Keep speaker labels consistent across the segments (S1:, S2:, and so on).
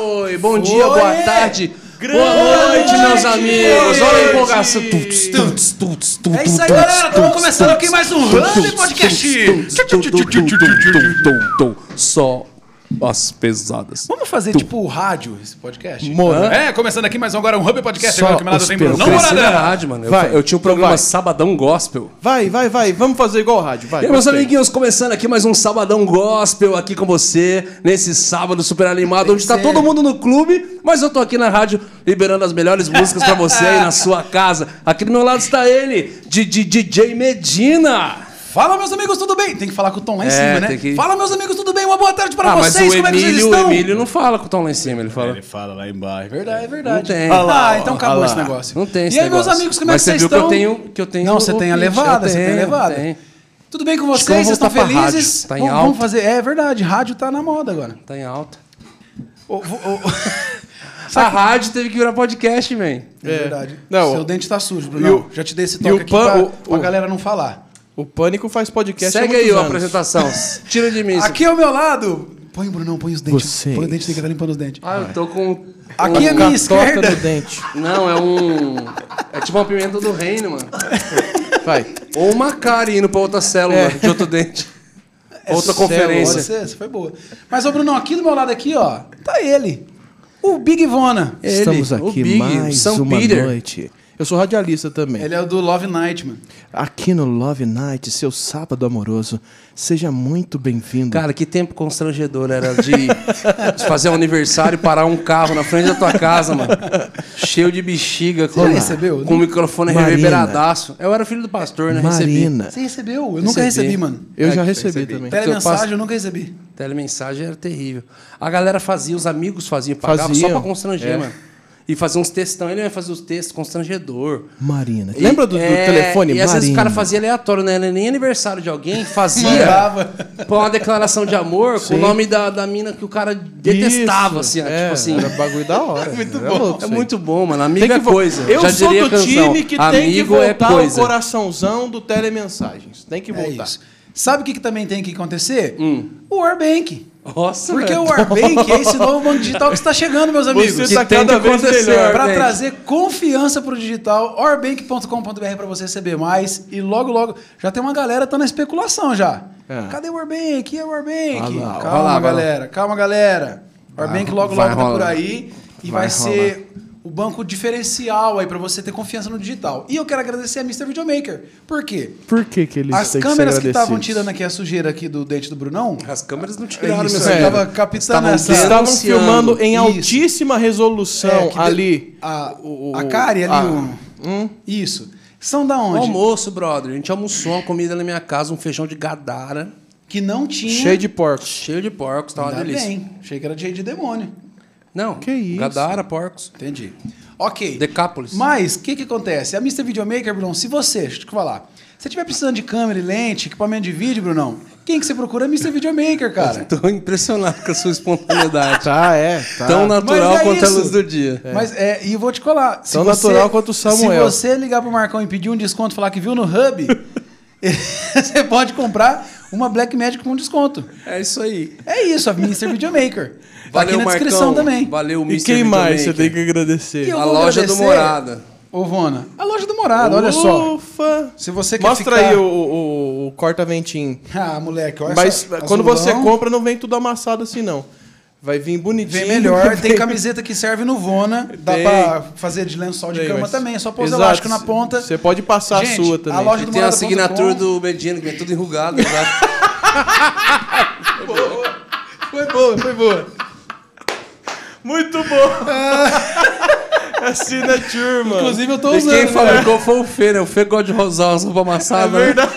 S1: Foi! Bom Foi. dia, boa tarde. Grande boa noite, meus amigos. Olha a empolgação. Tuts, tuts, tuts, tuts,
S2: é isso aí, galera. Estamos começando aqui mais um
S1: Rally
S2: Podcast.
S1: Só as pesadas.
S2: Vamos fazer tipo rádio esse podcast?
S3: Mano.
S2: É, começando aqui mais um agora um Hub Podcast.
S3: Só
S2: Agora que tem. Bruno.
S1: Eu
S2: Não, morada.
S1: rádio, mano. Eu,
S3: Vai,
S1: eu tinha um programa
S3: vai.
S1: Sabadão Gospel.
S3: Vai, vai, vai. Vamos fazer igual o rádio, vai.
S1: E meus
S3: gostei.
S1: amiguinhos, começando aqui mais um Sabadão Gospel aqui com você, nesse sábado super animado, onde tá
S2: ser.
S1: todo mundo no clube, mas eu tô aqui na rádio liberando as melhores músicas pra você aí na sua casa. Aqui do meu lado está ele, DJ Medina.
S2: Fala, meus amigos, tudo bem? Tem que falar com o tom lá em
S1: É,
S2: cima, né?
S1: que-
S2: Fala, meus amigos, tudo bem? Uma boa tarde pra
S1: Ah, mas
S2: vocês.
S1: o
S2: Como é que vocês
S1: Emílio, o
S2: estão?
S1: Emílio não fala com o tom lá em cima, ele fala.
S2: Ele fala lá embaixo. É verdade, é verdade.
S1: Não tem.
S2: Ah,
S3: lá,
S2: então acabou
S3: olha
S2: esse negócio.
S1: Não tem esse
S2: E aí, meus
S1: negócio.
S2: amigos, como
S1: Mas
S2: é que vocês
S1: você viu
S2: estão?
S1: que eu tenho- que eu tenho
S2: Não, você tem a levada,
S1: eu
S2: você tem a levada. Tudo bem com
S1: eu
S2: vocês? Vocês estão felizes?
S1: Tá em alta.
S2: vamos fazer. É verdade, rádio tá na moda agora.
S1: Tá em alta.
S2: Ô,
S1: A rádio teve que virar podcast, man.
S2: É verdade.
S3: Não,
S2: Seu dente tá sujo, Bruno.
S3: o-
S2: Já te dei esse toque aqui
S3: pan-
S2: pra,
S3: o-
S2: pra
S3: o-
S2: galera não falar.
S3: O Pânico faz podcast há
S1: Segue
S3: muitos
S1: aí ó, a
S3: anos.
S1: apresentação. Tira de mim. isso.
S2: Aqui ao meu lado. Põe, Brunão, põe os dentes.
S3: Vocês.
S2: Põe o dente, tem que estar limpando os dentes.
S1: Ah, eu tô com.
S2: Aqui é
S1: um-
S2: minha esquerda.
S3: no dente.
S1: Não, é um. É tipo uma pimenta do reino, mano.
S3: Vai.
S1: Ou uma cara indo pra outra célula
S3: É.
S1: de outro dente. Outra
S3: célula.
S2: Pode
S1: conferência.
S2: essa foi boa. Mas, ô Brunão, aqui do meu lado aqui, ó, tá ele. O Big Vona.
S1: Ele,
S3: Estamos
S1: o
S3: aqui
S1: Big,
S3: mais
S1: São
S3: uma
S1: Peter.
S3: noite. Eu sou radialista também.
S2: Ele é o do Love Night, mano.
S3: Aqui no Love Night, seu sábado amoroso, seja muito bem-vindo.
S1: Cara, que tempo constrangedor era de, fazer um aniversário e parar um carro na frente da tua casa, mano. Cheio de bexiga, com,
S2: já recebeu?
S1: com o microfone
S3: Marina.
S1: reverberadaço. Eu era filho do pastor, né? Recebi.
S3: Marina,
S2: Você recebeu? Eu nunca recebi, mano.
S3: eu
S1: É,
S3: já recebi,
S1: recebi.
S3: também.
S2: Telemensagem eu nunca recebi.
S1: Telemensagem era terrível. A galera fazia, os amigos faziam, pagava
S3: Faziam.
S1: só pra constranger,
S3: É.
S1: mano. E fazia uns textão, ele ia fazer os textos constrangedor.
S3: Marina.
S1: E-
S3: Lembra do, do
S1: é,
S3: telefone?
S1: E às vezes o
S3: Marina.
S1: cara fazia aleatório, né? Não era nem aniversário de alguém, fazia pra uma declaração de amor com
S3: Sim.
S1: o nome da, da mina que o cara detestava,
S3: Isso,
S1: assim,
S3: é,
S1: tipo assim.
S3: Era bagulho da hora. muito bom.
S1: É muito bom, mano. Amigo
S3: Tem
S1: é
S3: que vo-
S1: coisa.
S3: Eu
S1: Já
S3: sou
S1: diria
S3: do time que tem que
S1: Amigo
S3: voltar
S1: é
S3: o coraçãozão do telemensagens. Tem que
S2: É
S3: voltar.
S2: isso. Sabe o que, que também tem que acontecer? O Warbank.
S1: Nossa,
S2: Porque
S1: velho.
S2: o Warbank é esse novo banco digital que está chegando, meus amigos.
S3: Você
S1: Que
S3: tá
S1: tem
S3: cada
S1: que
S3: vez
S1: acontecer,
S3: melhor.
S2: Para trazer confiança pro digital, orbank.com.br para você receber mais. E logo, logo, já tem uma galera tá na especulação já.
S3: É.
S2: Cadê o Warbank? E é o Warbank?
S3: Vai lá,
S2: calma,
S1: vai lá, vai
S2: galera. Calma, galera. O Warbank logo,
S1: vai
S2: logo tá por
S1: rolar.
S2: aí. E vai,
S3: Vai
S2: ser o banco diferencial aí para você ter confiança no digital. E eu quero agradecer a Mr. Videomaker. Por quê?
S3: Por que, que eles
S2: As câmeras
S3: que
S2: estavam tirando aqui a sujeira aqui do dente do Brunão,
S1: As câmeras não tiraram,
S2: Isso,
S1: meu
S2: é.
S1: senhor.
S2: Tava captando
S1: Estavam
S2: essa-
S3: Estavam filmando em
S2: Isso.
S3: altíssima resolução
S2: É,
S3: ali.
S2: a,
S3: o-
S2: a cárie ali,
S3: a-
S2: o- isso. São da onde?
S1: almoço, brother. A gente almoçou uma comida na minha casa, um feijão de gadara,
S2: Que não tinha.
S3: Cheio de porcos.
S1: cheio de porcos, tava uma
S2: Ainda
S1: delícia.
S2: bem. Achei que era cheio de demônio.
S1: Não,
S3: Que isso?
S1: gadara, porcos.
S2: Entendi. Ok.
S1: Decápolis.
S2: Mas o que, que acontece? A Mr. Videomaker, Bruno, se você, deixa eu te falar, se estiver precisando de câmera e lente, equipamento de vídeo, Brunão, quem que você procura é Mr. Videomaker, cara.
S1: Tô impressionado com a sua espontaneidade.
S3: Tá, é. Tá.
S1: Tão natural
S2: é
S1: quanto a
S2: isso.
S1: luz do dia.
S2: Mas é, e eu vou te colar.
S3: Tão
S2: você-
S3: natural quanto o Samuel.
S2: Se você ligar pro Marcão e pedir um desconto, falar que viu no Hub, você pode comprar uma Black Magic com desconto.
S1: É isso aí.
S2: É isso, a Mr. Videomaker. Tá aqui
S1: Valeu,
S2: na descrição
S1: Marcão.
S2: também.
S1: Valeu,
S3: E
S1: Mr.
S3: quem mais você tem que agradecer?
S2: E eu
S1: A loja do
S2: agradecer-
S1: Morada.
S2: Ô, Vona, a loja do Morada, olha só.
S3: Ufa!
S2: Se você quer
S3: Mostra
S2: ficar-
S3: aí o, o, o corta-ventinho.
S2: Ah, moleque, olha
S3: Mas
S2: essa-
S3: quando
S2: azulão.
S3: você compra, não vem tudo amassado assim, não. Vai vir bonitinho.
S2: Vem melhor, tem camiseta que serve no Vona, dá
S3: Tem.
S2: pra fazer de lençol de
S3: Tem,
S2: cama
S3: mas-
S2: também, é só pôr os
S3: Exato.
S2: elásticos na ponta.
S3: Você pode passar
S2: Gente,
S3: a sua
S2: a
S3: também.
S2: loja
S1: E
S2: do
S1: tem a assinatura do Medina, que é tudo enrugado. já.
S2: Foi boa, foi boa.
S3: Muito bom! Assinature, mano.
S2: Inclusive eu tô
S1: E
S2: usando.
S1: quem
S2: né?
S1: fabricou foi o Fê, né? O Fê gosta de rosar umas roupas
S3: É
S1: amassadas. né?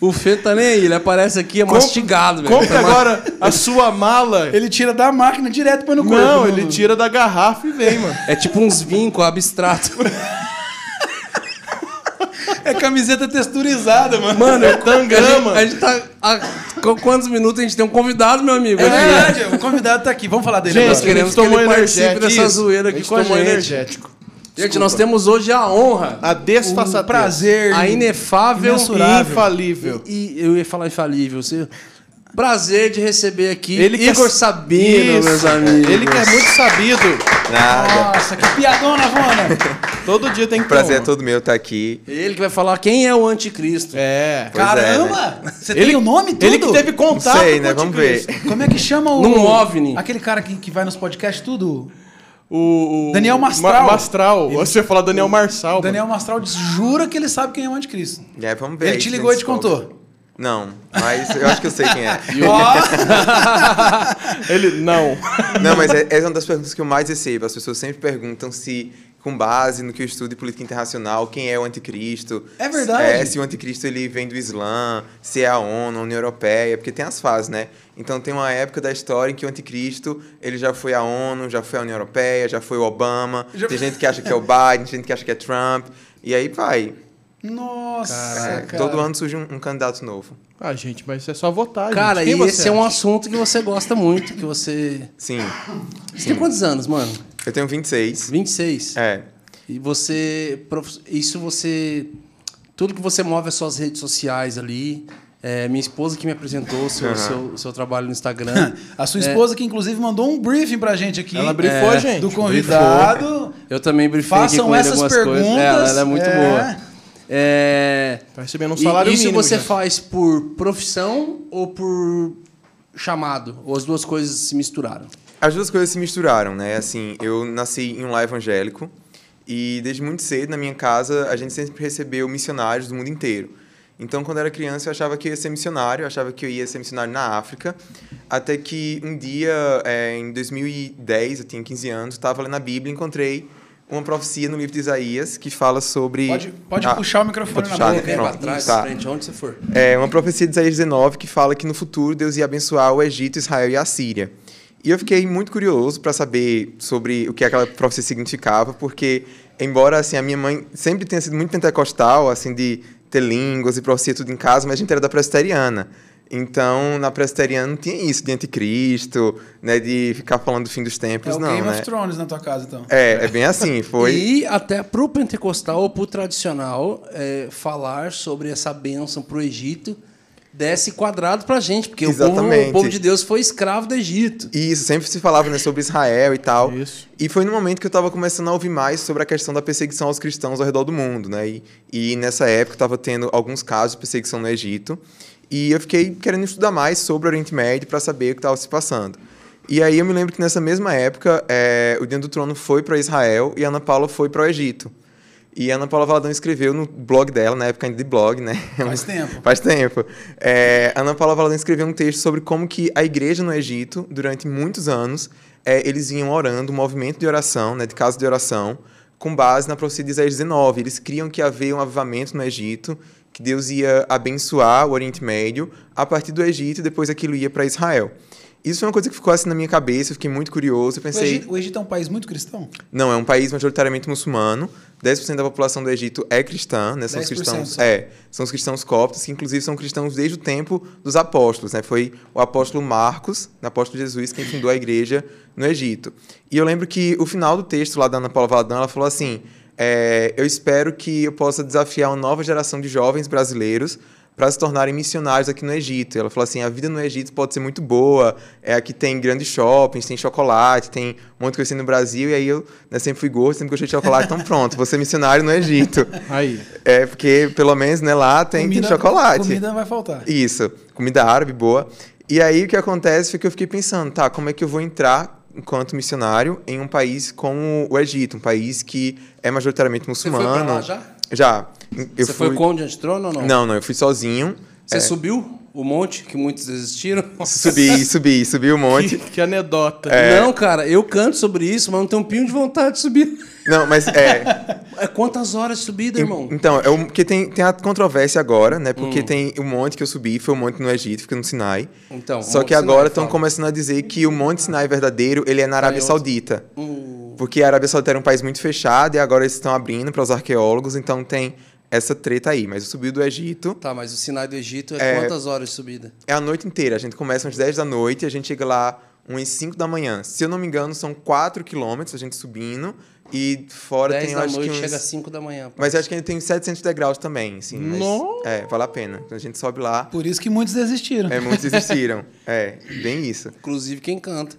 S1: O Fê tá nem aí, ele aparece aqui, é
S3: Com-
S1: mastigado, velho.
S3: Compre
S1: Tá
S3: agora a sua mala.
S2: Ele tira da máquina direto põe no corpo.
S3: Não, ele tira da garrafa e vem, mano.
S1: É tipo uns vincos abstratos.
S2: É camiseta texturizada, mano.
S1: Mano,
S3: É tangama.
S1: A gente, a gente tá. há qu- quantos minutos a gente tem um convidado, meu amigo?
S2: É
S1: aqui.
S2: verdade, o convidado tá aqui. Vamos falar dele
S3: Gente,
S2: agora.
S1: nós queremos
S3: a gente
S1: que ele participe
S3: energético.
S1: dessa
S3: Isso.
S1: zoeira
S3: A
S1: aqui
S3: gente
S1: com a
S3: tomou
S1: gente.
S3: energético.
S1: Gente, nós temos hoje a honra,
S3: A
S2: O
S3: desfaçatez.
S2: prazer.
S1: a inefável
S2: Imensurável.
S3: Infalível.
S1: E eu ia falar infalível. Você... Prazer de receber aqui
S3: Ele quer-
S1: Igor Sabino,
S3: Isso.
S1: meus amigos.
S3: Ele que é muito sabido.
S4: Nada.
S2: Nossa, que piadona, Vona!
S3: Todo dia tem que
S4: O prazer é
S3: ter
S4: todo meu estar aqui.
S1: Ele que vai falar quem é o anticristo.
S3: É.
S4: Pois é,
S2: Caramba! Você tem o nome e tudo?
S3: Ele que teve contato
S4: Sei,
S3: com
S4: né?
S3: o
S4: Vamos ver.
S2: Como é que chama o...
S1: Num OVNI.
S2: Aquele cara que, que vai nos podcasts tudo?
S3: O, o-
S2: Daniel Mastral.
S3: Ma- Mastral. Você ia falar Daniel Marçal.
S2: Daniel Mastral diz, jura que ele sabe quem é o anticristo.
S4: É, vamos ver.
S2: Ele
S4: aí
S2: te ligou e te contou.
S4: Não, mas eu acho que eu sei quem é.
S3: Ele, não.
S4: Não, mas é, é uma das perguntas que eu mais recebo. As pessoas sempre perguntam se, com base no que eu estudo de política internacional, quem é o anticristo.
S2: É verdade.
S4: É, se o anticristo ele vem do Islã, se é a ONU, a União Europeia, porque tem as fases, né? Então tem uma época da história em que o anticristo ele já foi a ONU, já foi a União Europeia, já foi o Obama.
S2: Já-
S4: Tem gente que acha que é o Biden, tem gente que acha que é Trump. E aí vai.
S2: Nossa,
S4: É,
S2: cara.
S4: todo ano surge um, um candidato novo.
S3: Ah, gente, mas é só votar,
S1: Cara, e esse é um
S3: acha?
S1: assunto que você gosta muito, que você...
S4: Sim.
S1: Você tem quantos anos, mano?
S4: Eu tenho 26.
S1: 26.
S4: É.
S1: E você... Isso você... Tudo que você move as suas redes sociais ali... É, minha esposa que me apresentou o seu,
S4: Aham.
S1: seu, seu trabalho no Instagram.
S2: A sua esposa que inclusive mandou um briefing pra gente aqui.
S3: Ela brifou,
S1: É,
S3: gente.
S2: Do convidado.
S1: Eu também briefei aqui
S2: Façam
S1: com ele
S2: essas
S1: algumas
S2: perguntas.
S1: coisas. É, ela, ela é muito
S2: é.
S1: boa. É...
S3: Tá recebendo um
S1: E
S3: salário
S1: isso
S3: mínimo
S1: você
S3: já.
S1: faz por profissão ou por chamado? Ou as duas coisas se misturaram?
S4: As duas coisas se misturaram, né? Assim, eu nasci em um lar evangélico e desde muito cedo na minha casa a gente sempre recebeu missionários do mundo inteiro. Então, quando eu era criança, eu achava que eu ia ser missionário, eu achava que eu ia ser missionário na África, até que um dia, é, em 2010, eu tinha 15 anos, estava lendo a Bíblia e encontrei uma profecia no livro de Isaías que fala sobre...
S2: Pode, pode
S4: Ah,
S2: puxar o microfone
S4: pode
S2: na
S4: puxar,
S2: boca.
S4: né? Pronto.
S1: trás,
S4: Tá.
S1: frente, onde você for.
S4: É uma profecia de Isaías 19 que fala que no futuro Deus ia abençoar o Egito, Israel e a Síria. E eu fiquei muito curioso para saber sobre o que aquela profecia significava, porque embora assim a minha mãe sempre tenha sido muito pentecostal, assim de ter línguas e profecia tudo em casa, mas a gente era da presbiteriana. Então, na presbiteriana não tinha isso de anticristo, né, de ficar falando do fim dos
S2: É
S4: tempos,
S2: o
S4: não,
S2: Game
S4: né?
S2: of Thrones na tua casa, então.
S4: É, é bem assim, foi.
S1: E até pro pentecostal ou pro tradicional, é, falar sobre essa bênção pro Egito desce quadrado pra gente, porque o povo, o povo de Deus foi escravo do Egito.
S4: E isso, sempre se falava né, sobre Israel e tal.
S3: Isso.
S4: E foi no momento que eu estava começando a ouvir mais sobre a questão da perseguição aos cristãos ao redor do mundo, né? E, e nessa época estava tendo alguns casos de perseguição no Egito. E eu fiquei querendo estudar mais sobre o Oriente Médio para saber o que estava se passando. E aí eu me lembro que nessa mesma época, é, o Dia do Trono foi para Israel e a Ana Paula foi para o Egito. E a Ana Paula Valadão escreveu no blog dela, na época ainda de blog, né?
S2: Faz tempo.
S4: Faz tempo. É, a Ana Paula Valadão escreveu um texto sobre como que a igreja no Egito, durante muitos anos, é, eles iam orando, um movimento de oração, né, de casa de oração, com base na profecia de Isaías 19. Eles criam que havia um avivamento no Egito, que Deus ia abençoar o Oriente Médio a partir do Egito e depois aquilo ia para Israel. Isso foi uma coisa que ficou assim na minha cabeça, eu fiquei muito curioso, eu
S2: O
S4: pensei...
S2: Egito, o Egito é um país muito cristão?
S4: Não, é um país majoritariamente muçulmano. 10% da população do Egito é cristã, né? São os
S2: 10%
S4: cristãos,
S2: só.
S4: é, são os cristãos coptos, que inclusive são cristãos desde o tempo dos apóstolos, né? Foi o apóstolo Marcos, o apóstolo Jesus, quem fundou a igreja no Egito. E eu lembro que o final do texto lá da Ana Paula Valadão, ela falou assim: é, eu espero que eu possa desafiar uma nova geração de jovens brasileiros para se tornarem missionários aqui no Egito. Ela falou assim: a vida no Egito pode ser muito boa, é aqui tem grandes shoppings, tem chocolate, tem um monte de coisa assim no Brasil, e aí eu né, sempre fui gordo, sempre gostei de chocolate, então pronto, vou ser missionário no Egito.
S3: Aí.
S4: É, porque pelo menos né, lá tem, tem chocolate.
S2: Comida não vai faltar.
S4: Isso, comida árabe boa. E aí o que acontece foi que eu fiquei pensando, tá, como é que eu vou entrar enquanto missionário em um país como o Egito, um país que é majoritariamente
S1: Você foi pra
S4: muçulmano.
S1: lá já?
S4: Já. Eu
S1: você
S4: fui...
S1: foi com o Diante Trono ou não?
S4: Não, não, eu fui sozinho.
S1: Você
S4: É.
S1: subiu o monte, que muitos desistiram?
S4: Subi, subi, subi
S3: Que,
S4: monte.
S3: que anedota.
S1: Não, cara, eu canto sobre isso, mas não tenho um pinho de vontade de subir.
S4: Não, mas é.
S1: É quantas horas de subida, irmão?
S4: Então, é o, porque tem, tem a controvérsia agora, né?
S1: Hum.
S4: Porque tem o monte que eu subi, foi o monte no Egito, fica no Sinai.
S1: Então, o
S4: Só que agora estão
S1: fala.
S4: começando a dizer que o Monte Sinai verdadeiro, ele é na Arábia? Saudita.
S1: Hum.
S4: Porque a Arábia Saudita era um país muito fechado e agora eles estão abrindo para os arqueólogos, então tem essa treta aí. Mas eu subi do Egito,
S1: Tá, mas o Sinai do Egito é,
S4: É.
S1: quantas horas de subida?
S4: é a noite inteira. A gente começa às 10 da noite, a gente chega lá umas 5 da manhã. Se eu não me engano, são 4 quilômetros a gente subindo. E fora
S1: 10
S4: tem,
S1: da
S4: acho
S1: noite
S4: que uns...
S1: chega às 5 da manhã.
S4: Mas acho que ainda tem 700 degraus também, assim. Mas,
S3: Nossa!
S4: é, vale a pena. Então a gente sobe lá.
S2: Por isso que muitos desistiram.
S4: É, muitos existiram. É, bem isso.
S1: Inclusive quem canta.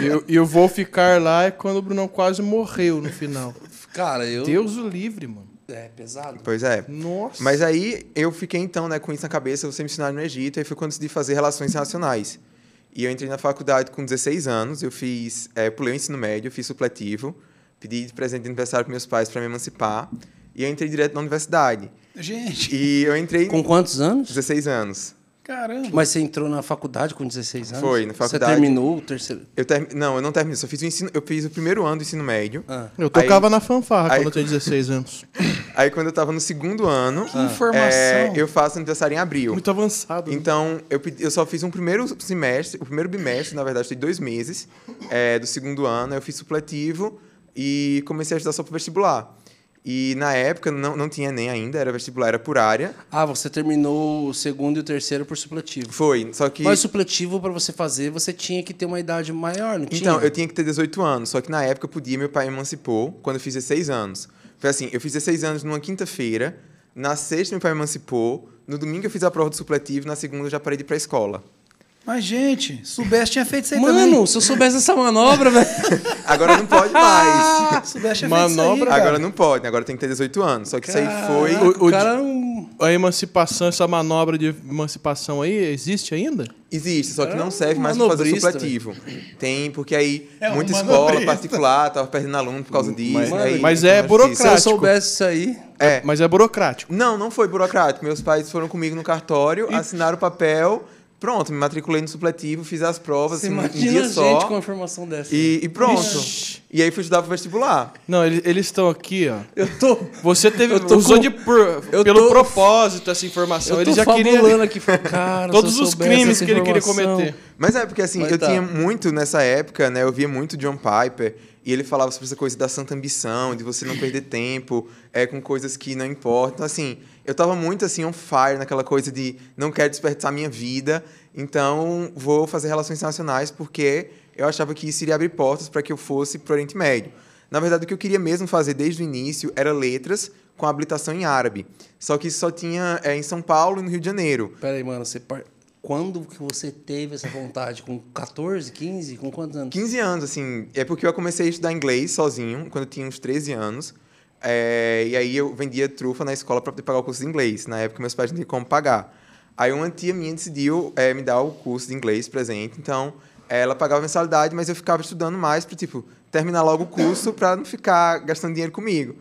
S3: E eu, e eu vou ficar lá é quando o Brunão quase morreu no final.
S1: Cara, eu.
S3: Deus o livre, mano.
S1: É pesado.
S4: Pois é.
S3: Nossa.
S4: Mas aí eu fiquei então, né, com isso na cabeça, eu vou ser missionário no Egito, aí foi quando eu decidi fazer relações internacionais. E eu entrei na faculdade com 16 anos, eu fiz, é, pulei o ensino médio, fiz supletivo, pedi de presente de aniversário para meus pais para me emancipar, e eu entrei direto na universidade.
S2: Gente,
S4: E eu entrei
S1: Com quantos anos?
S4: 16 anos.
S2: Caramba.
S1: Mas você entrou na faculdade com 16 anos?
S4: Foi, na faculdade.
S1: Você terminou o terceiro.
S4: Eu termi... Não, eu não terminei, só fiz o ensino, eu fiz o primeiro ano do ensino médio.
S1: Ah.
S3: Eu tocava
S4: Aí-
S3: na fanfarra
S4: aí-
S3: quando eu tinha 16 anos.
S4: Aí quando eu tava no segundo ano,
S2: Que informação.
S4: é, eu faço aniversário em abril.
S3: Muito avançado. né?
S4: Então, eu, eu só fiz um primeiro semestre, o primeiro bimestre, na verdade, foi dois meses é, do segundo ano. Eu fiz supletivo e comecei a estudar só para vestibular. E na época não, não tinha nem ainda, era vestibular, era por área.
S1: Ah, você terminou o segundo e o terceiro por supletivo.
S4: Foi, só que.
S1: Mas supletivo, pra você fazer, você tinha que ter uma idade maior, não tinha?
S4: Então, eu tinha que ter 18 anos, só que na época eu podia, meu pai emancipou quando eu fiz 16 anos. Foi assim, eu fiz 16 anos numa quinta-feira, na sexta meu pai emancipou, no domingo eu fiz a prova do supletivo, na segunda eu já parei de ir pra escola.
S2: Mas, gente, soubesse tinha feito isso aí
S1: Mano,
S2: também.
S1: se eu soubesse essa manobra, velho.
S4: Agora não pode mais.
S2: Soubesse tinha feito isso aí,
S3: Manobra-
S2: cara.
S4: Agora não pode, agora tem que ter 18 anos. Só que isso aí foi.
S1: O,
S3: o
S1: cara é um...
S3: A emancipação, essa manobra de emancipação aí, existe ainda?
S4: Existe, só que
S1: É
S4: não
S1: um
S4: serve mais para fazer supletivo. Tem, porque aí
S2: É um
S4: muita
S2: manobrista.
S4: escola particular tava perdendo aluno por causa disso.
S3: Mas-
S4: aí
S3: mas é burocrático.
S1: Se eu soubesse isso aí...
S4: É.
S3: Mas é burocrático.
S4: Não, não foi burocrático. Meus pais foram comigo no cartório, assinaram o papel, pronto, me matriculei no supletivo, fiz as provas
S1: Você
S4: assim, um dia
S1: a gente
S4: só.
S1: com uma informação dessa.
S4: E, e pronto.
S3: Ixi.
S4: E aí fui estudar pro vestibular.
S3: Não, eles eles estão aqui, ó.
S1: Eu tô...
S3: Você teve,
S1: Eu tô
S3: usou
S1: com-
S3: de por-
S1: eu
S3: pelo
S1: tô-
S3: propósito essa informação.
S1: Eu
S3: Ele já queria
S1: aqui. Cara,
S3: todos os crimes que ele queria cometer.
S4: Mas é porque assim,
S1: Mas
S4: eu
S1: tá.
S4: tinha muito nessa época, né? Eu via muito John Piper e ele falava sobre essa coisa da santa ambição, de você não perder tempo é, com coisas que não importam. Então, assim, eu tava muito assim on fire naquela coisa de não quero desperdiçar minha vida, então vou fazer relações internacionais porque eu achava que isso iria abrir portas para que eu fosse pro Oriente Médio. Na verdade, o que eu queria mesmo fazer desde o início era letras com habilitação em árabe. Só que isso só tinha é, em São Paulo e no Rio de Janeiro.
S1: Pera aí, mano. Você par- Quando que você teve essa vontade? Com 14, 15? Com quantos anos?
S4: 15 anos, assim. É porque eu comecei a estudar inglês sozinho, quando eu tinha uns 13 anos. É, e aí eu vendia trufa na escola para poder pagar o curso de inglês. Na época, meus pais não tinham como pagar. Aí uma tia minha decidiu é, me dar o curso de inglês presente. Então, ela pagava mensalidade, mas eu ficava estudando mais para, tipo, terminar logo o curso para não ficar gastando dinheiro comigo.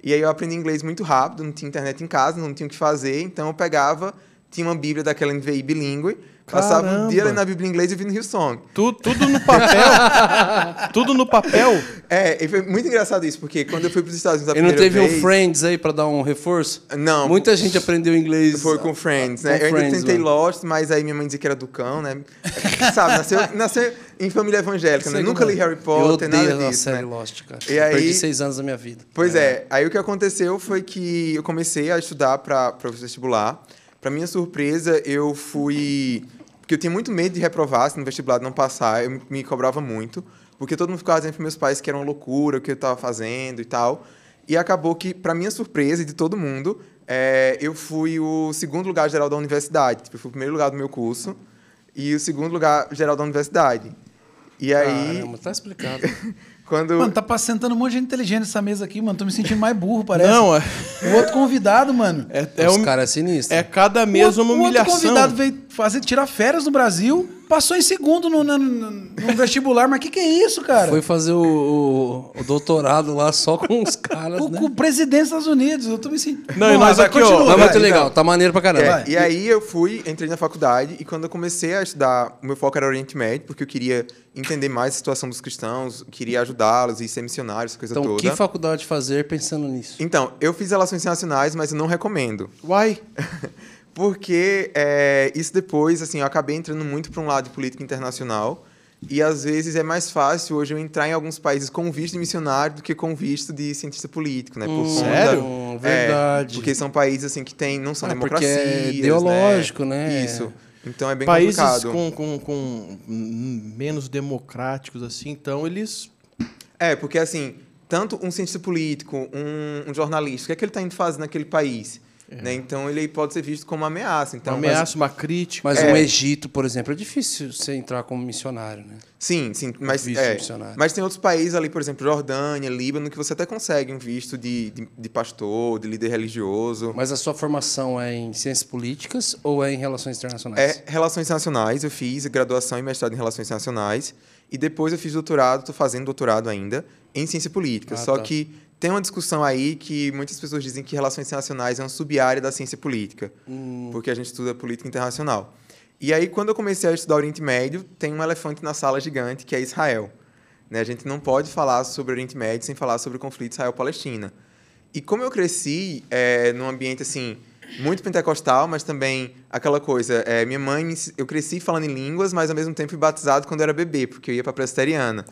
S4: E aí eu aprendi inglês muito rápido, não tinha internet em casa, não tinha o que fazer. Então, eu pegava, tinha uma bíblia daquela NVI bilíngue, passava o dia
S3: Caramba.
S4: lendo a bíblia em inglês e ouvindo Hillsong.
S3: Tu- tudo no papel. tudo no papel.
S4: É, e foi muito engraçado isso, porque quando eu fui para os Estados Unidos a
S1: E não
S4: primeira
S1: teve
S4: vez...
S1: um Friends aí pra dar um reforço?
S4: Não.
S1: Muita gente aprendeu inglês.
S4: Foi com Friends, né?
S1: Com
S4: eu ainda
S1: Friends,
S4: tentei
S1: mano.
S4: Lost, mas aí minha mãe dizia que era do cão, né? Sabe, nasceu, nasceu em família evangélica, né? Nunca
S1: como é.
S4: li Harry
S1: Eu
S4: Potter,
S1: odeio
S4: nada
S1: a
S4: disso,
S1: série
S4: né?
S1: Lost, cara.
S4: E
S1: Eu
S4: aí-
S1: Perdi seis anos da minha vida.
S4: Pois é. aí o que aconteceu foi que eu comecei a estudar para o vestibular. Para minha surpresa, eu fui. Porque eu tinha muito medo de reprovar se no vestibular não passar, eu me- cobrava muito. Porque todo mundo ficava dizendo para meus pais que era uma loucura o que eu estava fazendo e tal. E acabou que, para minha surpresa e de todo mundo, é, eu fui o segundo lugar geral da universidade. Tipo, eu fui o primeiro lugar do meu curso e o segundo lugar geral da universidade. E aí,
S1: Caramba, tá explicado.
S4: quando.
S2: Mano, tá pa- sentando um monte de gente inteligente nessa mesa aqui, mano. Tô me sentindo mais burro, parece.
S3: Não, é,
S2: O outro convidado, mano.
S3: é, é
S1: Os
S3: um-
S1: caras é sinistro.
S3: é cada
S2: outro-
S3: uma
S2: O outro
S3: humilhação.
S2: convidado veio fazer, tirar férias no Brasil, passou em segundo no, no- no- vestibular. Mas que que é isso, cara?
S1: Foi fazer o, o- o doutorado lá só com os caras,
S2: o,
S1: né?
S2: com o presidente dos Estados Unidos. Eu tô me sentindo.
S3: Não, nós
S2: vai,
S3: aqui, ó,
S2: continua,
S1: Mas muito legal, tá maneiro pra caramba.
S4: É, e aí eu fui, entrei na faculdade e quando eu comecei a estudar, o meu foco era Oriente Médio, porque eu queria entender mais a situação dos cristãos, queria ajudá-los e ser missionário, essa coisa
S1: Então,
S4: toda.
S1: que faculdade fazer pensando nisso?
S4: Então, eu fiz relações internacionais, mas eu não recomendo.
S3: Uai.
S4: Porque é, isso depois, assim, eu acabei entrando muito para um lado de política internacional. E às vezes é mais fácil hoje eu entrar em alguns países com visto de missionário do que com visto de cientista político, né? Por
S1: Hum,
S3: sério?
S4: É,
S1: Verdade.
S4: porque são países assim que tem, não são
S1: Ah,
S4: democracias.
S1: é ideológico, né?
S4: Isso. Então é bem
S3: Países
S4: complicado.
S3: com, com, com menos democráticos, assim, então eles.
S4: É, porque assim, tanto um cientista político, um, um jornalista, o que é que ele está indo fazer naquele país? Né? Então ele pode ser visto como uma ameaça. Então,
S3: uma
S4: mas-
S3: ameaça, uma crítica.
S1: Mas
S4: É.
S1: no Egito, por exemplo, é difícil você entrar como missionário, né?
S4: Sim, sim, mas,
S1: visto
S4: é,
S1: missionário.
S4: mas tem outros países ali, por exemplo, Jordânia, Líbano, que você até consegue um visto de, de, de pastor, de líder religioso.
S1: Mas a sua formação é em ciências políticas ou é em relações internacionais?
S4: É Relações Internacionais, eu fiz graduação e mestrado em Relações Internacionais. E depois eu fiz doutorado, estou fazendo doutorado ainda, em Ciência Política.
S1: Ah,
S4: Só
S1: tá.
S4: que tem uma discussão aí que muitas pessoas dizem que Relações Internacionais é uma sub-área da ciência política,
S1: Hum.
S4: porque a gente estuda política internacional. E aí, quando eu comecei a estudar Oriente Médio, tem um elefante na sala gigante, que é Israel. Né? A gente não pode falar sobre Oriente Médio sem falar sobre o conflito Israel-Palestina. E como eu cresci é, num ambiente assim muito pentecostal, mas também aquela coisa, é, minha mãe, eu cresci falando em línguas, mas ao mesmo tempo fui batizado quando eu era bebê, porque eu ia para presbiteriana.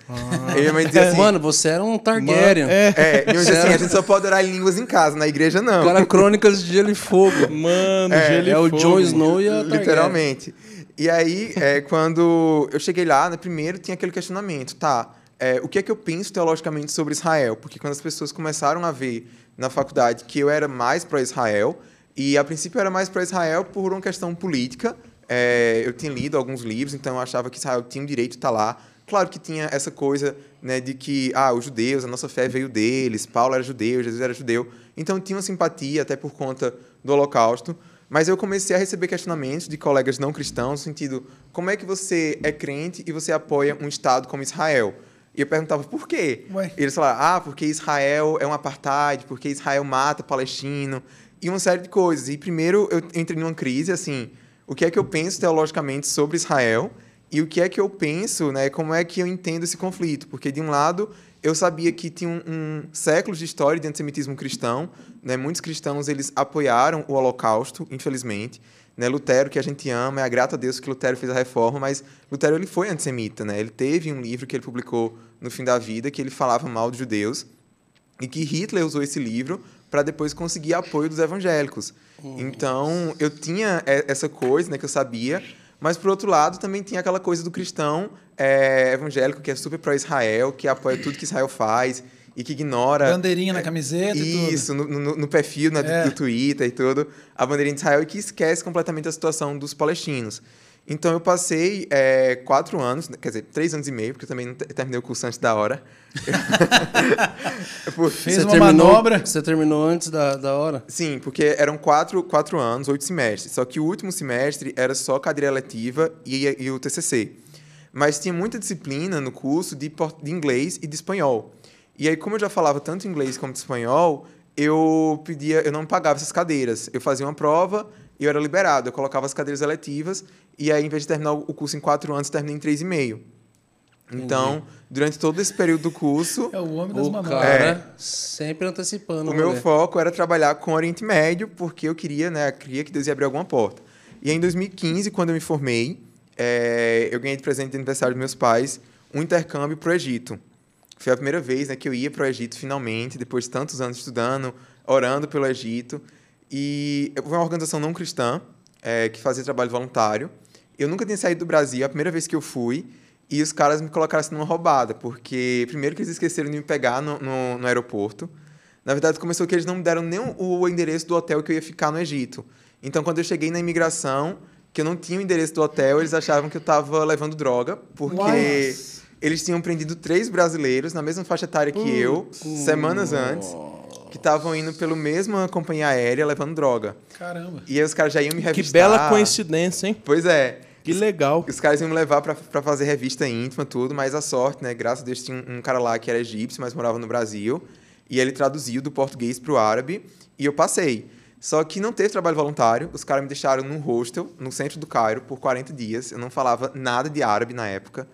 S4: E minha mãe dizia assim,
S1: Mano, você era um Targaryen.
S3: É,
S4: é, dizia assim, a gente só pode orar em línguas em casa, na igreja não.
S1: Cara, crônicas de gelo e fogo.
S3: mano,
S4: É,
S3: gelo e
S1: é o
S3: fogo.
S1: Jon Snow e a Targaryen.
S4: Literalmente. E aí, é, quando eu cheguei lá, né, primeiro tinha aquele questionamento, tá? é, o que é que eu penso teologicamente sobre Israel? Porque quando as pessoas começaram a ver na faculdade que eu era mais para Israel, e a princípio era mais para Israel por uma questão política, é, eu tinha lido alguns livros, então eu achava que Israel tinha o direito de estar lá. Claro que tinha essa coisa né, de que ah, os judeus, a nossa fé veio deles, Paulo era judeu, Jesus era judeu. Então tinha uma simpatia, até por conta do Holocausto. Mas eu comecei a receber questionamentos de colegas não cristãos, no sentido, como é que você é crente e você apoia um Estado como Israel? E eu perguntava, por quê?
S2: Ué.
S4: E eles falaram, ah, porque Israel é um apartheid, porque Israel mata palestino, e uma série de coisas. E primeiro eu entrei numa crise, assim, o que é que eu penso teologicamente sobre Israel e o que é que eu penso, né, como é que eu entendo esse conflito? Porque, de um lado, eu sabia que tinha um, um séculos de história de antissemitismo cristão, né, muitos cristãos eles apoiaram o Holocausto, infelizmente, né, Lutero, que a gente ama, é grato a Deus que Lutero fez a reforma, mas Lutero ele foi antissemita, né? Ele teve um livro que ele publicou no fim da vida que ele falava mal dos judeus e que Hitler usou esse livro para depois conseguir apoio dos evangélicos. Então, eu tinha é, essa coisa, né, que eu sabia, mas por outro lado também tinha aquela coisa do cristão é, evangélico que é super pró Israel, que apoia tudo que Israel faz e que ignora
S2: Bandeirinha na camiseta
S4: isso, no, no, no perfil né, do-
S2: É.
S4: do Twitter e tudo, a bandeirinha de Israel e que esquece completamente a situação dos palestinos. Então eu passei é, quatro anos, quer dizer, três anos e meio, porque eu também não terminei o curso antes da hora.
S2: Fez
S1: Você
S2: uma
S1: terminou,
S2: manobra.
S1: Você terminou antes da, da hora?
S4: Sim, porque eram quatro, quatro anos, oito semestres. Só que o último semestre era só cadeira letiva e, e o TCC. Mas tinha muita disciplina no curso de, de inglês e de espanhol. E aí, como eu já falava tanto inglês como de espanhol, eu pedia, eu não pagava essas cadeiras. Eu fazia uma prova eu era liberado. Eu colocava as cadeiras eletivas e aí, em vez de terminar o curso em quatro anos, eu terminei em três e meio. Então, durante todo esse período do curso,
S2: É o homem das manobras.
S1: cara sempre antecipando.
S4: o meu
S1: rolê.
S4: foco era trabalhar com Oriente Médio, porque eu queria, né, queria que Deus ia abrir alguma porta. E aí, em 2015, quando eu me formei, eh, eu ganhei de presente de aniversário dos meus pais um intercâmbio para o Egito. Foi a primeira vez né, que eu ia para o Egito finalmente, depois de tantos anos estudando, orando pelo Egito. E foi uma organização não cristã eh, que fazia trabalho voluntário. Eu nunca tinha saído do Brasil, a primeira vez que eu fui, e os caras me colocaram assim numa roubada, porque primeiro que eles esqueceram de me pegar no, no, no aeroporto. Na verdade, começou que eles não me deram nem o endereço do hotel que eu ia ficar no Egito. Então, quando eu cheguei na imigração, que eu não tinha o endereço do hotel, eles achavam que eu estava levando droga, porque eles tinham prendido três brasileiros na mesma faixa etária que eu, semanas antes, que estavam indo pela mesma companhia aérea levando droga.
S2: Caramba.
S4: E aí os caras já iam me
S3: Que
S4: revistar.
S3: bela coincidência, hein?
S4: Pois é.
S3: Que legal.
S4: Os caras iam me levar pra, pra fazer revista íntima, tudo, mas a sorte, né? Graças a Deus tinha um, um cara lá que era egípcio, mas morava no Brasil. E ele traduziu do português pro árabe e eu passei. Só que não teve trabalho voluntário, os caras me deixaram num hostel, no centro do Cairo, por 40 dias. Eu não falava nada de árabe na época.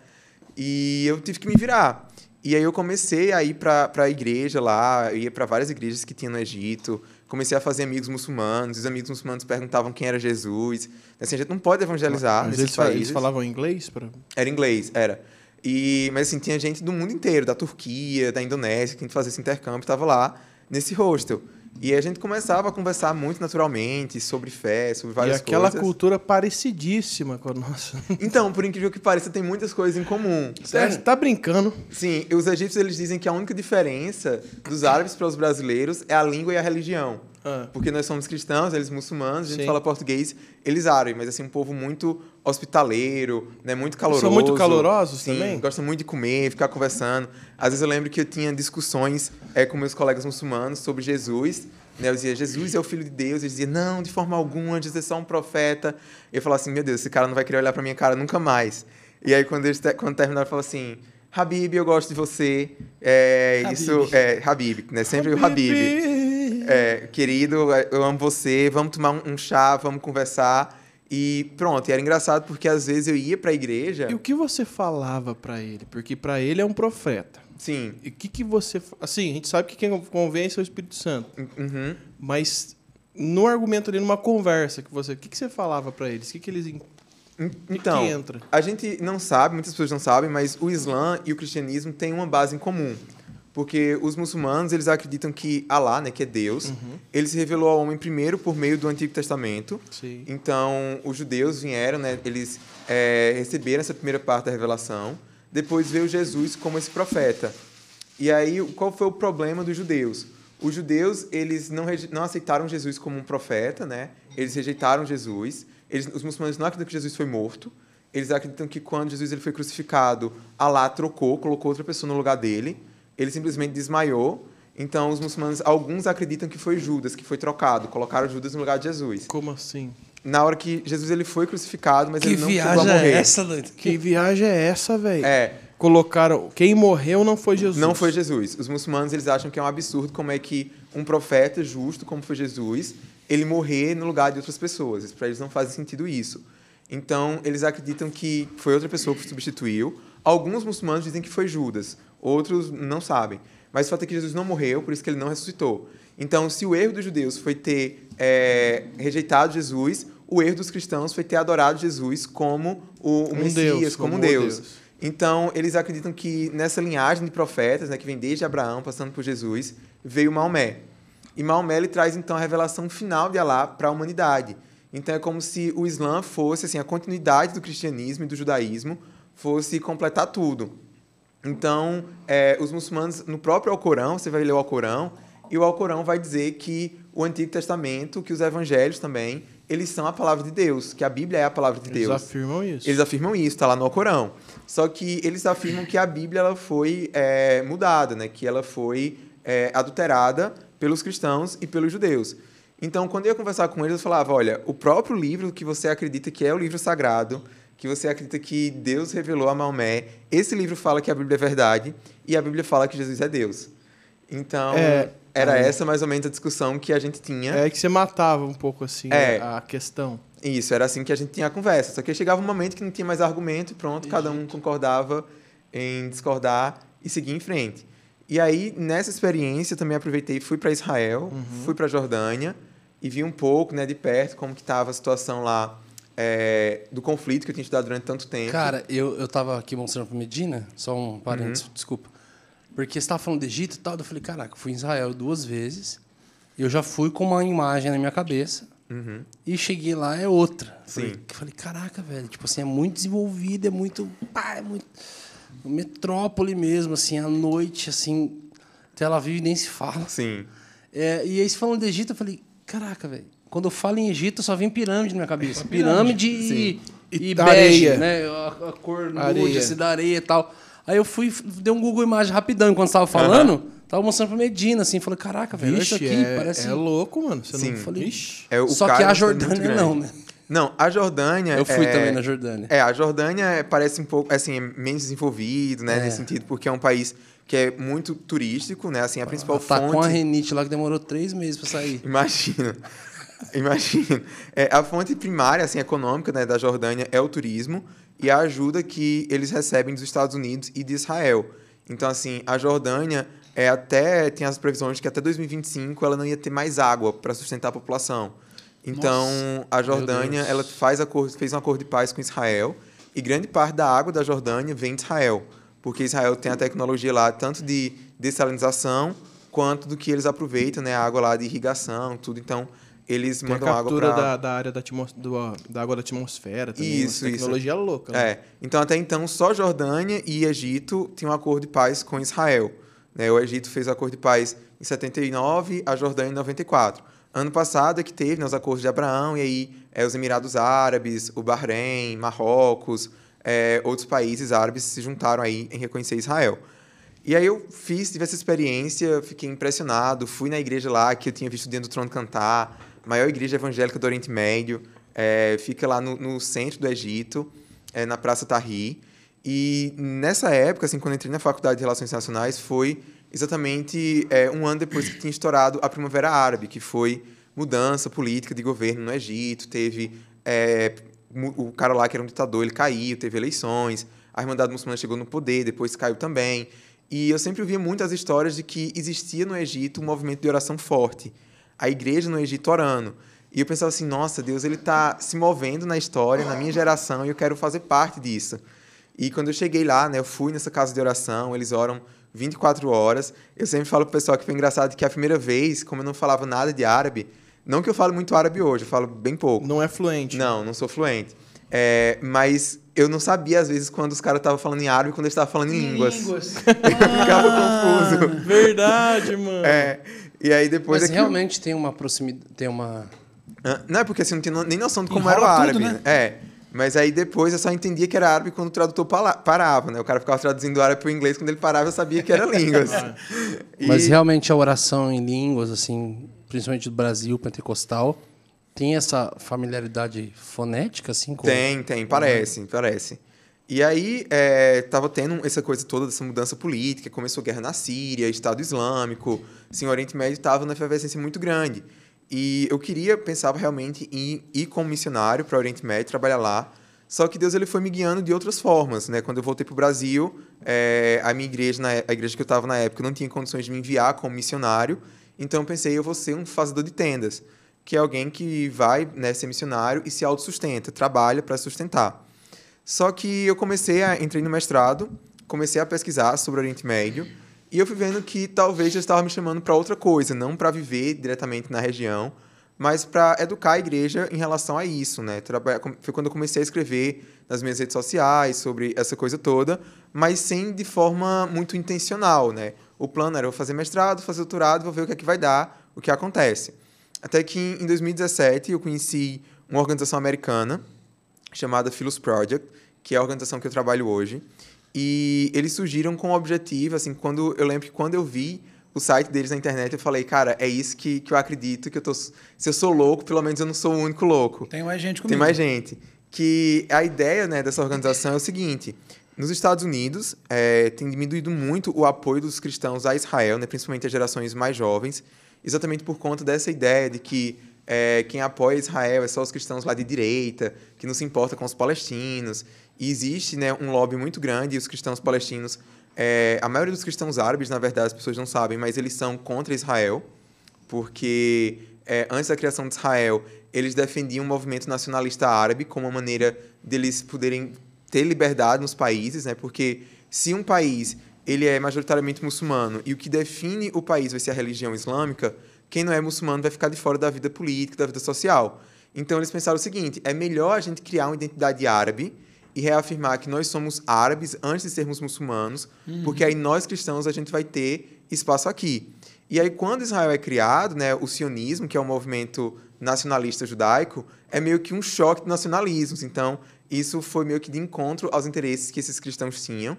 S4: E eu tive que me virar. E aí eu comecei a ir para a igreja lá, ia para várias igrejas que tinha no Egito. Comecei a fazer amigos muçulmanos, os amigos muçulmanos perguntavam quem era Jesus. Assim, a gente não pode evangelizar
S3: Mas
S4: nesses
S3: eles, eles falavam inglês? Pra...
S4: Era inglês, era. E, mas assim, tinha gente do mundo inteiro, da Turquia, da Indonésia, que a gente fazia esse intercâmbio, estava lá nesse hostel. E a gente começava a conversar muito naturalmente sobre fé, sobre
S3: E
S4: várias
S3: aquela
S4: coisas.
S3: cultura parecidíssima com a nossa.
S4: Então, por incrível que pareça, tem muitas coisas em comum.
S3: Você tá brincando?
S4: Sim, e os egípcios eles dizem que a única diferença dos árabes para os brasileiros é a língua e a religião.
S3: Ah.
S4: Porque nós somos cristãos, eles muçulmanos, a gente
S3: Sim.
S4: fala português, eles árabes, mas assim, um povo muito hospitaleiro, né, muito caloroso.
S3: muito calorosos
S4: Sim,
S3: também?
S4: gostam muito de comer, ficar conversando. Às vezes eu lembro que eu tinha discussões é, com meus colegas muçulmanos sobre Jesus, né, eu dizia, Jesus é o Filho de Deus. Eles diziam, não, de forma alguma, Jesus é só um profeta. Eu falava assim, meu Deus, esse cara não vai querer olhar pra minha cara nunca mais. E aí, quando, eles te- quando terminaram, eu falava assim, Habib, eu gosto de você. É,
S2: Habib.
S4: isso, é, Habib, né? Sempre o Habib. É, querido, eu amo você, vamos tomar um, um chá, vamos conversar. E pronto, e era engraçado porque às vezes eu ia pra igreja.
S3: E o que você falava pra ele? Porque pra ele é um profeta.
S4: Sim.
S3: E o que, que você. Assim, a gente sabe que quem convence é o Espírito Santo.
S4: Uhum.
S3: Mas no argumento ali, numa conversa que você. O que, que você falava pra eles? O que, que eles. en-
S4: Então,
S3: que entra?
S4: a gente não sabe, muitas pessoas não sabem, mas o Islã e o cristianismo têm uma base em comum. Porque os muçulmanos, eles acreditam que Alá, né, que é Deus,
S3: Uhum.
S4: ele se revelou ao homem primeiro por meio do Antigo Testamento.
S3: Sim.
S4: Então, os judeus vieram, né, eles é, receberam essa primeira parte da revelação. Depois veio Jesus como esse profeta. E aí, qual foi o problema dos judeus? Os judeus, eles não, não aceitaram Jesus como um profeta, né? Eles rejeitaram Jesus. Eles, os muçulmanos não acreditam que Jesus foi morto. Eles acreditam que quando Jesus ele foi crucificado, Alá trocou, colocou outra pessoa no lugar dele. Ele simplesmente desmaiou. Então, os muçulmanos, alguns acreditam que foi Judas que foi trocado, colocaram Judas no lugar de Jesus.
S3: Como assim?
S4: Na hora que Jesus ele foi crucificado, mas
S1: Que
S4: ele não chegou a
S1: viagem
S4: morrer.
S1: é essa?
S3: Que viagem é essa, velho?
S4: É,
S3: Colocaram. Quem morreu não foi Jesus.
S4: Não foi Jesus. Os muçulmanos eles acham que é um absurdo como é que um profeta justo, como foi Jesus, ele morrer no lugar de outras pessoas. Para eles não faz sentido isso. Então, eles acreditam que foi outra pessoa que substituiu. Alguns muçulmanos dizem que foi Judas, outros não sabem. Mas o fato é que Jesus não morreu, por isso que ele não ressuscitou. Então, se o erro dos judeus foi ter é, rejeitado Jesus, o erro dos cristãos foi ter adorado Jesus como o, o
S3: Um
S4: Messias,
S3: Deus,
S4: como,
S3: como
S4: um Deus.
S3: Deus.
S4: Então, eles acreditam que nessa linhagem de profetas, né, que vem desde Abraão, passando por Jesus, veio Maomé. E Maomé ele traz então a revelação final de Alá para a humanidade. Então é como se o Islã fosse assim a continuidade do cristianismo e do judaísmo, fosse completar tudo. Então, é, os muçulmanos, no próprio Alcorão, você vai ler o Alcorão, e o Alcorão vai dizer que o Antigo Testamento, que os evangelhos também, eles são a palavra de Deus, que a Bíblia é a palavra de
S3: Eles
S4: Deus.
S3: afirmam isso.
S4: Eles afirmam isso, está lá no Alcorão. Só que eles afirmam que a Bíblia ela foi é, mudada, né? que ela foi é, adulterada pelos cristãos e pelos judeus. Então, quando eu ia conversar com eles, eu falava: olha, o próprio livro que você acredita que é o livro sagrado, que você acredita que Deus revelou a Maomé, esse livro fala que a Bíblia é verdade e a Bíblia fala que Jesus é Deus. Então,
S3: É,
S4: era essa mais ou menos a discussão que a gente tinha.
S3: É que você matava um pouco assim
S4: É.
S3: a questão.
S4: Isso, era assim que a gente tinha a conversa. Só que chegava um momento que não tinha mais argumento e pronto, cada um concordava em discordar e seguir em frente. E aí, nessa experiência, também aproveitei e fui para Israel, fui para Jordânia e vi um pouco né, de perto como que estava a situação lá é, do conflito que eu tinha estudado durante tanto tempo.
S1: Cara, eu, eu tava aqui mostrando pro Medina, só um parênteses, desculpa. Porque você tava falando do Egito e tal, eu falei, caraca, fui em Israel duas vezes, eu já fui com uma imagem na minha cabeça, e cheguei lá, é outra. Falei,
S4: Sim.
S1: falei, caraca, velho, tipo assim, é muito desenvolvido, é muito. Pá, é muito. Metrópole mesmo, assim, à noite, assim. Tel Aviv nem se fala.
S4: Sim.
S1: É, e aí, você falando do Egito, eu falei, caraca, velho. Quando eu falo em Egito, só vem pirâmide na minha cabeça. Pirâmide e, e,
S3: E
S1: bege,
S3: areia.
S1: né? A, a cor nude,
S3: Areia.
S1: assim, da areia e tal. Aí eu fui, dei um Google Imagem rapidão enquanto você tava falando. Tava mostrando pra Medina, assim. Falei, caraca, velho, isso aqui.
S3: é,
S1: parece...
S3: é louco, mano. Você
S4: Sim.
S3: não
S1: Falei,
S3: Ixi.
S4: É, o
S1: Só que a Jordânia não, né?
S4: Não, a Jordânia.
S1: Eu fui
S4: é-
S1: também na Jordânia.
S4: É, a Jordânia é- parece um pouco, assim, é menos desenvolvido, né,
S1: É.
S4: nesse sentido, porque é um país que é muito turístico, né, assim, a principal
S1: Tá
S4: fonte...
S1: com a renite lá que demorou três meses pra sair.
S4: Imagina. Imagina. É, a fonte primária, assim, econômica, né, da Jordânia é o turismo e a ajuda que eles recebem dos Estados Unidos e de Israel. Então, assim, a Jordânia é até tem as previsões de que até 2025 ela não ia ter mais água para sustentar a população. Então, a Jordânia, ela faz acordo, fez um acordo de paz com Israel e grande parte da água da Jordânia vem de Israel, porque Israel tem a tecnologia lá tanto de dessalinização quanto do que eles aproveitam, né? A água lá de irrigação, tudo. Então, eles
S3: Tem a
S4: mandam água
S3: captura
S4: para
S3: da, da área da, do- da água da atmosfera também.
S4: Isso,
S3: uma
S4: isso.
S3: tecnologia louca. né?
S4: É. Então, até então, só Jordânia e Egito tinham um acordo de paz com Israel. Né? O Egito fez o acordo de paz em 79, a Jordânia em 94. Ano passado é que teve né, os acordos de Abraão, e aí é, os Emirados Árabes, o Bahrein, Marrocos, é, outros países árabes se juntaram aí em reconhecer Israel. E aí eu fiz, tive essa experiência, fiquei impressionado, fui na igreja lá que eu tinha visto dentro do trono cantar, maior igreja evangélica do Oriente Médio, é, fica lá no, no centro do Egito, é, na Praça Tahrir. E nessa época, assim, quando entrei na Faculdade de Relações Internacionais, foi exatamente é, um ano depois que tinha estourado a Primavera Árabe, que foi mudança política de governo no Egito, teve é, o cara lá que era um ditador, ele caiu, teve eleições, a Irmandade Muçulmana chegou no poder, depois caiu também. E eu sempre ouvia muitas histórias de que existia no Egito um movimento de oração forte, a igreja no Egito orando. E eu pensava assim, nossa, Deus ele está se movendo na história, na minha geração, e eu quero fazer parte disso. E quando eu cheguei lá, né, eu fui nessa casa de oração, eles oram 24 horas. Eu sempre falo pro pessoal que foi engraçado que a primeira vez, como eu não falava nada de árabe, não que eu falo muito árabe hoje, eu falo bem pouco.
S3: Não é fluente.
S4: Não, não sou fluente. É, mas eu não sabia, às vezes, quando os caras estavam falando em árabe e quando eles estavam falando em línguas. Eu ficava confuso.
S3: Verdade, mano.
S4: É, e aí depois
S1: Mas
S4: é que-
S1: realmente tem uma proximidade, tem uma...
S4: Não é porque assim, não tinha nem noção de como
S2: Enrola
S4: era o árabe.
S2: tudo, né?
S4: É. Mas aí depois eu só entendia que era árabe quando o tradutor parava, né? O cara ficava traduzindo árabe para o inglês, quando ele parava eu sabia que era línguas. E-
S1: Mas realmente a oração em línguas, assim, principalmente do Brasil, pentecostal, tem essa familiaridade fonética, assim? Com...
S4: Tem, tem, parece, parece. E aí, é, tava tendo essa coisa toda dessa mudança política, começou guerra na Síria, Estado Islâmico, assim, o Oriente Médio estava numa efervescência muito grande. E eu queria, pensava realmente em ir como missionário para o Oriente Médio, trabalhar lá, só que Deus ele foi me guiando de outras formas, né? Quando eu voltei para o Brasil, é, a minha igreja, na é- a igreja que eu estava na época, não tinha condições de me enviar como missionário, então eu pensei, eu vou ser um fazedor de tendas, que é alguém que vai né, ser missionário e se autossustenta, trabalha para sustentar. Só que eu comecei a entrei no mestrado, comecei a pesquisar sobre o Oriente Médio e eu fui vendo que talvez eu estava me chamando para outra coisa, não para viver diretamente na região, mas para educar a igreja em relação a isso, né? Foi quando eu comecei a escrever nas minhas redes sociais sobre essa coisa toda, mas sem de forma muito intencional, né? O plano era eu fazer mestrado, fazer doutorado, vou ver o que é que vai dar, o que acontece. Até que em 2017 eu conheci uma organização americana chamada Philos Project, que é a organização que eu trabalho hoje. E eles surgiram com o objetivo, assim, quando eu lembro que quando eu vi o site deles na internet, eu falei, cara, é isso que, que eu acredito, que eu tô. Se eu sou louco, pelo menos eu não sou o único louco.
S2: Tem mais gente comigo.
S4: Tem mais gente. Que a ideia né, dessa organização é o seguinte: nos Estados Unidos é, tem diminuído muito o apoio dos cristãos a Israel, né, principalmente as gerações mais jovens, exatamente por conta dessa ideia de que é, quem apoia Israel é só os cristãos lá de direita, que não se importa com os palestinos. E existe né, um lobby muito grande, e os cristãos palestinos, é, a maioria dos cristãos árabes, na verdade, as pessoas não sabem, mas eles são contra Israel porque é, antes da criação de Israel, eles defendiam o movimento nacionalista árabe como uma maneira deles poderem ter liberdade nos países, né? Porque se um país ele é majoritariamente muçulmano e o que define o país vai ser a religião islâmica, quem não é muçulmano vai ficar de fora da vida política, da vida social. Então eles pensaram o seguinte: é melhor a gente criar uma identidade árabe e reafirmar que nós somos árabes antes de sermos muçulmanos, porque aí nós cristãos a gente vai ter espaço aqui. E aí, quando Israel é criado, né, o sionismo, que é um movimento nacionalista judaico, é meio que um choque de nacionalismos. Então, isso foi meio que de encontro aos interesses que esses cristãos tinham.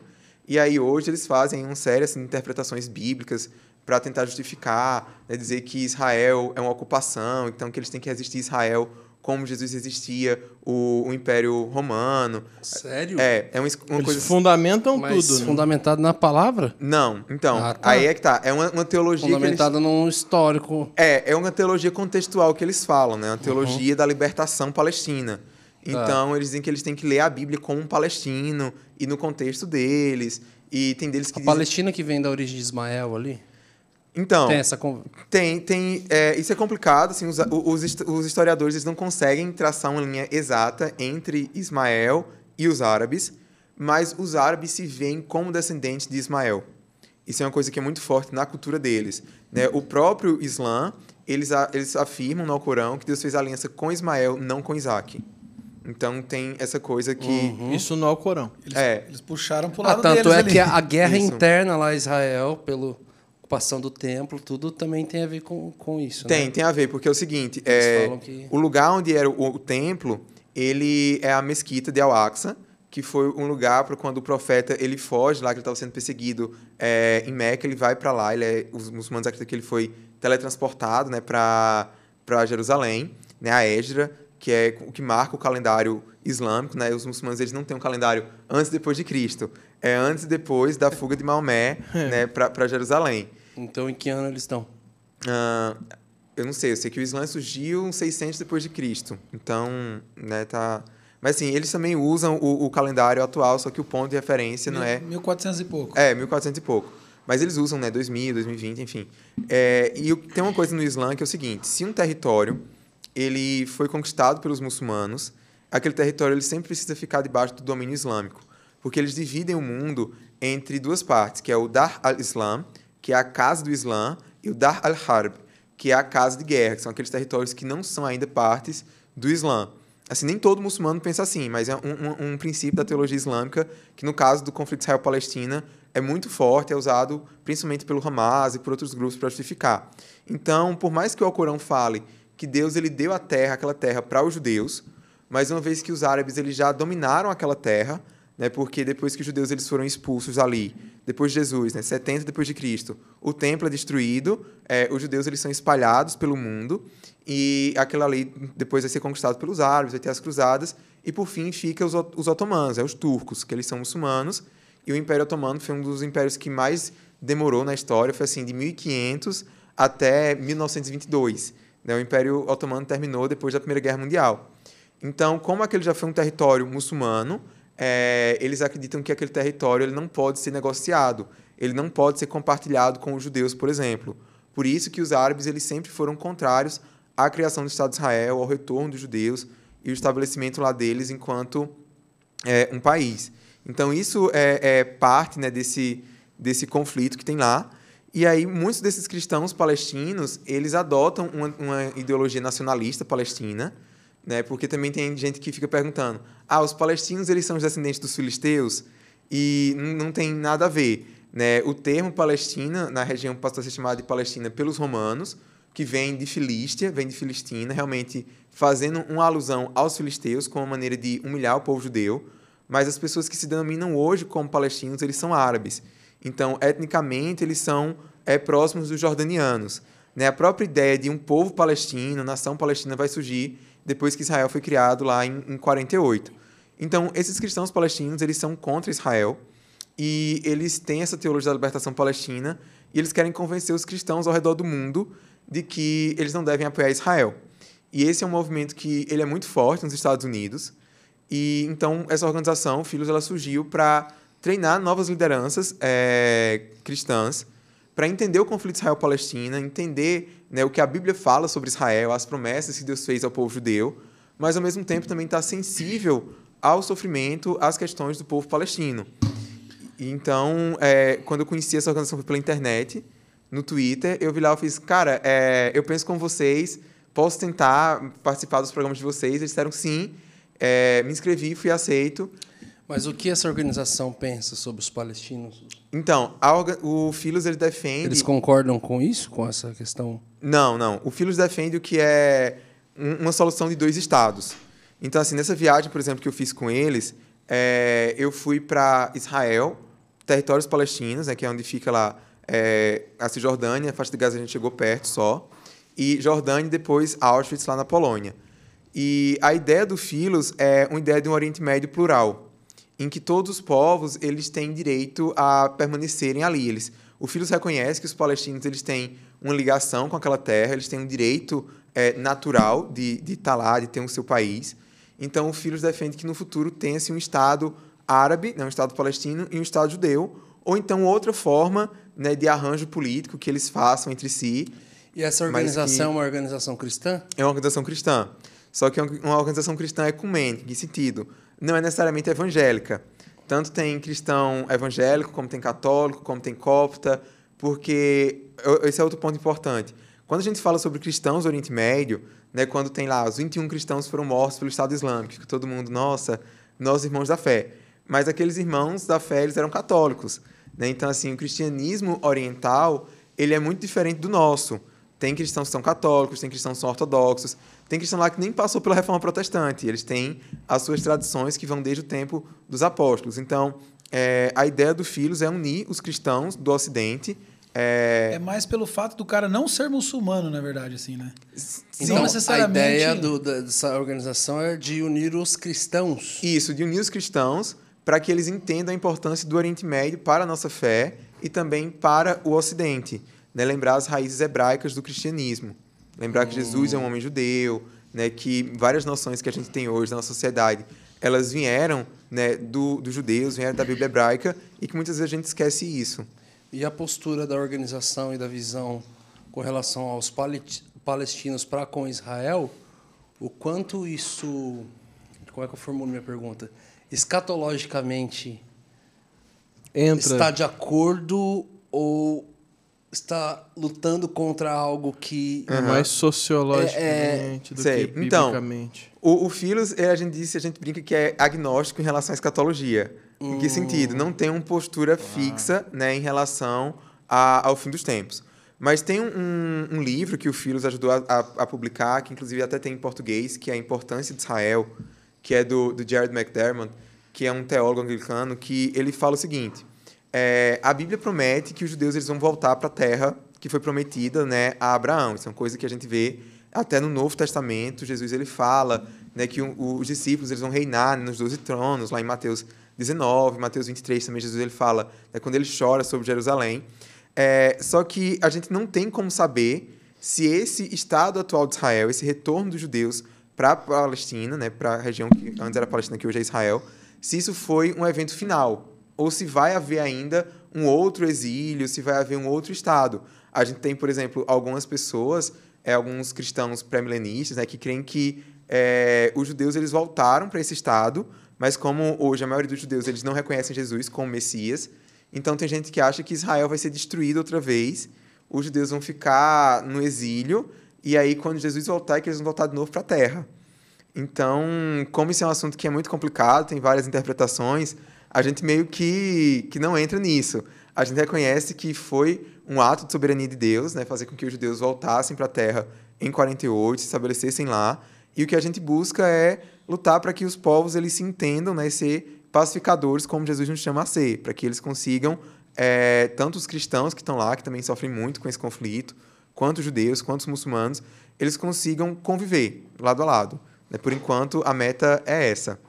S4: E aí, hoje, eles fazem uma série assim, de interpretações bíblicas para tentar justificar, né, dizer que Israel é uma ocupação, então que eles têm que resistir a Israel como Jesus resistia o, o Império Romano.
S1: Sério?
S4: É, é uma, uma
S3: Eles
S4: coisa...
S3: fundamentam
S1: Mas
S3: tudo, né?
S1: fundamentado na palavra?
S4: Não, então,
S1: Ah, tá.
S4: aí é que tá. É uma, uma teologia que eles...
S1: Fundamentado num histórico.
S4: É, é uma teologia contextual que eles falam, né? Uma teologia da libertação palestina. Então, eles dizem que eles têm que ler a Bíblia como um palestino e no contexto deles. E tem deles que
S1: A
S4: dizem...
S1: Palestina que vem da origem de Ismael ali?
S4: Então,
S1: Tem essa... con-
S4: tem, tem é, isso é complicado, assim, os, os, os historiadores eles não conseguem traçar uma linha exata entre Ismael e os árabes, mas os árabes se veem como descendentes de Ismael. Isso é uma coisa que é muito forte na cultura deles. Né? O próprio Islã, eles, a- eles afirmam no Alcorão que Deus fez aliança com Ismael, não com Isaac. Então tem essa coisa que.
S3: Isso no Alcorão.
S2: Eles,
S4: É.
S2: eles puxaram pro
S1: Ah,
S2: lado
S1: tanto
S2: deles
S1: é
S2: ali.
S1: que a, a guerra
S4: Isso.
S1: interna lá em Israel, pela ocupação do templo, tudo também tem a ver com, com isso.
S4: Tem,
S1: né?
S4: tem a ver, porque é o seguinte: é,
S1: que-
S4: o lugar onde era o, o templo, ele é a mesquita de Al-Aqsa, que foi um lugar para quando o profeta ele foge lá, que ele estava sendo perseguido é, em Meca, ele vai para lá, ele é, os muçulmanos acreditam que ele foi teletransportado né, para Jerusalém, né, a Esdra, que é o que marca o calendário islâmico. Né, os muçulmanos eles não têm um calendário antes e depois de Cristo, é antes e depois da fuga de Maomé né, para Jerusalém.
S1: Então, em que ano eles estão?
S4: Ah, eu não sei, eu sei que o Islã surgiu uns 600 depois de Cristo. Então, né, tá... Mas assim, eles também usam o, o calendário atual, só que o ponto de referência não é...
S2: 1400 e pouco.
S4: É, 1400 e pouco. Mas eles usam, né, 2000, 2020, enfim. É, e tem uma coisa no Islã que é o seguinte, se um território ele foi conquistado pelos muçulmanos, aquele território ele sempre precisa ficar debaixo do domínio islâmico, porque eles dividem o mundo entre duas partes, que é o Dar al-Islam, que é a casa do Islã, e o Dar al-Harb, que é a casa de guerra, que são aqueles territórios que não são ainda partes do Islã. Assim, nem todo muçulmano pensa assim, mas é um, um- um princípio da teologia islâmica que, no caso do conflito Israel-Palestina, é muito forte, é usado principalmente pelo Hamas e por outros grupos para justificar. Então, por mais que o Alcorão fale que Deus ele deu a terra, aquela terra para os judeus, mas uma vez que os árabes eles já dominaram aquela terra, né, porque depois que os judeus eles foram expulsos ali, depois de Jesus, né, 70 depois de Cristo, o templo é destruído, é, os judeus eles são espalhados pelo mundo e aquela ali depois vai ser conquistado pelos árabes, vai ter as cruzadas e por fim fica os, os otomanos, é os turcos, que eles são muçulmanos e o Império Otomano foi um dos impérios que mais demorou na história, foi assim de 1500 até 1922. Né? O Império Otomano terminou depois da Primeira Guerra Mundial. Então, como aquele já foi um território muçulmano, é, eles acreditam que aquele território ele não pode ser negociado, ele não pode ser compartilhado com os judeus, por exemplo. Por isso que os árabes eles sempre foram contrários à criação do Estado de Israel, ao retorno dos judeus e o estabelecimento lá deles enquanto é, um país. Então, isso é, é parte né, desse, desse conflito que tem lá. E aí, muitos desses cristãos palestinos, eles adotam uma, uma ideologia nacionalista palestina, né, porque também tem gente que fica perguntando, ah, os palestinos eles são os descendentes dos filisteus? E não, tem nada a ver. Né? O termo Palestina, na região, passou a ser chamado de Palestina pelos romanos, que vem de Filístia, vem de Filistina, realmente fazendo uma alusão aos filisteus como uma maneira de humilhar o povo judeu, mas as pessoas que se denominam hoje como palestinos, eles são árabes. Então, etnicamente, eles são é, próximos dos jordanianos. Né? A própria ideia de um povo palestino, nação palestina, vai surgir depois que Israel foi criado lá em, em 48. Então, esses cristãos palestinos, eles são contra Israel e eles têm essa teologia da libertação palestina e eles querem convencer os cristãos ao redor do mundo de que eles não devem apoiar Israel. E esse é um movimento que ele é muito forte nos Estados Unidos. E então essa organização, Filhos, ela surgiu para treinar novas lideranças é, cristãs para entender o conflito Israel-Palestina, entender né, o que a Bíblia fala sobre Israel, as promessas que Deus fez ao povo judeu, mas ao mesmo tempo também está sensível ao sofrimento, às questões do povo palestino. Então, é, quando eu conheci essa organização pela internet, no Twitter, eu vi lá e fiz, cara, é, eu penso com vocês, posso tentar participar dos programas de vocês? Eles disseram sim, é, me inscrevi, fui aceito.
S1: Mas o que essa organização pensa sobre os palestinos?
S4: Então, orga- o Filos ele defende...
S1: Eles concordam com isso, com essa questão?
S4: Não, não. O Filos defende o que é um- uma solução de dois estados. Então, assim, nessa viagem, por exemplo, que eu fiz com eles, é, eu fui para Israel, territórios palestinos, né, que é onde fica lá é, a Cisjordânia, a faixa de Gaza a gente chegou perto só, e Jordânia e depois Auschwitz, lá na Polônia. E a ideia do Filos é uma ideia de um Oriente Médio plural, em que todos os povos eles têm direito a permanecerem ali. Eles, o Filos reconhece que os palestinos eles têm uma ligação com aquela terra, eles têm um direito é, natural de de estar lá, de ter o seu país. Então, o Filos defende que no futuro tenha-se um Estado árabe, né, um Estado palestino, e um Estado judeu, ou então outra forma né, de arranjo político que eles façam entre si.
S1: E essa organização é uma organização cristã?
S4: É uma organização cristã. Só que é uma organização cristã ecumênica. Em que sentido? Não é necessariamente evangélica. Tanto tem cristão evangélico, como tem católico, como tem copta, porque esse é outro ponto importante. Quando a gente fala sobre cristãos do Oriente Médio, né, quando tem lá os 21 cristãos foram mortos pelo Estado Islâmico, que todo mundo, nossa, nós irmãos da fé. Mas aqueles irmãos da fé, eles eram católicos. Né? Então, assim, o cristianismo oriental, ele é muito diferente do nosso. Tem cristãos que são católicos, tem cristãos que são ortodoxos, tem cristão lá que nem passou pela reforma protestante. Eles têm as suas tradições que vão desde o tempo dos apóstolos. Então, é, a ideia do Filhos é unir os cristãos do Ocidente. É,
S2: É mais pelo fato do cara não ser muçulmano, na verdade, assim, né?
S1: Então,
S2: Não necessariamente-
S1: a ideia do- da- dessa organização é de unir os cristãos.
S4: Isso, de unir os cristãos para que eles entendam a importância do Oriente Médio para a nossa fé e também para o Ocidente. Né? Lembrar as raízes hebraicas do cristianismo. Lembrar que Jesus é um homem judeu, né? que várias noções que a gente tem hoje na nossa sociedade, elas vieram né, do, dos judeus, vieram da Bíblia hebraica e que muitas vezes a gente esquece isso.
S1: E a postura da organização e da visão com relação aos palestinos para com Israel, o quanto isso. Como é que eu formulo minha pergunta? Escatologicamente
S3: Entra.
S1: está de acordo ou está lutando contra algo que.
S3: É mais sociologicamente do
S4: Sei.
S3: que
S4: Então,
S3: biblicamente.
S4: O, o Philos, eh, a gente disse, a gente brinca que é agnóstico em relação à escatologia. Em que sentido? Não tem uma postura fixa né, em relação a- ao fim dos tempos. Mas tem um, um- um livro que o Philos ajudou a, a- a publicar, que inclusive até tem em português, que é A Importância de Israel, que é do, do Jared McDermott, que é um teólogo anglicano, que ele fala o seguinte, é, a Bíblia promete que os judeus eles vão voltar para a terra que foi prometida né, a Abraão. Isso é uma coisa que a gente vê até no Novo Testamento. Jesus ele fala né, que os discípulos eles vão reinar nos doze tronos, lá em Mateus 19, Mateus 23 também Jesus ele fala né, quando ele chora sobre Jerusalém. É, só que a gente não tem como saber se esse estado atual de Israel, esse retorno dos judeus para a Palestina, né, para a região que antes era Palestina, que hoje é Israel, se isso foi um evento final ou se vai haver ainda um outro exílio, se vai haver um outro estado. A gente tem, por exemplo, algumas pessoas, é, alguns cristãos pré-milenistas, né, que creem que é, os judeus eles voltaram para esse estado, mas como hoje a maioria dos judeus eles não reconhecem Jesus como Messias, então tem gente que acha que Israel vai ser destruído outra vez, os judeus vão ficar no exílio, e aí quando Jesus voltar, é que eles vão voltar de novo para a terra. Então, como isso é um assunto que é muito complicado, tem várias interpretações, a gente meio que, que não entra nisso. A gente reconhece que foi um ato de soberania de Deus, né, fazer com que os judeus voltassem para a terra em 48, se estabelecessem lá, e o que a gente busca é lutar para que os povos eles se entendam, né, ser pacificadores, como Jesus nos chama a ser, para que eles consigam, é, tanto os cristãos que estão lá, que também sofrem muito com esse conflito, quanto os judeus, quanto os muçulmanos, eles consigam conviver lado a lado. né? Por enquanto, a meta é essa.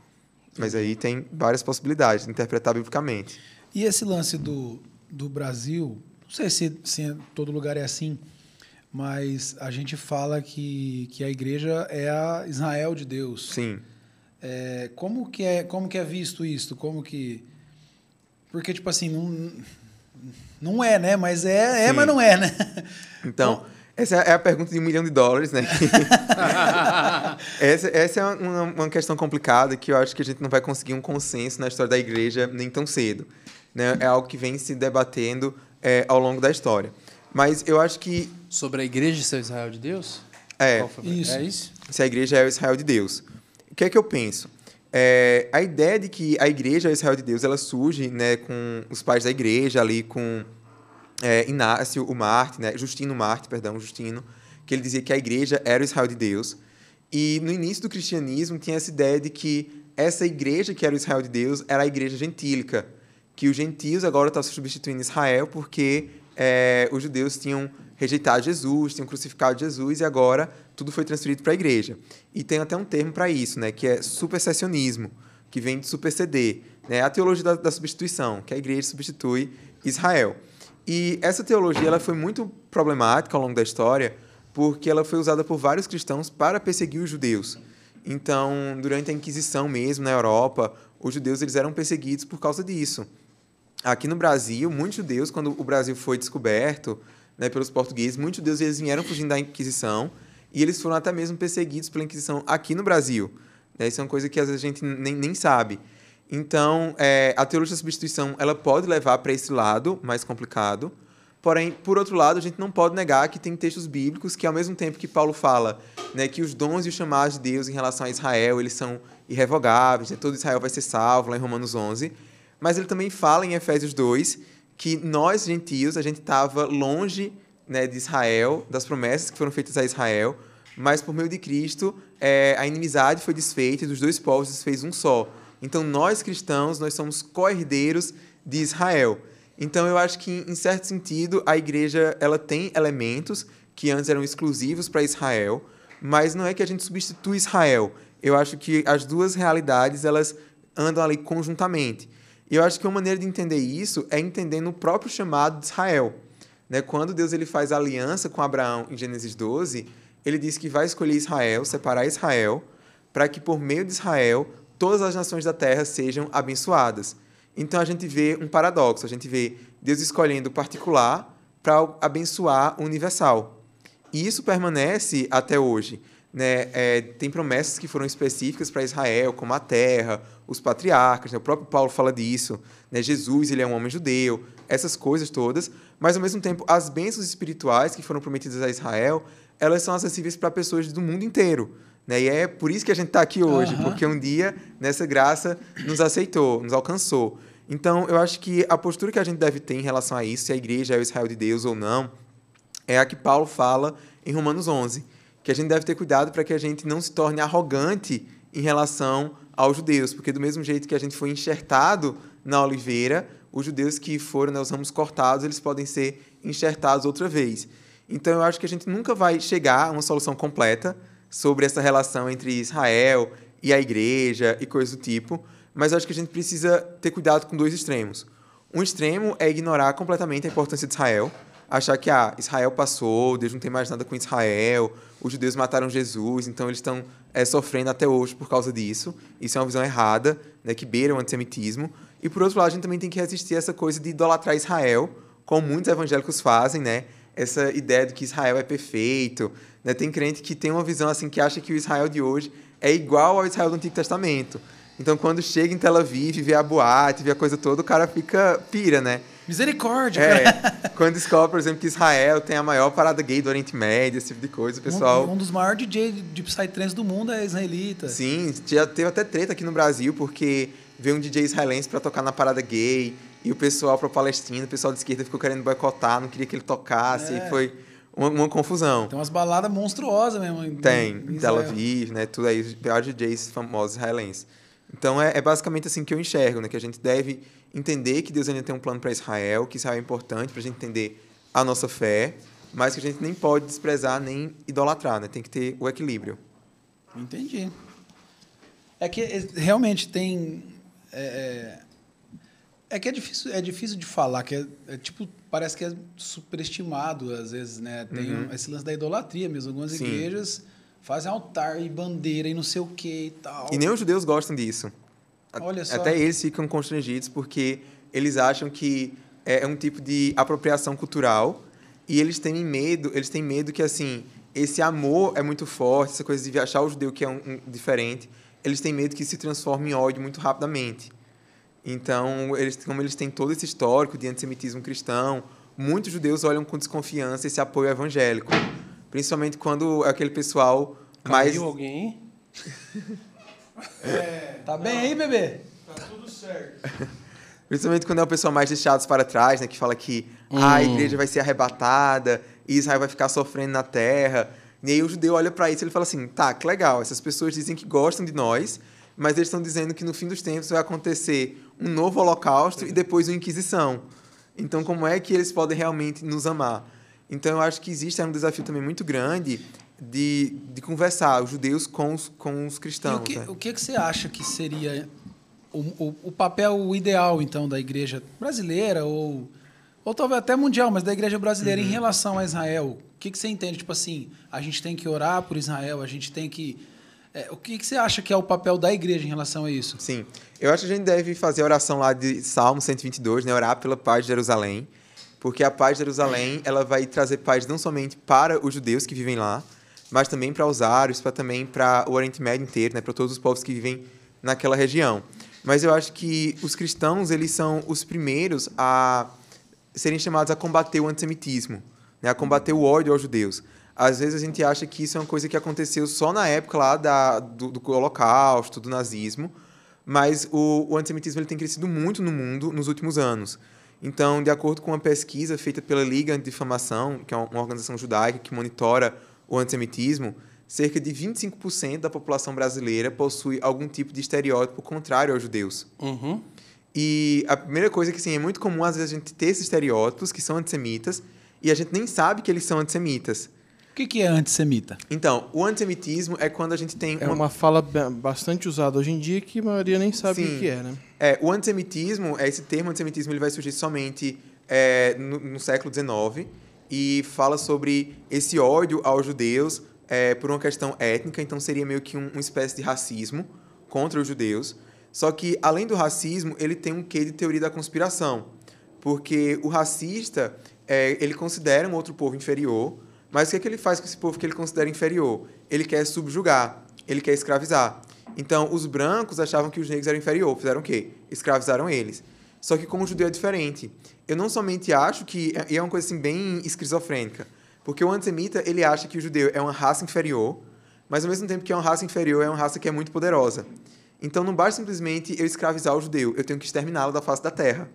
S4: Mas aí tem várias possibilidades de interpretar biblicamente.
S2: E esse lance do, do Brasil, não sei se, se em todo lugar é assim, mas a gente fala que, que a igreja é a Israel de Deus.
S4: Sim.
S2: É, como, que é, como que é visto isso? Como que. Porque, tipo assim, não, não é, né? Mas é, é
S4: Sim.
S2: mas não é, né?
S4: Então, essa é a pergunta de um milhão de dólares, né? essa, essa é uma, uma questão complicada que eu acho que a gente não vai conseguir um consenso na história da igreja nem tão cedo. Né? É algo que vem se debatendo é, ao longo da história. Mas eu acho que
S1: Sobre a igreja ser o Israel de Deus?
S4: é?
S2: Isso.
S1: É isso?
S4: se a igreja é o Israel de Deus. O que é que eu penso? É, a ideia de que a igreja é o Israel de Deus, ela surge né, com os pais da igreja ali, com é, Inácio, o Marte, né, Justino Marte, perdão, Justino, que ele dizia que a igreja era o Israel de Deus. E no início do cristianismo tinha essa ideia de que essa igreja que era o Israel de Deus era a igreja gentílica, que os gentios agora estavam substituindo Israel porque é, os judeus tinham rejeitado Jesus, tinham crucificado Jesus e agora tudo foi transferido para a igreja. E tem até um termo para isso, né, que é supersessionismo, que vem de superceder, né, a teologia da, da substituição, que a igreja substitui Israel. E essa teologia ela foi muito problemática ao longo da história, porque ela foi usada por vários cristãos para perseguir os judeus. Então, durante a Inquisição mesmo na Europa, os judeus eles eram perseguidos por causa disso. Aqui no Brasil, muitos judeus, quando o Brasil foi descoberto né, pelos portugueses, muitos judeus eles vieram fugindo da Inquisição e eles foram até mesmo perseguidos pela Inquisição aqui no Brasil. Né? Isso é uma coisa que às vezes a gente nem, nem sabe. Então, é, a teologia da substituição ela pode levar para esse lado mais complicado. Porém, por outro lado, a gente não pode negar que tem textos bíblicos que, ao mesmo tempo que Paulo fala né, que os dons e os chamados de Deus em relação a Israel eles são irrevogáveis, né, todo Israel vai ser salvo, lá em Romanos 11, mas ele também fala em Efésios 2 que nós, gentios, a gente estava longe né, de Israel, das promessas que foram feitas a Israel, mas por meio de Cristo, é, a inimizade foi desfeita e dos dois povos se fez um só. Então, nós cristãos, nós somos co-herdeiros de Israel. Então, eu acho que, em certo sentido, a igreja ela tem elementos que antes eram exclusivos para Israel, mas não é que a gente substitui Israel. Eu acho que as duas realidades elas andam ali conjuntamente. E eu acho que uma maneira de entender isso é entendendo o próprio chamado de Israel. Né? Quando Deus ele faz aliança com Abraão em Gênesis 12, ele diz que vai escolher Israel, separar Israel, para que por meio de Israel todas as nações da terra sejam abençoadas. Então a gente vê um paradoxo, a gente vê Deus escolhendo o particular para abençoar o universal. E isso permanece até hoje. Né? É, tem promessas que foram específicas para Israel, como a terra, os patriarcas, né? o próprio Paulo fala disso. Né? Jesus ele é um homem judeu, essas coisas todas. Mas, ao mesmo tempo, as bênçãos espirituais que foram prometidas a Israel, elas são acessíveis para pessoas do mundo inteiro. Né? E é por isso que a gente está aqui hoje, uhum. porque um dia, nessa graça, nos aceitou, nos alcançou. Então, eu acho que a postura que a gente deve ter em relação a isso, se a igreja é o Israel de Deus ou não, é a que Paulo fala em Romanos 11, que a gente deve ter cuidado para que a gente não se torne arrogante em relação aos judeus, porque do mesmo jeito que a gente foi enxertado na oliveira, os judeus que foram né, os ramos cortados, eles podem ser enxertados outra vez. Então, eu acho que a gente nunca vai chegar a uma solução completa, sobre essa relação entre Israel e a igreja e coisas do tipo, mas eu acho que a gente precisa ter cuidado com dois extremos. Um extremo é ignorar completamente a importância de Israel, achar que ah, Israel passou, Deus não tem mais nada com Israel, os judeus mataram Jesus, então eles estão é, sofrendo até hoje por causa disso. Isso é uma visão errada, né, que beira o antissemitismo. E por outro lado, a gente também tem que resistir a essa coisa de idolatrar Israel, como muitos evangélicos fazem, né? Essa ideia de que Israel é perfeito, né? Tem crente que tem uma visão assim que acha que o Israel de hoje é igual ao Israel do Antigo Testamento. Então, quando chega em Tel Aviv, vê a boate, vê a coisa toda, o cara fica pira, né?
S2: Misericórdia,
S4: é, Quando descobre, por exemplo, que Israel tem a maior parada gay do Oriente Médio, esse tipo de coisa, o pessoal...
S2: Um, um dos maiores DJs de Psytrance do mundo é israelita.
S4: Sim, já teve até treta aqui no Brasil, porque veio um DJ israelense para tocar na parada gay, e o pessoal pro Palestina, o pessoal de esquerda ficou querendo boicotar, não queria que ele tocasse, é. foi uma, uma, confusão.
S2: Tem umas baladas monstruosas mesmo.
S4: Tem, em Tel Aviv, né? Tudo aí, os piores DJs famosos israelenses. Então é, é, basicamente assim que eu enxergo, né? Que a gente deve entender que Deus ainda tem um plano para Israel, que Israel é importante para a gente entender a nossa fé, mas que a gente nem pode desprezar nem idolatrar, né? Tem que ter o equilíbrio.
S2: Entendi. É que é, realmente tem. É, é, que é difícil, é difícil de falar, que é, é tipo parece que é superestimado às vezes, né? Tem uhum. esse lance da idolatria mesmo. Algumas Sim. igrejas fazem altar e bandeira e não sei o que e tal.
S4: E nem os judeus gostam disso.
S2: Olha só.
S4: Até eles ficam constrangidos porque eles acham que é, é um tipo de apropriação cultural e eles têm medo, eles têm medo que assim, esse amor é muito forte, essa coisa de achar o judeu que é um, um diferente, eles têm medo que se transforme em ódio muito rapidamente. Então, eles, como eles têm todo esse histórico de antissemitismo cristão, muitos judeus olham com desconfiança esse apoio evangélico. Principalmente quando é aquele pessoal Caiu mais.
S1: alguém?
S2: é, tá bem aí, bebê?
S1: Tá tudo certo.
S4: Principalmente quando é o pessoal mais deixado para trás, né? Que fala que hum. ah, a igreja vai ser arrebatada, e Israel vai ficar sofrendo na terra. E aí o judeu olha para isso e ele fala assim: tá, que legal, essas pessoas dizem que gostam de nós, mas eles estão dizendo que no fim dos tempos vai acontecer um novo holocausto e depois uma inquisição. Então, como é que eles podem realmente nos amar? Então, eu acho que existe um desafio também muito grande de, de conversar os judeus com os, com os cristãos.
S2: E o que,
S4: né?
S2: o que, que você acha que seria o, o, o, papel ideal, então, da igreja brasileira ou, ou talvez até mundial, mas da igreja brasileira uhum. em relação a Israel? O que, que você entende? Tipo assim, a gente tem que orar por Israel, a gente tem que é, o que, que, você acha que é o papel da igreja em relação a isso?
S4: Sim. Eu acho que a gente deve fazer a oração lá de Salmo 122, né? Orar pela paz de Jerusalém. Porque a paz de Jerusalém, ela vai trazer paz não somente para os judeus que vivem lá, mas também para os árabes, para também para o Oriente Médio inteiro, né? Para todos os povos que vivem naquela região. Mas eu acho que os cristãos, eles são os primeiros a serem chamados a combater o antissemitismo, né? a combater o ódio aos judeus. Às vezes a gente acha que isso é uma coisa que aconteceu só na época lá da, do, do Holocausto, do nazismo, mas o, o antissemitismo ele tem crescido muito no mundo nos últimos anos. Então, de acordo com uma pesquisa feita pela Liga Antidifamação, que é uma organização judaica que monitora o antissemitismo, cerca de 25% da população brasileira possui algum tipo de estereótipo contrário aos judeus.
S1: Uhum.
S4: E a primeira coisa é que assim, é muito comum às vezes a gente ter esses estereótipos que são antissemitas e a gente nem sabe que eles são antissemitas.
S2: O que, que é antissemita?
S4: Então, o antissemitismo é quando a gente tem
S3: É uma fala ba- bastante usada hoje em dia que a maioria nem sabe o
S4: Sim.
S3: que que é, né?
S4: É, o antissemitismo, é, esse termo antissemitismo, ele vai surgir somente é, no, no século XIX e fala sobre esse ódio aos judeus é, por uma questão étnica, então seria meio que um, uma espécie de racismo contra os judeus. Só que, além do racismo, ele tem um quê de teoria da conspiração, porque o racista, é, ele considera um outro povo inferior, mas o que, é que ele faz com esse povo que ele considera inferior? Ele quer subjugar, ele quer escravizar. Então, os brancos achavam que os negros eram inferior, fizeram o quê? Escravizaram eles. Só que como o judeu é diferente. Eu não somente acho que... E é uma coisa assim bem esquizofrênica. Porque o antissemita, ele acha que o judeu é uma raça inferior, mas ao mesmo tempo que é uma raça inferior, é uma raça que é muito poderosa. Então não basta simplesmente eu escravizar o judeu, eu tenho que exterminá-lo da face da terra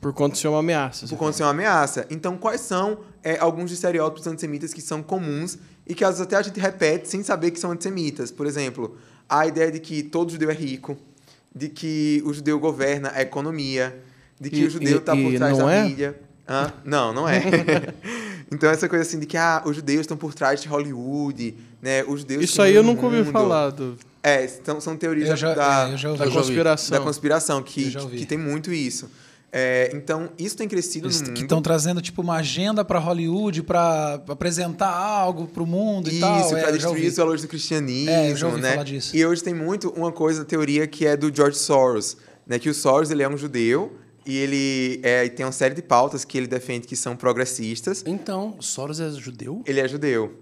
S3: Por conta de ser uma ameaça.
S4: por conta de ser uma ameaça. Então, quais são é, alguns estereótipos antissemitas que são comuns e que às vezes até a gente repete sem saber que são antissemitas? Por exemplo, a ideia de que todo judeu é rico, de que o judeu governa a economia, de que
S3: E-
S4: o judeu está por trás da
S3: é?
S4: mídia. Hã? Não, não é. então, essa coisa assim de que ah, os judeus estão por trás de Hollywood, né? Os judeus
S3: Isso aí eu nunca ouvi
S4: mundo.
S3: falar do,
S4: É, são, são teorias
S2: já,
S4: da,
S2: é,
S3: da conspiração.
S4: da conspiração, que, que tem muito isso. É, então, isso tem crescido
S2: Eles
S4: no mundo.
S2: que estão trazendo tipo uma agenda para Hollywood para apresentar algo para o mundo e
S4: Isso,
S2: tal.
S4: para
S2: É,
S4: destruir os valores do cristianismo,
S2: É, eu já ouvi
S4: né?
S2: falar disso.
S4: E hoje tem muito uma coisa, a teoria que é do George Soros, né? Que o Soros ele é um judeu e ele é, e tem uma série de pautas que ele defende que são progressistas.
S1: Então, Soros é judeu?
S4: Ele é judeu.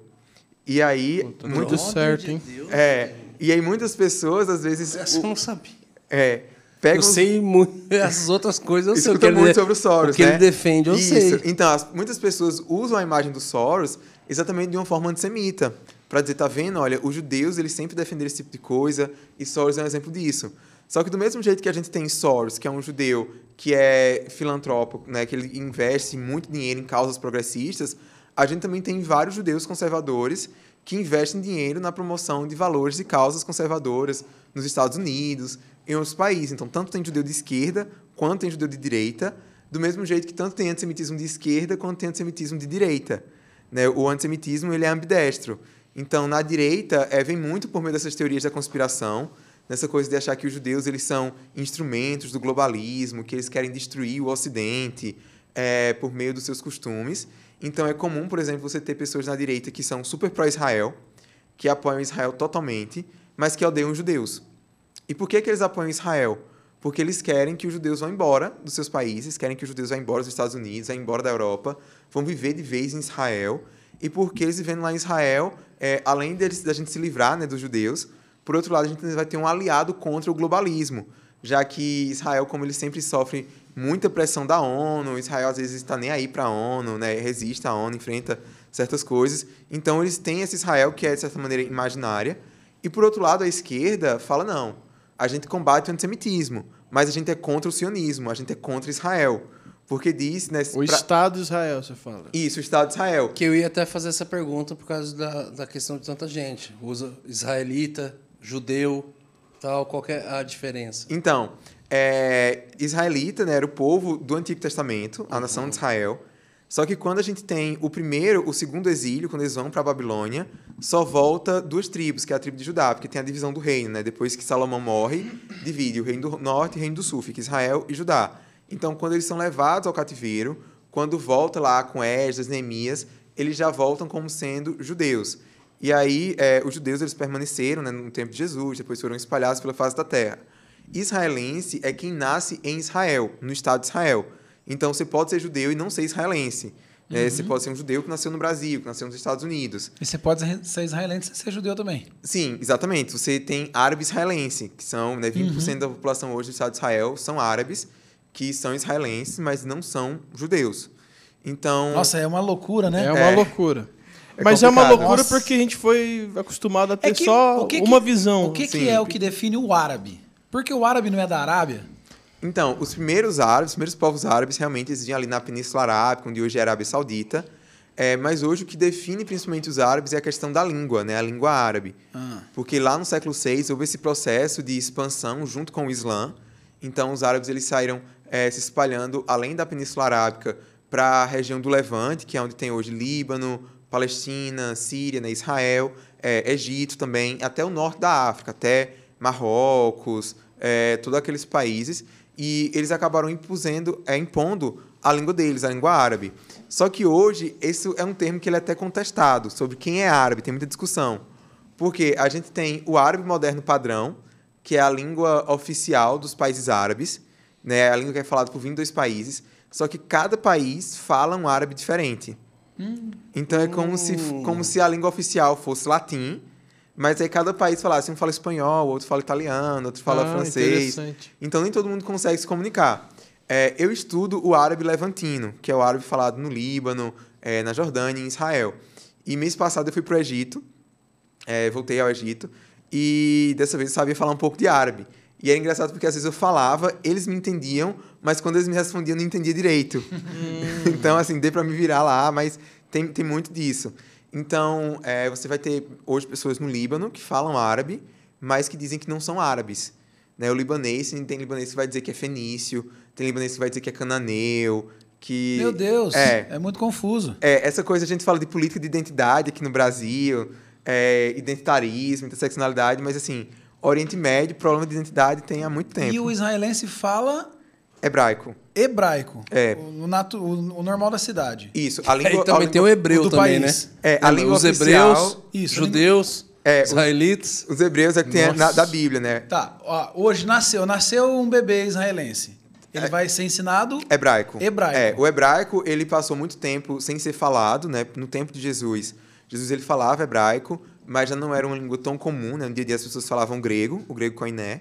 S4: E aí,
S3: Tá
S4: muito,
S3: certo, hein?
S4: é, e aí muitas pessoas às vezes
S1: Essa eu não sabia.
S4: é, pegam
S1: Eu
S4: os-
S1: sei muito. Essas outras coisas eu sei. o
S4: escuta
S1: que ele-
S4: muito sobre o Soros,
S1: O que
S4: né?
S1: ele defende, eu
S4: Isso.
S1: sei.
S4: Então, as- muitas pessoas usam a imagem do Soros exatamente de uma forma antissemita. Para dizer, tá vendo? Olha, os judeus eles sempre defenderam esse tipo de coisa e Soros é um exemplo disso. Só que do mesmo jeito que a gente tem Soros, que é um judeu que é filantropo, né, que ele investe muito dinheiro em causas progressistas, a gente também tem vários judeus conservadores que investem dinheiro na promoção de valores e causas conservadoras nos Estados Unidos, em outros países. Então, tanto tem judeu de esquerda quanto tem judeu de direita, do mesmo jeito que tanto tem antissemitismo de esquerda quanto tem antissemitismo de direita. Né? O antissemitismo ele é ambidestro. Então, na direita, é, vem muito por meio dessas teorias da conspiração, nessa coisa de achar que os judeus eles são instrumentos do globalismo, que eles querem destruir o Ocidente é, por meio dos seus costumes. Então, é comum, por exemplo, você ter pessoas na direita que são super pró-Israel, que apoiam Israel totalmente, mas que odeiam os judeus. E por que, que eles apoiam Israel? Porque eles querem que os judeus vão embora dos seus países, querem que os judeus vão embora dos Estados Unidos, vão embora da Europa, vão viver de vez em Israel. E porque eles vivendo lá em Israel, é, além deles, da gente se livrar né, dos judeus, por outro lado, a gente vai ter um aliado contra o globalismo, já que Israel, como ele sempre sofre muita pressão da ONU, Israel às vezes está nem aí para a ONU, né, resiste à ONU, enfrenta certas coisas. Então, eles têm esse Israel que é, de certa maneira, imaginária. E, por outro lado, a esquerda fala, não, a gente combate o antissemitismo, mas a gente é contra o sionismo, a gente é contra Israel. Porque diz... Né,
S3: O
S4: pra-
S3: Estado de Israel, você fala.
S4: Isso, o Estado de Israel.
S1: Que eu ia até fazer essa pergunta por causa da, da questão de tanta gente. Usa israelita, judeu, tal, qual é a diferença?
S4: Então, é, israelita né, era o povo do Antigo Testamento, a nação de Israel. Só que quando a gente tem o primeiro, o segundo exílio, quando eles vão para a Babilônia, só volta duas tribos, que é a tribo de Judá, porque tem a divisão do reino, né? Depois que Salomão morre, divide o reino do norte e o reino do sul, fica Israel e Judá. Então, quando eles são levados ao cativeiro, quando volta lá com Esdras, Neemias, eles já voltam como sendo judeus. E aí, é, os judeus eles permaneceram né, no tempo de Jesus, depois foram espalhados pela face da terra. Israelense é quem nasce em Israel, no Estado de Israel. Então, você pode ser judeu e não ser israelense. Né? Você pode ser um judeu que nasceu no Brasil, que nasceu nos Estados Unidos.
S2: E você pode ser israelense e ser judeu também.
S4: Sim, exatamente. Você tem árabe israelense, que são né, 20% da população hoje do Estado de Israel são árabes, que são israelenses, mas não são judeus. Então,
S2: Nossa, é uma loucura, né?
S3: É uma
S4: É.
S3: loucura.
S4: É
S3: Mas é uma loucura
S2: Nossa.
S3: porque a gente foi acostumado a ter
S2: É que-
S3: só
S2: o que que-
S3: uma visão.
S2: O que, que
S4: Sim.
S2: é o que define o árabe? Porque o árabe não é da Arábia?
S4: Então, os primeiros árabes, os primeiros povos árabes realmente existiam ali na Península Arábica, onde hoje é a Arábia Saudita. É, mas hoje o que define principalmente os árabes é a questão da língua, né? a língua árabe.
S2: Ah.
S4: Porque lá no século VI houve esse processo de expansão junto com o Islã. Então, os árabes eles saíram eh, se espalhando além da Península Arábica para a região do Levante, que é onde tem hoje Líbano, Palestina, Síria, né? Israel, eh, Egito também, até o norte da África, até Marrocos, eh, todos aqueles países. E eles acabaram impusendo, eh, impondo a língua deles, a língua árabe. Só que hoje, esse é um termo que ele é até contestado, sobre quem é árabe, tem muita discussão. Porque a gente tem o árabe moderno padrão, que é a língua oficial dos países árabes, né? a língua que é falada por 22 países, só que cada país fala um árabe diferente. Então é como, se, como se a língua oficial fosse latim, mas aí cada país falasse, um fala espanhol, outro fala italiano, outro fala
S3: Ah,
S4: francês. Então nem todo mundo consegue se comunicar. É, eu estudo o árabe levantino, que é o árabe falado no Líbano, é, na Jordânia e em Israel. E mês passado eu fui para o Egito, é, voltei ao Egito, e dessa vez eu sabia falar um pouco de árabe. E era engraçado porque às vezes eu falava, eles me entendiam, mas quando eles me respondiam eu não entendia direito. então, assim, dei para me virar lá, mas tem, tem muito disso. Então, é, você vai ter hoje pessoas no Líbano que falam árabe, mas que dizem que não são árabes. Né? O libanês, tem libanês que vai dizer que é fenício, tem libanês que vai dizer que é cananeu, que...
S2: Meu Deus,
S4: É,
S2: é muito confuso.
S4: é, essa coisa a gente fala de política de identidade aqui no Brasil, é, identitarismo, interseccionalidade, mas assim, Oriente Médio, problema de identidade tem há muito tempo.
S2: E o israelense fala
S4: Hebraico.
S2: hebraico.
S4: É.
S2: O, natu- o- o normal da cidade.
S4: Isso. A língua,
S1: É, e também
S4: a
S1: tem o hebreu
S2: o do
S1: também,
S2: país.
S1: né?
S4: É, a língua
S1: Os
S4: oficial-
S1: hebreus,
S2: Isso,
S1: judeus,
S4: É, os-
S1: israelitas.
S4: Os hebreus é que tem na, da Bíblia, né?
S2: Tá, ó, hoje nasceu, nasceu um bebê israelense. Ele vai ser ensinado
S4: Hebraico.
S2: Hebraico.
S4: É, o hebraico, ele passou muito tempo sem ser falado, né? No tempo de Jesus. Jesus, ele falava hebraico, mas já não era uma língua tão comum, né? No dia a dia as pessoas falavam grego, o grego koiné.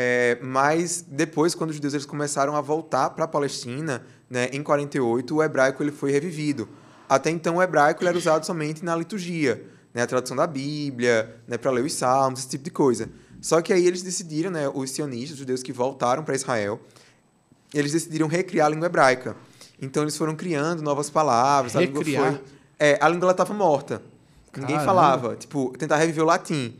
S4: É, mas depois, quando os judeus eles começaram a voltar para a Palestina, né, em 48, o hebraico ele foi revivido. Até então, o hebraico era usado somente na liturgia, né, a tradução da Bíblia, né, para ler os salmos, esse tipo de coisa. Só que aí eles decidiram, né, os sionistas, os judeus que voltaram para Israel, eles decidiram recriar a língua hebraica. Então eles foram criando novas palavras. A língua
S3: Recriar?
S4: foi. É, a língua estava morta. Ninguém
S3: Caramba.
S4: falava. Tipo, tentar reviver o latim.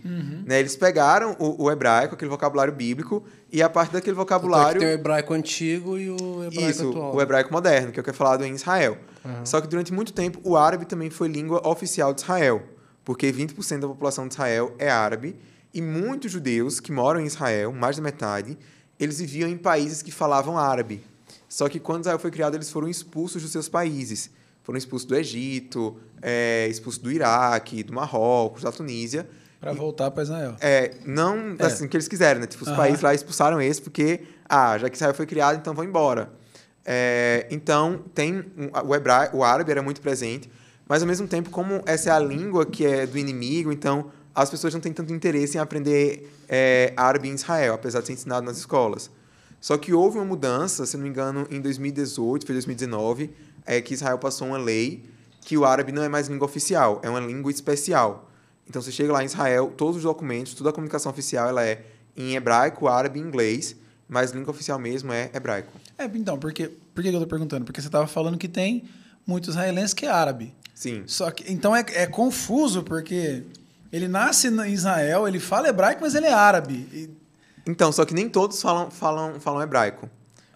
S4: Né? Eles pegaram o, o hebraico, aquele vocabulário bíblico, e a partir daquele
S1: é
S4: vocabulário.
S1: tem o hebraico antigo e o hebraico
S4: Isso,
S1: atual.
S4: o hebraico moderno, que é o que é falado em Israel. Só que durante muito tempo o árabe também foi língua oficial de Israel, porque 20% da população de Israel é árabe e muitos judeus que moram em Israel, mais da metade, eles viviam em países que falavam árabe. Só que quando Israel foi criado, eles foram expulsos dos seus países. Foram expulsos do Egito, é, expulsos do Iraque, do Marrocos, da Tunísia.
S2: para voltar para Israel.
S4: É, não
S2: É.
S4: assim que eles quiserem, né? Tipo, os
S2: Aham.
S4: países lá expulsaram esse porque, ah, já que Israel foi criado, então vão embora. É, então, tem o hebraico, o árabe era muito presente, mas ao mesmo tempo, como essa é a língua que é do inimigo, então as pessoas não têm tanto interesse em aprender é, árabe em Israel, apesar de ser ensinado nas escolas. Só que houve uma mudança, se não me engano, em 2018, foi 2019, é que Israel passou uma lei que o árabe não é mais língua oficial, é uma língua especial. Então você chega lá em Israel, todos os documentos, toda a comunicação oficial ela é em hebraico, árabe e inglês, mas língua oficial mesmo é hebraico.
S2: É, então, porque, por que eu tô perguntando? Porque você estava falando que tem muitos israelenses que é árabe.
S4: Sim.
S2: Só que, então é, é confuso, porque ele nasce em Israel, ele fala hebraico, mas ele é árabe. E-
S4: Então, só que nem todos falam, falam, falam hebraico.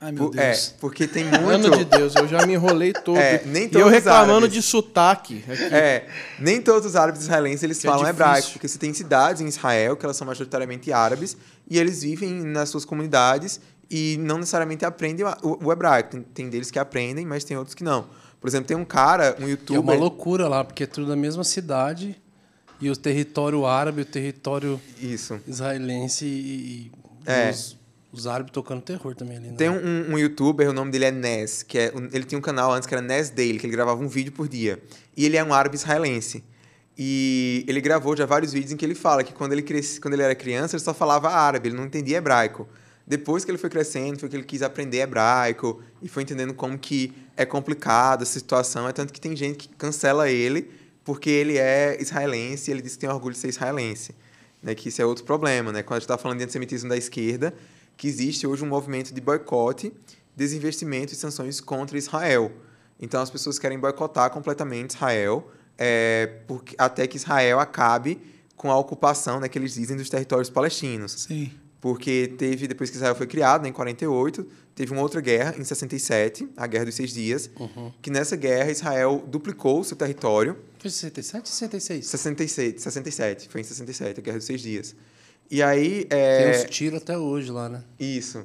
S2: Ai, meu
S4: Por- é,
S2: Deus.
S4: porque tem
S3: Mano
S4: muito.
S3: de Deus, eu já me enrolei todo.
S4: É, nem
S3: e eu
S4: todos
S3: reclamando
S4: árabes.
S3: de sotaque. aqui.
S4: É, nem todos os árabes israelenses eles
S3: Que é
S4: falam
S3: difícil.
S4: hebraico, porque você tem cidades em Israel que elas são majoritariamente árabes e eles vivem nas suas comunidades e não necessariamente aprendem o, o hebraico. Tem, tem deles que aprendem, mas tem outros que não. Por exemplo, tem um cara, um
S1: Que é uma
S4: youtuber.
S1: loucura lá, porque é tudo da mesma cidade e o território árabe, o território
S4: Isso.
S1: israelense e, e
S4: É.
S1: os Os árabes tocando terror também ali. Né?
S4: Tem um, um, youtuber, o nome dele é Nes, que é, ele tinha um canal antes que era Nes Daily, que ele gravava um vídeo por dia. E ele é um árabe israelense. E ele gravou já vários vídeos em que ele fala que quando ele, cresce, quando ele era criança, ele só falava árabe, ele não entendia hebraico. Depois que ele foi crescendo, foi que ele quis aprender hebraico e foi entendendo como que é complicado essa situação. É tanto que tem gente que cancela ele porque ele é israelense e ele diz que tem orgulho de ser israelense. Né? Que isso é outro problema. Né? Quando a gente está falando de antissemitismo da esquerda, que existe hoje um movimento de boicote, desinvestimento e sanções contra Israel. Então as pessoas querem boicotar completamente Israel, é, porque, até que Israel acabe com a ocupação, né, que eles dizem, dos territórios palestinos.
S2: Sim.
S4: Porque teve, depois que Israel foi criado, né, em 48, teve uma outra guerra, em 67, a Guerra dos Seis Dias, uhum. que nessa guerra Israel duplicou o seu território.
S1: Foi 67 ou 66?
S4: 67, 67, foi em 67, a Guerra dos Seis Dias. E aí. É...
S1: Tem uns tiros até hoje lá, né?
S4: Isso.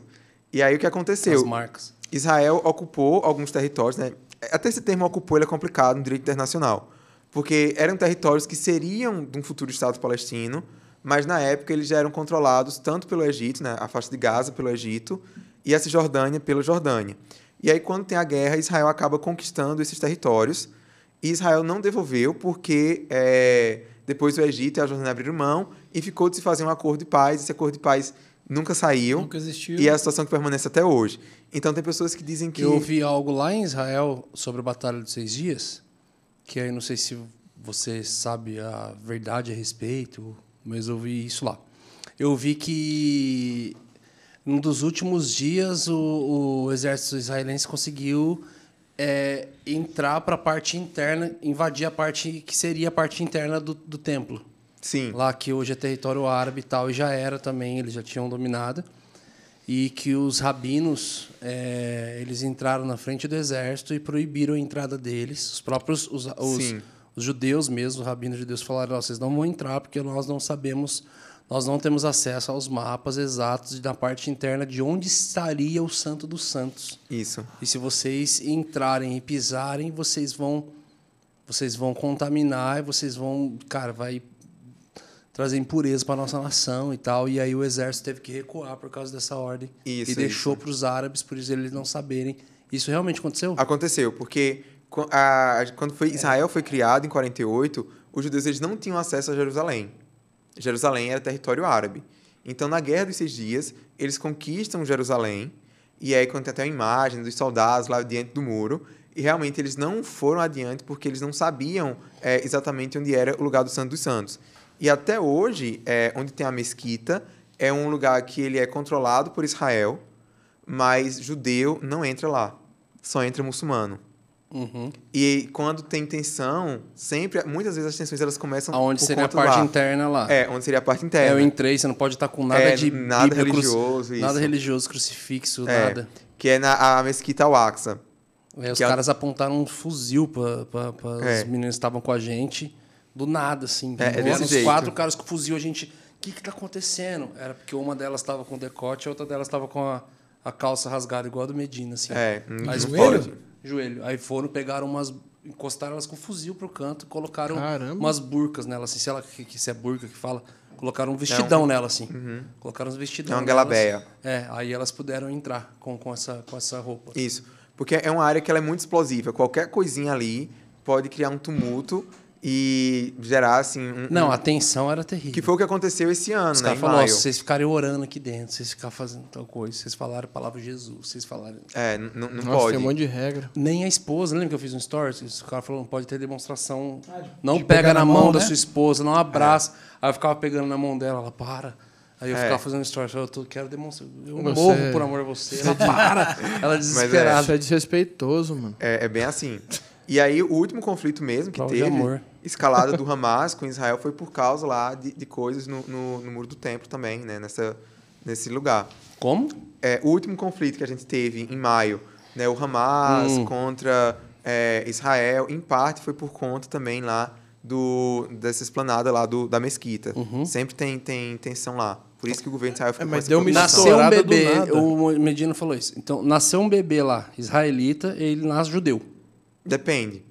S4: E aí o que aconteceu?
S1: As marcas.
S4: Israel ocupou alguns territórios, né? Até esse termo ocupou ele é complicado no direito internacional. Porque eram territórios que seriam de um futuro Estado palestino, mas na época eles já eram controlados tanto pelo Egito, né? a faixa de Gaza pelo Egito, e a Cisjordânia pela Jordânia. E aí, quando tem a guerra, Israel acaba conquistando esses territórios. E Israel não devolveu porque é, depois o Egito e a Jordânia abriram mão e ficou de se fazer um acordo de paz. Esse acordo de paz nunca saiu.
S2: Nunca existiu.
S4: E é a situação que permanece até hoje. Então tem pessoas que dizem que.
S1: Eu ouvi algo lá em Israel sobre a Batalha dos Seis Dias, que aí não sei se você sabe a verdade a respeito, mas eu ouvi isso lá. Eu vi que num dos últimos dias o, o exército israelense conseguiu é, entrar para a parte interna, invadir a parte que seria a parte interna do, do templo.
S4: Sim.
S1: Lá que hoje é território árabe e tal, e já era também, eles já tinham dominado. E que os rabinos, é, eles entraram na frente do exército e proibiram a entrada deles. Os próprios, os, os, os judeus mesmo, os rabinos judeus falaram, vocês não vão entrar porque nós não sabemos, nós não temos acesso aos mapas exatos da parte interna de onde estaria o santo dos santos.
S4: Isso.
S1: E se vocês entrarem e pisarem, vocês vão vocês vão contaminar vocês vão, cara, vai trazer impureza para nossa nação e tal. E aí o exército teve que recuar por causa dessa ordem
S4: isso,
S1: e deixou para os árabes, por isso eles não saberem. Isso realmente aconteceu?
S4: Aconteceu, porque a, quando foi, Israel foi criado em 48, os judeus eles não tinham acesso a Jerusalém. Jerusalém era território árabe. Então, na Guerra dos Seis Dias, eles conquistam Jerusalém, e aí quando tem até a imagem dos soldados lá diante do muro, e realmente eles não foram adiante porque eles não sabiam é, exatamente onde era o lugar do Santo dos Santos. E até hoje, é, onde tem a mesquita, é um lugar que ele é controlado por Israel, mas judeu não entra lá, só entra muçulmano.
S1: Uhum.
S4: E quando tem tensão, sempre, muitas vezes as tensões elas começam
S1: Aonde seria a parte
S4: lá.
S1: interna lá.
S4: É, onde seria a parte interna.
S1: É, eu entrei, você não pode estar com nada
S4: é,
S1: de
S4: nada
S1: Bíblia,
S4: religioso,
S1: cru... nada religioso, crucifixo,
S4: é,
S1: nada.
S4: Que é na a mesquita Al-Aqsa.
S1: É, os caras apontaram um fuzil para é. os meninos que estavam com a gente, do nada, assim.
S4: É, é desse
S1: os
S4: jeito.
S1: quatro caras com fuzil, a gente. O que está acontecendo? Era porque uma delas estava com decote, a outra delas estava com a, a calça rasgada, igual a do Medina, assim.
S4: É,
S1: Mas
S2: joelho?
S1: Joelho. Aí foram, pegaram umas. Encostaram elas com fuzil pro canto, colocaram
S3: Caramba.
S1: umas burcas nela, assim, sei lá que, que se é burca que fala. Colocaram um vestidão
S4: Não.
S1: nela, assim.
S4: Uhum.
S1: Colocaram uns vestidão.
S4: É uma galabeia.
S1: É, aí elas puderam entrar com, com, essa, com essa roupa.
S4: Isso. Porque é uma área que ela é muito explosiva. Qualquer coisinha ali pode criar um tumulto e gerar, assim... Um,
S1: Não,
S4: um...
S1: a tensão era terrível.
S4: Que foi o que aconteceu esse ano,
S1: Os
S4: né?
S1: falaram,
S4: maio.
S1: vocês ficarem orando aqui dentro, vocês ficarem fazendo tal coisa, vocês falaram a palavra Jesus, vocês falaram...
S4: É, não não
S3: Nossa,
S4: pode.
S3: tem um monte de regra.
S1: Nem a esposa, lembra que eu fiz um stories? O cara falou, não pode ter demonstração,
S2: Ah, de-
S1: não
S2: de
S1: pega na
S2: na
S1: mão,
S2: mão,
S1: da
S2: né?
S1: sua esposa, não abraça. Aí eu ficava pegando na mão dela, ela, para. Aí eu
S4: É.
S1: ficava fazendo stories, eu tô, quero demonstrar, eu
S3: Você-
S1: morro por amor a você. Ela, para! Ela desesperada.
S3: Isso é desrespeitoso, mano.
S4: É, é bem assim. E aí, o último conflito mesmo que
S1: Prova
S4: teve,
S1: amor.
S4: escalada do Hamas com Israel, foi por causa lá de, de coisas no, no, no Muro do Templo também, né? Nessa, nesse lugar.
S1: Como?
S4: É, o último conflito que a gente teve em maio, né? O Hamas
S1: Hum.
S4: contra é, Israel, em parte foi por conta também lá do, dessa esplanada lá do, da mesquita.
S1: Uhum.
S4: Sempre tem, tem tensão lá. Por isso que o governo de Israel fica
S3: É,
S4: com
S3: mas deu uma.
S1: Nasceu um bebê, o Medina falou isso. Então, nasceu um bebê lá, israelita, ele nasce judeu.
S4: Depende.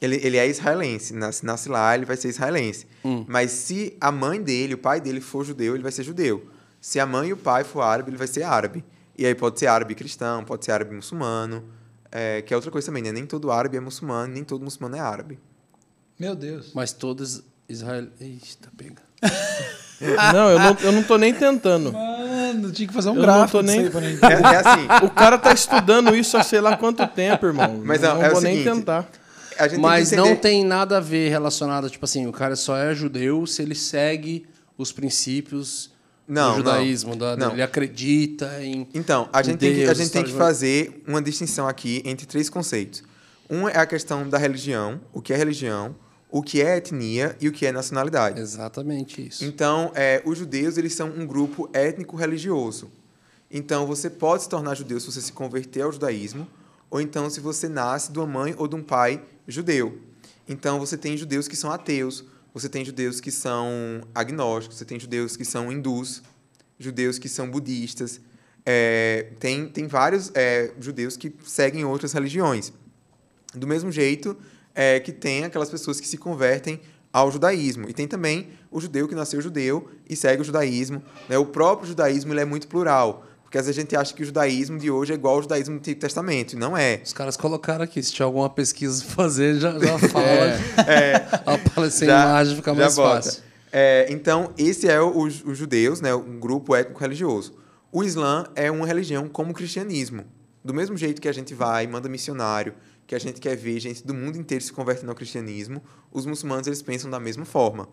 S4: Ele, ele é israelense. Nasce, nasce lá, ele vai ser israelense.
S1: Hum.
S4: Mas se a mãe dele, o pai dele for judeu, ele vai ser judeu. Se a mãe e o pai for árabe, ele vai ser árabe. E aí pode ser árabe cristão, pode ser árabe muçulmano, é, que é outra coisa também, né? Nem todo árabe é muçulmano, nem todo muçulmano é árabe.
S2: Meu Deus.
S1: Mas todos Israel. Eita, pega.
S3: Não, eu não, eu não tô nem tentando.
S2: Mano, tinha que fazer um
S3: Eu não
S2: gráfico
S3: nem-.
S4: É, é assim,
S3: O cara tá estudando isso há sei lá quanto tempo, irmão.
S4: Mas
S3: não,
S4: não, é o
S3: vou nem
S4: seguinte,
S3: tentar.
S4: a gente
S1: Mas
S4: tem
S1: não tem nada a ver relacionado, tipo assim, o cara só é judeu se ele segue os princípios
S4: Não,
S1: do judaísmo. da-
S4: não.
S1: Ele acredita em.
S4: Então, a
S1: em
S4: gente, tem que, a
S1: Deus,
S4: gente tem que fazer uma distinção aqui entre três conceitos. Um é a questão da religião, o que é religião, o que é etnia e o que é nacionalidade.
S1: Exatamente isso.
S4: Então, é, os judeus eles são um grupo étnico-religioso. Então, você pode se tornar judeu se você se converter ao judaísmo, ou então se você nasce de uma mãe ou de um pai judeu. Então, você tem judeus que são ateus, você tem judeus que são agnósticos, você tem judeus que são hindus, judeus que são budistas, é, tem, tem vários é, judeus que seguem outras religiões. Do mesmo jeito é, que tem aquelas pessoas que se convertem ao judaísmo. E tem também o judeu que nasceu judeu e segue o judaísmo. né? O próprio judaísmo ele é muito plural. Porque às vezes a gente acha que o judaísmo de hoje é igual ao judaísmo do Antigo Testamento. E não é.
S1: Os caras colocaram aqui, se tiver alguma pesquisa fazer, já, já fala.
S4: É,
S1: Aparecer
S4: já-
S1: imagem fica mais
S4: bota.
S1: fácil.
S4: É, então, esse é o- os judeus, né, um grupo étnico-religioso. O Islã é uma religião como o cristianismo. Do mesmo jeito que a gente vai, manda missionário, que a gente quer ver gente do mundo inteiro se convertendo ao cristianismo, os muçulmanos eles pensam da mesma forma.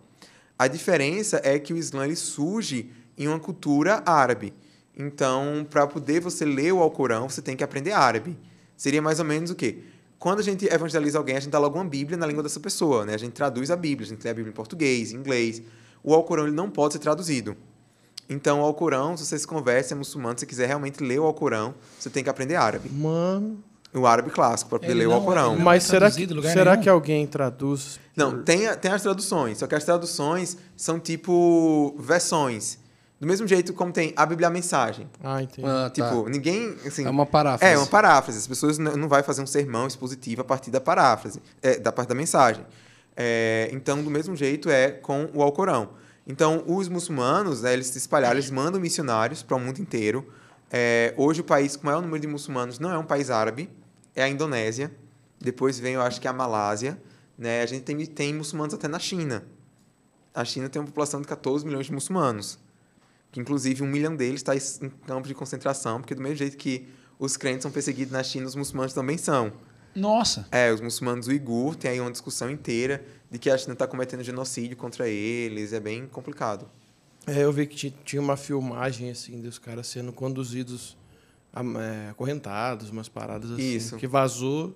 S4: A diferença é que o Islã ele surge em uma cultura árabe. Então, para poder você ler o Alcorão, você tem que aprender árabe. Seria mais ou menos o quê? Quando a gente evangeliza alguém, a gente dá logo uma Bíblia na língua dessa pessoa, né? A gente traduz a Bíblia, a gente lê a Bíblia em português, em inglês. O Alcorão ele não pode ser traduzido. Então, o Alcorão, se você se conversa, é muçulmano, se você quiser realmente ler o Alcorão, você tem que aprender árabe.
S3: Mano.
S4: O árabe clássico, para poder
S2: Ele
S4: ler o
S2: não-
S4: Alcorão.
S3: Mas
S2: é
S3: será, que, será
S2: nenhum?
S3: que alguém traduz?
S4: Não,
S3: por-
S4: tem, tem as traduções, só que as traduções são tipo versões. Do mesmo jeito como tem a Bíblia a Mensagem.
S3: Ah, entendi.
S1: Ah, tá.
S4: Tipo, ninguém. Assim,
S1: é uma paráfrase.
S4: É, uma paráfrase. As pessoas não vai fazer um sermão expositivo a partir da paráfrase, é, da parte da mensagem. É, então, do mesmo jeito é com o Alcorão. Então, os muçulmanos, né, eles se espalharam, eles mandam missionários para o mundo inteiro. É, hoje, o país com o maior número de muçulmanos não é um país árabe, é a Indonésia. Depois vem, eu acho que a Malásia. Né? A gente tem, tem muçulmanos até na China. A China tem uma população de 14 milhões de muçulmanos que inclusive um milhão deles está em campo de concentração, porque do mesmo jeito que os crentes são perseguidos na China, os muçulmanos também são.
S2: Nossa.
S4: É, os muçulmanos uigur, tem aí uma discussão inteira de que a China está cometendo genocídio contra eles, é bem complicado.
S3: É, eu vi que ti- tinha uma filmagem assim dos caras sendo conduzidos é, acorrentados, umas paradas assim.
S4: Isso.
S3: Que vazou.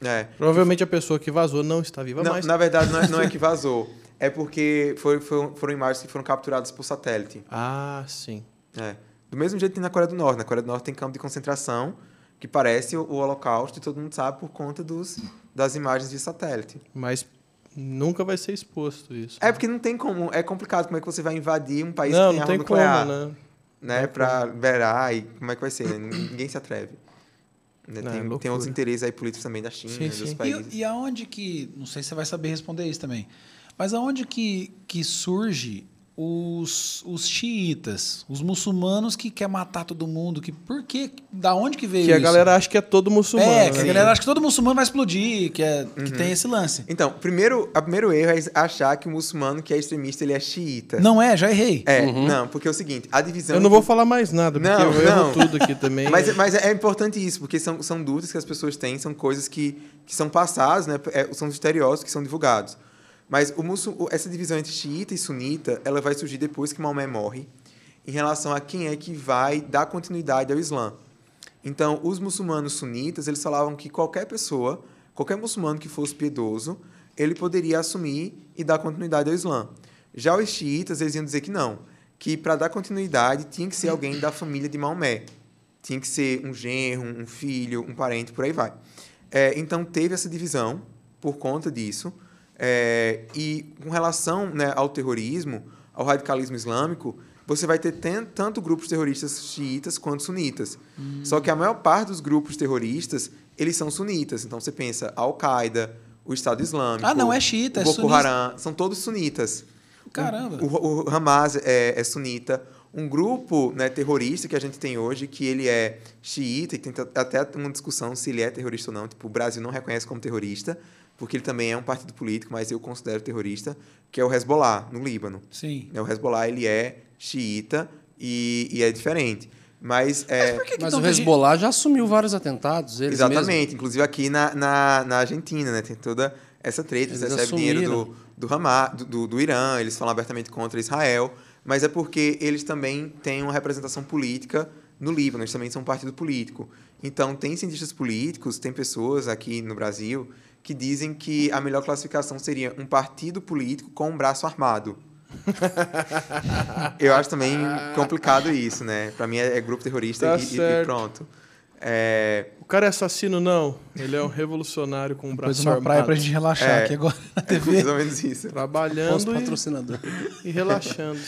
S4: É.
S3: Provavelmente a pessoa que vazou não está viva
S4: Não,
S3: mais.
S4: Na verdade, não é, não é que vazou, é porque foi, foi- foram imagens que foram capturadas por satélite.
S3: Ah, sim.
S4: É. Do mesmo jeito que na Coreia do Norte. Na Coreia do Norte tem campo de concentração que parece o, o Holocausto e todo mundo sabe por conta dos, das imagens de satélite.
S3: Mas nunca vai ser exposto isso.
S4: É porque não tem como, é complicado como é que você vai invadir um país
S3: não,
S4: que tem
S3: não
S4: arma
S3: tem
S4: nuclear,
S3: como, né?
S4: né,
S3: Tem
S4: para liberar e como é que vai ser, né? Ninguém se atreve. Né,
S3: Não, é
S4: tem, tem
S3: loucura.
S4: outros interesses aí políticos também da China,
S3: Sim,
S4: dos
S3: sim.
S4: países.
S2: E, e aonde que. Não sei se você vai saber responder isso também. Mas aonde que, que surge os, os xiitas, os muçulmanos que quer matar todo mundo? Que, por quê? Da onde que veio
S3: Que a
S2: isso?
S3: galera acha que é todo muçulmano.
S2: É, que a
S3: né?
S2: galera acha que todo muçulmano vai explodir, que, é, que tem esse lance.
S4: Então, primeiro, a primeiro erro é achar que o muçulmano que é extremista ele é xiita.
S2: Não é? Já errei.
S4: É, não, porque é o seguinte, a divisão
S3: Eu não vou falar mais nada, porque
S4: Não,
S3: eu erro
S4: não.
S3: tudo aqui também.
S4: Mas, mas é importante isso, porque são, são dúvidas que as pessoas têm, são coisas que, que são passadas, né? É, são os estereótipos que são divulgados. Mas o essa divisão entre xiita e sunita, ela vai surgir depois que Maomé morre, em relação a quem é que vai dar continuidade ao Islã. Então, os muçulmanos sunitas, eles falavam que qualquer pessoa, qualquer muçulmano que fosse piedoso, ele poderia assumir e dar continuidade ao Islã. Já os xiitas, eles iam dizer que não, que para dar continuidade tinha que ser alguém da família de Maomé. Tinha que ser um genro, um filho, um parente, por aí vai. É, então, teve essa divisão por conta disso. É, e com relação né, ao terrorismo, ao radicalismo islâmico, você vai ter ten- tanto grupos terroristas xiitas quanto sunitas. Só que a maior parte dos grupos terroristas, eles são sunitas. Então, você pensa Al-Qaeda, o Estado Islâmico...
S2: Ah, não, é xiita,
S4: o
S2: é
S4: Boko. Haram, são todos sunitas.
S2: Caramba.
S4: O, o Hamas é, é sunita. um grupo né, terrorista que a gente tem hoje, que ele é xiita, e tem até uma discussão se ele é terrorista ou não. Tipo, o Brasil não reconhece como terrorista, porque ele também é um partido político, mas eu considero terrorista, que é o Hezbollah, no Líbano.
S2: Sim.
S4: O Hezbollah, ele é xiita e, e é diferente. Mas, é,
S2: por que que
S1: Mas
S2: então
S1: o Hezbollah já assumiu vários atentados. Eles
S4: Exatamente,
S1: mesmos.
S4: inclusive aqui na, na, na Argentina, né? Tem toda essa treta, eles,
S1: Eles
S4: recebem dinheiro do, do, Hamas, do, do, do Irã, eles falam abertamente contra Israel, mas é porque eles também têm uma representação política no Líbano, eles também são um partido político. Então, tem cientistas políticos, tem pessoas aqui no Brasil que dizem que a melhor classificação seria um partido político com um braço armado. Eu acho também complicado isso, né? Pra mim é, é grupo terrorista
S3: Tá
S4: e- e, pronto. É,
S3: O cara é assassino, não. Ele é um revolucionário com um
S2: Depois
S3: braço
S2: uma praia
S3: armado.
S2: pra gente relaxar
S4: É.
S2: aqui agora na
S4: é
S2: TV.
S4: mais ou menos isso.
S3: Trabalhando e,
S1: patrocinador.
S3: e relaxando.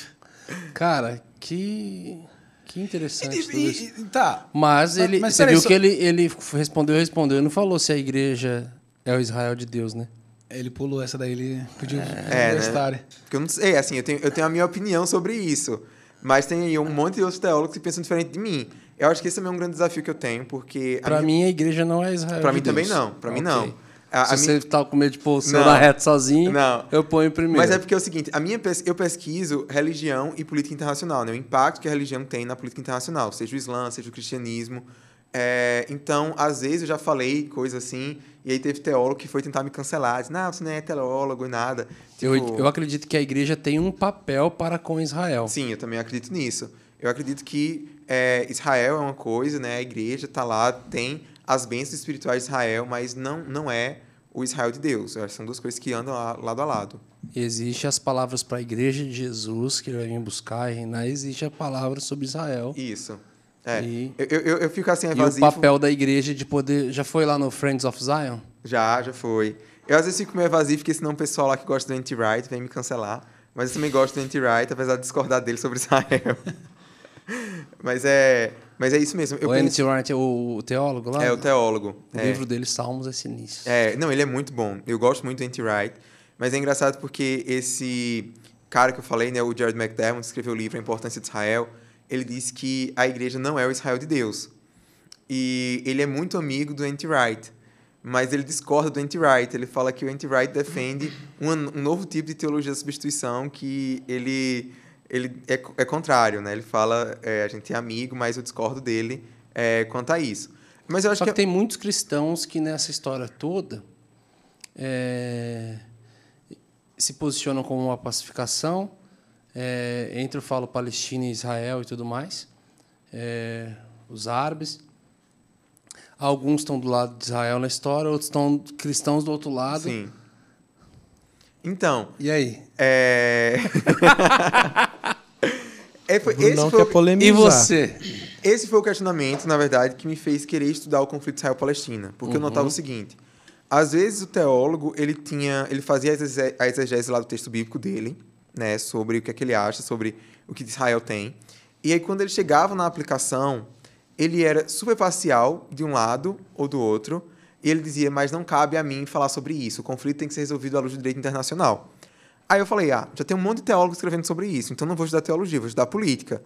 S1: Cara, que, que interessante tudo
S2: E-
S1: isso.
S2: e- tá.
S1: Mas
S2: Mas-
S1: ele,
S2: mas
S1: você viu
S2: só-
S1: que ele, ele respondeu, respondeu. Ele não falou se a igreja é o Israel de Deus, né?
S2: Ele pulou essa daí, ele pediu
S4: É,
S2: universitária.
S4: Porque eu não sei, assim, eu tenho, eu tenho a minha opinião sobre isso. Mas tem aí um monte de outros teólogos que pensam diferente de mim. Eu acho que esse também é um grande desafio que eu tenho, porque. a
S1: Pra
S4: minha-
S1: mim, a igreja não é Israel
S4: Pra
S1: de
S4: mim também
S1: Deus.
S4: não, pra mim
S1: Ok.
S4: não. A- a
S1: Se você tá com medo de pôr o seu
S4: Não.
S1: na reta sozinho,
S4: Não.
S1: eu ponho primeiro.
S4: Mas é porque é o seguinte, a minha pes- eu pesquiso religião e política internacional, né? O impacto que a religião tem na política internacional, seja o Islã, seja o cristianismo. É, então, às vezes eu já falei coisa assim, e aí teve teólogo que foi tentar me cancelar, disse, não, você não é teólogo e nada.
S1: eu,
S4: Tipo,
S1: eu acredito que a igreja tem um papel para com Israel.
S4: Sim, eu também acredito nisso. Eu acredito que é, Israel é uma coisa, né? A igreja está lá, tem as bênçãos espirituais de Israel, mas não, não é o Israel de Deus. Eu são duas coisas que andam lado a lado.
S1: Existe as palavras para a igreja de Jesus, que ele vai vir buscar e reinar. Existe a palavra sobre Israel.
S4: Isso. É.
S1: E-
S4: Eu, eu, eu fico assim,
S1: E o
S4: evasivo.
S1: papel da igreja de poder... Já foi lá no Friends of Zion?
S4: Já, já foi. Eu às vezes fico meio evasivo, porque senão o pessoal lá que gosta do anti-right vem me cancelar. Mas eu também gosto do anti-right, apesar de discordar dele sobre Israel. mas, é, mas é isso mesmo. Eu
S1: o
S4: penso-.
S1: Wright, o, o teólogo lá?
S4: é o teólogo.
S1: O
S4: é.
S1: livro dele, Salmos, é sinistro.
S4: É, não, ele é muito bom. Eu gosto muito do anti-right. Mas é engraçado porque esse cara que eu falei, né, o Jared McDermott, escreveu o livro A Importância de Israel, ele disse que a igreja não é o Israel de Deus. E ele é muito amigo do anti-right. Mas ele discorda do anti-right. Ele fala que o anti-right defende um, um novo tipo de teologia da substituição que ele, ele é, é contrário, né? Ele fala, é, a gente é amigo, mas eu discordo dele é, quanto a isso. Mas eu acho
S1: Só
S4: que...
S1: que tem muitos cristãos que nessa história toda é, se posicionam como uma pacificação é, entre, eu falo, Palestina e Israel e tudo mais, é, os árabes. Alguns estão do lado de Israel na história, outros estão cristãos do outro lado.
S4: Sim. Então,
S1: E aí?
S4: É... é foi, esse,
S3: Brunão
S4: foi,
S3: quer
S4: o-
S3: polemizar.
S1: E você?
S4: esse foi o questionamento, na verdade, que me fez querer estudar o conflito Israel-Palestina. Porque eu notava o seguinte: às vezes o teólogo ele tinha, ele fazia a exegese lá do texto bíblico dele, né, sobre o que é que ele acha, sobre o que Israel tem. E aí quando ele chegava na aplicação, ele era super parcial de um lado ou do outro, e ele dizia: "Mas não cabe a mim falar sobre isso. O conflito tem que ser resolvido à luz do direito internacional." Aí eu falei: "Ah, já tem um monte de teólogos escrevendo sobre isso, então não vou estudar teologia, vou estudar política."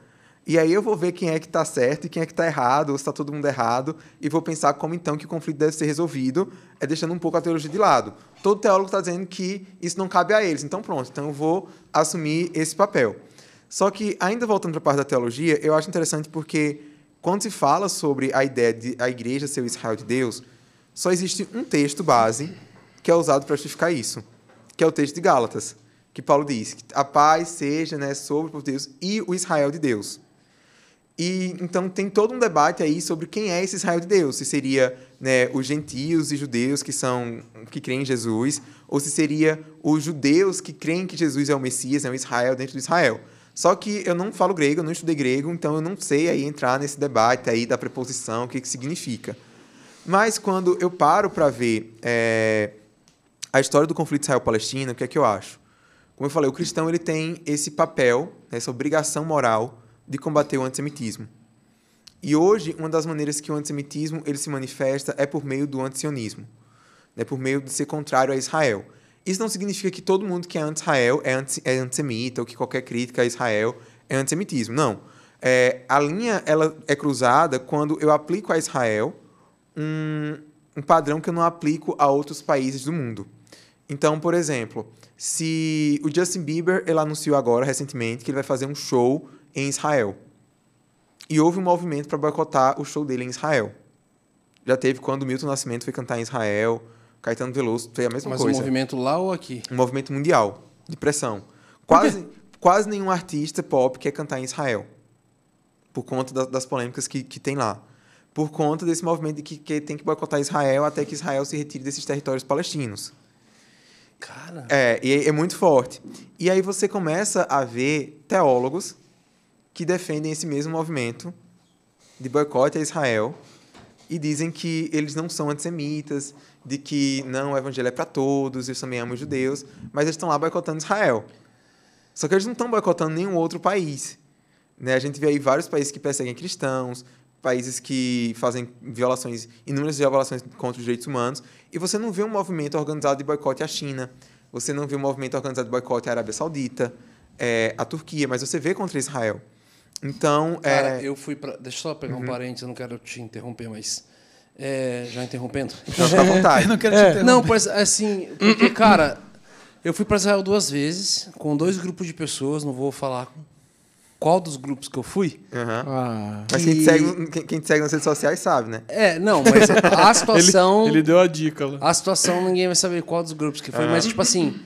S4: E aí eu vou ver quem é que está certo e quem é que está errado, ou se está todo mundo errado, e vou pensar como então que o conflito deve ser resolvido, é deixando um pouco a teologia de lado. Todo teólogo está dizendo que isso não cabe a eles, então pronto, então eu vou assumir esse papel. Só que, ainda voltando para a parte da teologia, eu acho interessante porque quando se fala sobre a ideia de a igreja ser o Israel de Deus, só existe um texto base que é usado para justificar isso, que é o texto de Gálatas, que Paulo diz que a paz seja né, sobre o Deus e o Israel de Deus. E então tem todo um debate aí sobre quem é esse Israel de Deus, se seria né, os gentios e judeus que são que creem em Jesus, ou se seria os judeus que creem que Jesus é o Messias, é o Israel dentro de Israel. Só que eu não falo grego, eu não estudei grego, então eu não sei aí entrar nesse debate aí da preposição, o que, que significa. Mas quando eu paro para ver é, a história do conflito Israel-Palestina, o que é que eu acho? Como eu falei, o cristão ele tem esse papel, essa obrigação moral de combater o antissemitismo. E hoje, uma das maneiras que o antissemitismo ele se manifesta é por meio do antisionismo, né, por meio de ser contrário a Israel. Isso não significa que todo mundo que é anti-Israel é, anti, é antissemita ou que qualquer crítica a Israel é antissemitismo. Não. É, a linha ela é cruzada quando eu aplico a Israel um, um padrão que eu não aplico a outros países do mundo. Então, por exemplo, se o Justin Bieber ele anunciou agora recentemente que ele vai fazer um show em Israel. E houve um movimento para boicotar o show dele em Israel. Já teve quando Milton Nascimento foi cantar em Israel, Caetano Veloso foi a mesma
S1: Mas
S4: coisa.
S1: um movimento lá ou aqui?
S4: Um movimento mundial de pressão. Quase, quase nenhum artista pop quer cantar em Israel. Por conta da- das polêmicas que, que tem lá. Por conta desse movimento de que, que tem que boicotar Israel até que Israel se retire desses territórios palestinos.
S1: Cara,
S4: É, e é, é muito forte. E aí você começa a ver teólogos que defendem esse mesmo movimento de boicote a Israel e dizem que eles não são antissemitas, de que não, o evangelho é para todos, eles também amam os judeus, mas eles estão lá boicotando Israel. Só que eles não estão boicotando nenhum outro país. Né? A gente vê aí vários países que perseguem cristãos, países que fazem violações, inúmeras violações contra os direitos humanos, e você não vê um movimento organizado de boicote à China, você não vê um movimento organizado de boicote à Arábia Saudita, é, à Turquia, mas você vê contra Israel. Então,
S1: cara,
S4: é,
S1: eu fui pra. Deixa eu só pegar um parênteses, eu não quero te interromper, mas. é, já interrompendo?
S4: então fica à vontade.
S2: Eu não quero te
S1: É,
S2: interromper.
S1: não, mas assim, porque, cara, eu fui para Israel duas vezes, com dois grupos de pessoas, não vou falar qual dos grupos que eu fui.
S4: Aham.
S3: Ah,
S4: Mas quem te, segue, quem, quem te segue nas redes sociais sabe, né?
S1: É, não, mas a situação.
S3: ele, ele deu a dica lá.
S1: A situação ninguém vai saber qual dos grupos que foi, mas tipo assim,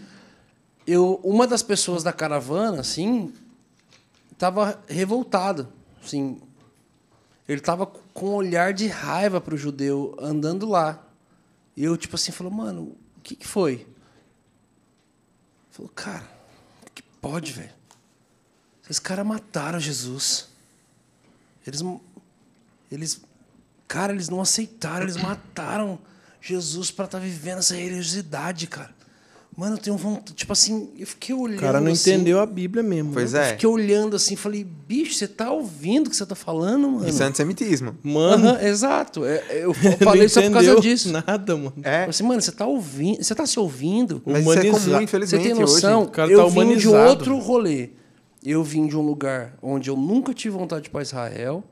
S1: eu uma das pessoas da caravana, assim, tava revoltado, assim. Ele tava com um olhar de raiva pro judeu andando lá. E eu tipo assim, falou: "Mano, o que que foi?" Falou: "Cara, que pode, velho? Esses caras mataram Jesus. Eles eles Cara, eles não aceitaram, eles mataram Jesus pra estar vivendo essa religiosidade, cara. Mano, eu tenho vontade. Tipo assim, eu fiquei olhando.
S3: O cara não
S1: assim,
S3: entendeu a Bíblia mesmo.
S4: Pois
S3: né?
S4: é.
S1: Fiquei olhando assim, falei, bicho, você tá ouvindo o que você tá falando, mano?
S4: Isso é antissemitismo.
S3: Mano,
S1: Aham, exato. É, é, Eu falei só por causa disso.
S3: nada, mano.
S4: É,
S1: Falei assim, mano, você tá ouvindo, você tá se ouvindo?
S4: mas isso é comum,
S1: Você
S4: infelizmente,
S1: tem noção?
S4: hoje.
S3: O cara
S1: eu
S3: tá
S1: vim de um
S3: humanizado.
S1: outro rolê. Eu vim de um lugar onde eu nunca tive vontade de ir para Israel,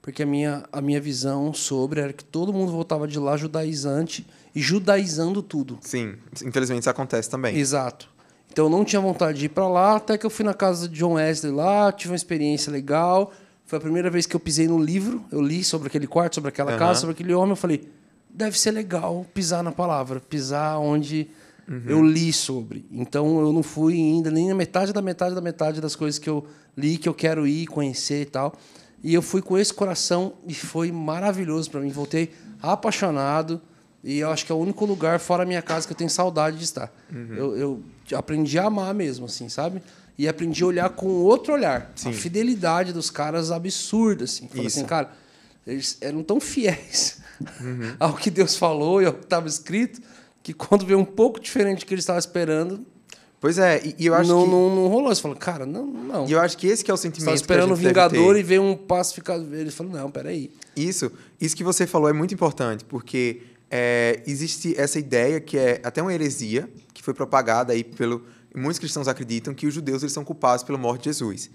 S1: porque a minha, a minha visão sobre era que todo mundo voltava de lá judaizante judaizando tudo.
S4: Sim, infelizmente isso acontece também.
S1: Exato. Então eu não tinha vontade de ir para lá, até que eu fui na casa de John Wesley lá, tive uma experiência legal. Foi a primeira vez que eu pisei no livro, eu li sobre aquele quarto, sobre aquela
S4: Aham.
S1: casa, sobre aquele homem, eu falei, deve ser legal pisar na palavra, pisar onde
S4: Uhum.
S1: eu li sobre. Então eu não fui ainda nem na metade da metade da metade das coisas que eu li, que eu quero ir, conhecer e tal. E eu fui com esse coração e foi maravilhoso para mim. Voltei apaixonado. E eu acho que é o único lugar fora a minha casa que eu tenho saudade de estar.
S4: Uhum.
S1: Eu, eu aprendi a amar mesmo, assim, sabe? E aprendi a olhar com outro olhar.
S4: Sim.
S1: A fidelidade dos caras absurda, assim. Falei assim, cara, eles eram tão fiéis
S4: Uhum.
S1: ao que Deus falou e ao que estava escrito, que quando veio um pouco diferente do que eles estavam esperando,
S4: Pois é, e, eu acho
S1: não,
S4: que
S1: não, não rolou. Você falou, cara, não, não.
S4: e eu acho que esse que é o
S1: Você
S4: sentimento
S1: estava esperando o Vingador e veio um pacificador. Ele falou, não, peraí.
S4: Isso, isso que você falou é muito importante, porque é, existe essa ideia que é até uma heresia, que foi propagada aí pelo... Muitos cristãos acreditam que os judeus eles são culpados pela morte de Jesus.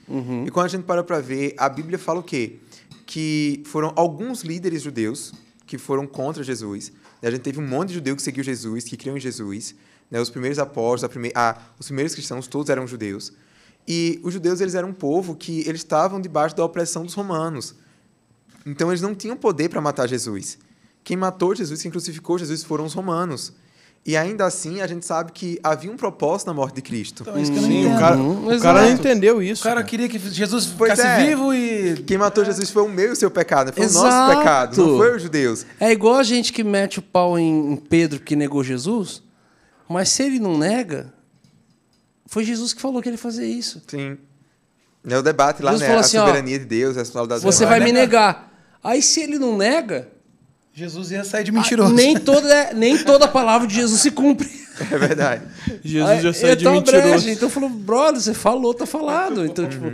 S4: E quando a gente para para ver, a Bíblia fala o quê? Que foram alguns líderes judeus que foram contra Jesus. A gente teve um monte de judeu que seguiu Jesus, que criou em Jesus. Né? Os primeiros apóstolos, a ah, os primeiros cristãos, todos eram judeus. E os judeus eles eram um povo que eles estavam debaixo da opressão dos romanos. Então eles não tinham poder para matar Jesus. Quem matou Jesus, quem crucificou Jesus foram os romanos. E ainda assim, a gente sabe que havia um propósito na morte de Cristo.
S2: Então, é isso que eu não
S3: Sim,
S2: entendo.
S3: o cara,
S1: Uhum,
S3: o cara não entendeu isso.
S2: O cara
S3: cara.
S2: queria que Jesus
S4: Pois
S2: ficasse
S4: é.
S2: vivo e.
S4: Quem matou Jesus foi o meu e o seu pecado, foi o
S1: Exato.
S4: nosso pecado, não foi os judeus.
S1: É igual a gente que mete o pau em, Pedro que negou Jesus, mas se ele não nega, foi Jesus que falou que ele fazia isso.
S4: Sim. É o debate lá,
S1: Jesus
S4: né?
S1: falou
S4: A
S1: assim, ó,
S4: soberania de Deus, a responsabilidade
S1: Você
S2: vai
S1: vai me
S2: negar.
S1: negar. Aí se ele não nega,
S2: Jesus ia sair de mentiroso.
S1: ah, nem toda, nem toda a palavra de Jesus se cumpre.
S4: É verdade.
S3: Jesus já
S1: Aí,
S3: saiu de mentiroso.
S1: brecha. Então falou, brother, você falou, tá falado. Então, tipo,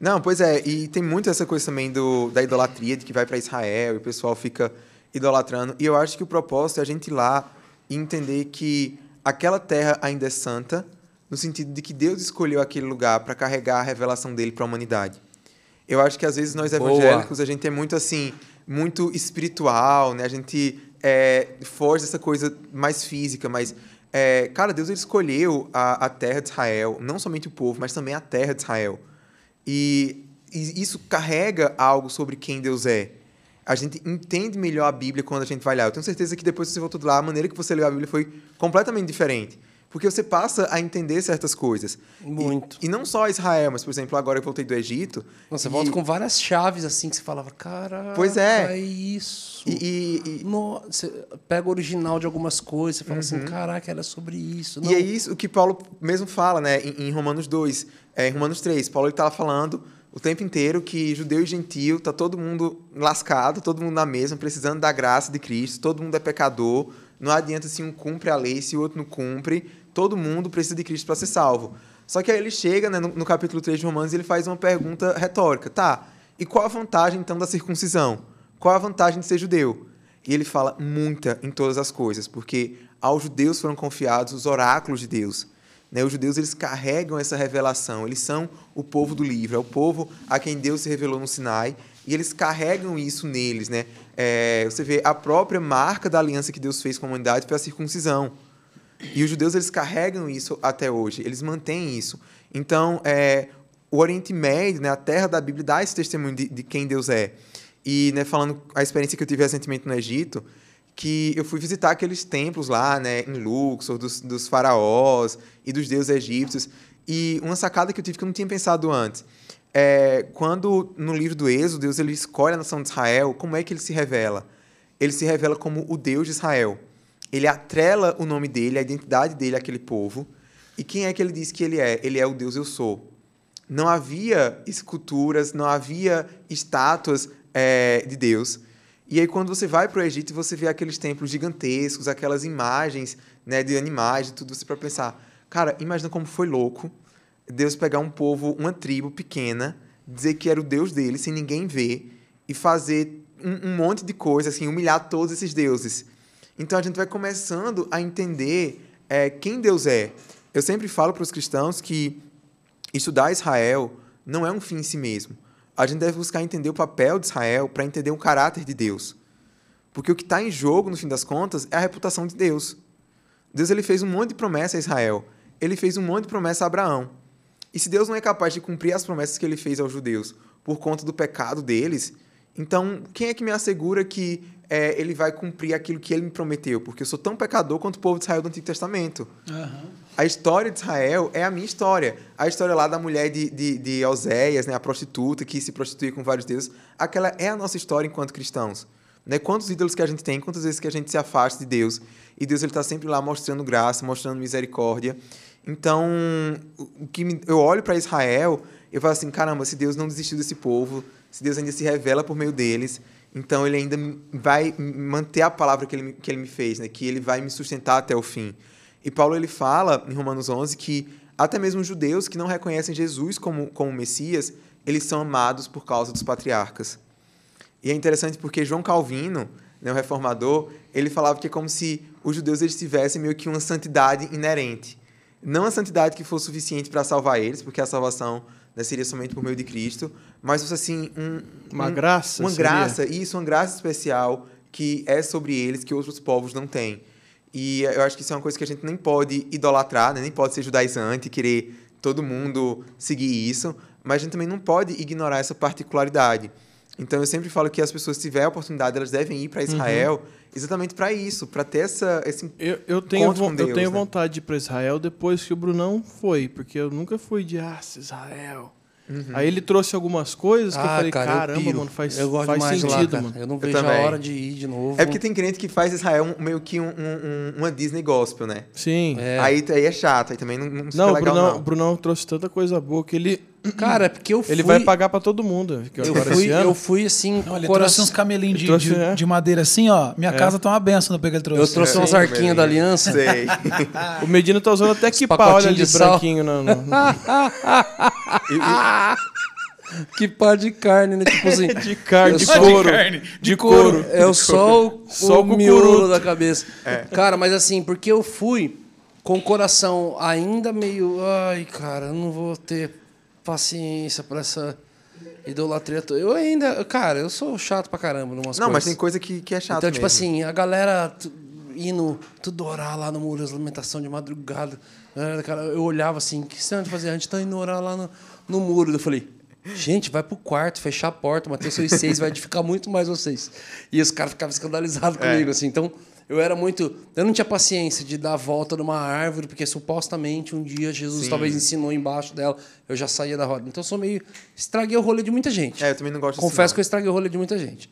S4: Não, pois é, e tem muito essa coisa também do, da idolatria, de que vai para Israel e o pessoal fica idolatrando. E eu acho que o propósito é a gente ir lá e entender que aquela terra ainda é santa, no sentido de que Deus escolheu aquele lugar para carregar a revelação dele para a humanidade. Eu acho que às vezes nós
S1: Boa.
S4: evangélicos a gente é muito assim, muito espiritual, né? A gente é, foge dessa coisa mais física, mas é, cara, Deus ele escolheu a, a terra de Israel, não somente o povo, mas também a terra de Israel. E, e isso carrega algo sobre quem Deus é. A gente entende melhor a Bíblia quando a gente vai lá. Eu tenho certeza que depois que você voltou de lá, a maneira que você leu a Bíblia foi completamente diferente. Porque você passa a entender certas coisas.
S1: Muito.
S4: E, e não só Israel, mas, por exemplo, agora eu voltei do Egito.
S1: Nossa,
S4: e-
S1: você volta com várias chaves assim que você falava, cara.
S4: Pois é.
S1: É isso.
S4: E, e, e-
S1: No- você pega o original de algumas coisas, você fala assim, caraca, era sobre isso. Não,
S4: E é isso que Paulo mesmo fala, né, em, em Romanos 2, é, em Romanos 3. Paulo estava falando o tempo inteiro que judeu e gentil, tá todo mundo lascado, todo mundo na mesma, precisando da graça de Cristo, todo mundo é pecador, não adianta se um cumpre a lei, se o outro não cumpre, todo mundo precisa de Cristo para ser salvo. Só que aí ele chega né, no, no capítulo 3 de Romanos e ele faz uma pergunta retórica. Tá, e qual a vantagem então da circuncisão? Qual a vantagem de ser judeu? E ele fala muita em todas as coisas, porque aos judeus foram confiados os oráculos de Deus. Né? Os judeus eles carregam essa revelação, eles são o povo do livro, é o povo a quem Deus se revelou no Sinai, e eles carregam isso neles. Né? É, você vê a própria marca da aliança que Deus fez com a humanidade foi a circuncisão. E os judeus eles carregam isso até hoje, eles mantêm isso. Então, é, o Oriente Médio, né, a terra da Bíblia, dá esse testemunho de, de quem Deus é. E né, falando a experiência que eu tive recentemente no Egito, que eu fui visitar aqueles templos lá, né, em Luxor, dos, dos faraós e dos deuses egípcios. E uma sacada que eu tive que eu não tinha pensado antes. É, quando no livro do Êxodo, Deus ele escolhe a nação de Israel, como é que ele se revela? Ele se revela como o Deus de Israel. Ele atrela o nome dele, a identidade dele àquele povo. E quem é que ele diz que ele é? Ele é o Deus eu sou. Não havia esculturas, não havia estátuas é, de Deus. E aí, quando você vai para o Egito, você vê aqueles templos gigantescos, aquelas imagens né, de animais, de tudo, você para pensar, cara, imagina como foi louco Deus pegar um povo, uma tribo pequena, dizer que era o Deus deles, sem ninguém ver, e fazer um, um monte de coisa, assim, humilhar todos esses deuses. Então a gente vai começando a entender é, quem Deus é. Eu sempre falo para os cristãos que estudar Israel não é um fim em si mesmo. A gente deve buscar entender o papel de Israel para entender o caráter de Deus. Porque o que está em jogo, no fim das contas, é a reputação de Deus. Deus ele fez um monte de promessa a Israel. Ele fez um monte de promessa a Abraão. E se Deus não é capaz de cumprir as promessas que ele fez aos judeus por conta do pecado deles, então quem é que me assegura que é, ele vai cumprir aquilo que ele me prometeu? Porque eu sou tão pecador quanto o povo de Israel do Antigo Testamento. A história de Israel é a minha história. A história lá da mulher de, de, de Oséias, né, a prostituta que se prostitui com vários deuses, aquela é a nossa história enquanto cristãos. Né? Quantos ídolos que a gente tem, quantas vezes que a gente se afasta de Deus, e Deus está sempre lá mostrando graça, mostrando misericórdia. Então, o que me- eu olho para Israel, eu falo assim, caramba, se Deus não desistiu desse povo, se Deus ainda se revela por meio deles, então ele ainda vai manter a palavra que ele, que ele me fez, né? que ele vai me sustentar até o fim. E Paulo ele fala em Romanos 11 que até mesmo os judeus que não reconhecem Jesus como, como Messias, eles são amados por causa dos patriarcas. E é interessante porque João Calvino, né, o reformador, ele falava que é como se os judeus eles tivessem meio que uma santidade inerente. Não a santidade que fosse suficiente para salvar eles, porque a salvação né, seria somente por meio de Cristo, mas fosse assim um,
S3: Uma
S4: um-
S3: graça,
S4: uma
S3: seria?
S4: graça, isso, uma graça especial que é sobre eles que outros povos não têm. E eu acho que isso é uma coisa que a gente nem pode idolatrar, né? nem pode ser judaizante, querer todo mundo seguir isso, mas a gente também não pode ignorar essa particularidade. Então eu sempre falo que as pessoas, se tiver a oportunidade, elas devem ir para
S3: Uhum.
S4: Israel exatamente para isso, para ter essa, esse
S3: Eu, eu tenho,
S4: com
S3: eu
S4: Deus,
S3: tenho
S4: né?
S3: vontade de ir para Israel depois que o Brunão foi, porque eu nunca fui de ah, Israel.
S4: Uhum.
S3: Aí ele trouxe algumas coisas que eu
S1: Ah,
S3: falei,
S1: cara, eu
S3: caramba,
S1: piro.
S3: mano, faz,
S1: eu gosto
S3: faz
S1: lá,
S3: sentido,
S1: cara.
S3: mano.
S1: Eu não vejo
S4: também.
S1: a hora de ir de novo.
S4: É porque tem crente que faz Israel um- meio que um- um- um- uma Disney gospel, né?
S3: Sim.
S1: É.
S4: Aí, aí é chato, aí também não, não fica
S3: Não, o
S4: legal,
S3: Brunão,
S4: não.
S3: o Brunão trouxe tanta coisa boa que ele,
S1: Cara, é porque eu fui...
S3: ele vai pagar pra todo mundo.
S1: Eu
S3: agora
S1: fui,
S3: esse ano,
S1: eu fui assim,
S2: Olha, ele
S1: o
S2: trouxe
S1: coração...
S2: uns camelinhos de,
S3: trouxe,
S2: de,
S3: né?
S2: de madeira assim, ó. Minha casa tá uma benção no que ele trouxe.
S1: Eu trouxe umas
S4: Sim,
S1: arquinhas da aliança.
S4: Sei.
S3: o Medina tá usando até que pá, olha ali
S1: de
S3: branquinho.
S4: E- e-
S1: Que par de carne, né? Tipo assim...
S3: de carne, de couro.
S2: de carne,
S3: de couro.
S1: É o só o,
S3: Só
S1: o
S3: o
S1: miolo da cabeça. Cara, mas assim, porque eu fui com o coração ainda meio. Ai, cara, eu não vou ter paciência para essa idolatria. to- Eu ainda. Cara, eu sou chato pra caramba numas
S4: Não,
S1: coisas.
S4: mas tem coisa que, que é chato
S1: Então, tipo
S4: mesmo.
S1: assim, a galera indo tudo orar lá no muro das lamentações de madrugada. Ah, Cara, eu olhava assim, o que você anda fazer? A gente tá indo orar lá no, no muro. Eu falei, gente, vai pro quarto, fechar a porta, Mateus 6,6 vai edificar muito mais vocês. E os caras ficavam escandalizados
S4: É.
S1: comigo, assim. Então, eu era muito. Eu não tinha paciência de dar a volta numa árvore, porque supostamente um dia Jesus
S4: Sim.
S1: talvez ensinou embaixo dela, eu já saía da roda. Então, eu sou meio. Estraguei o rolê de muita gente.
S4: É, eu também não gosto
S1: Confesso
S4: não.
S1: que eu estraguei o rolê de muita gente.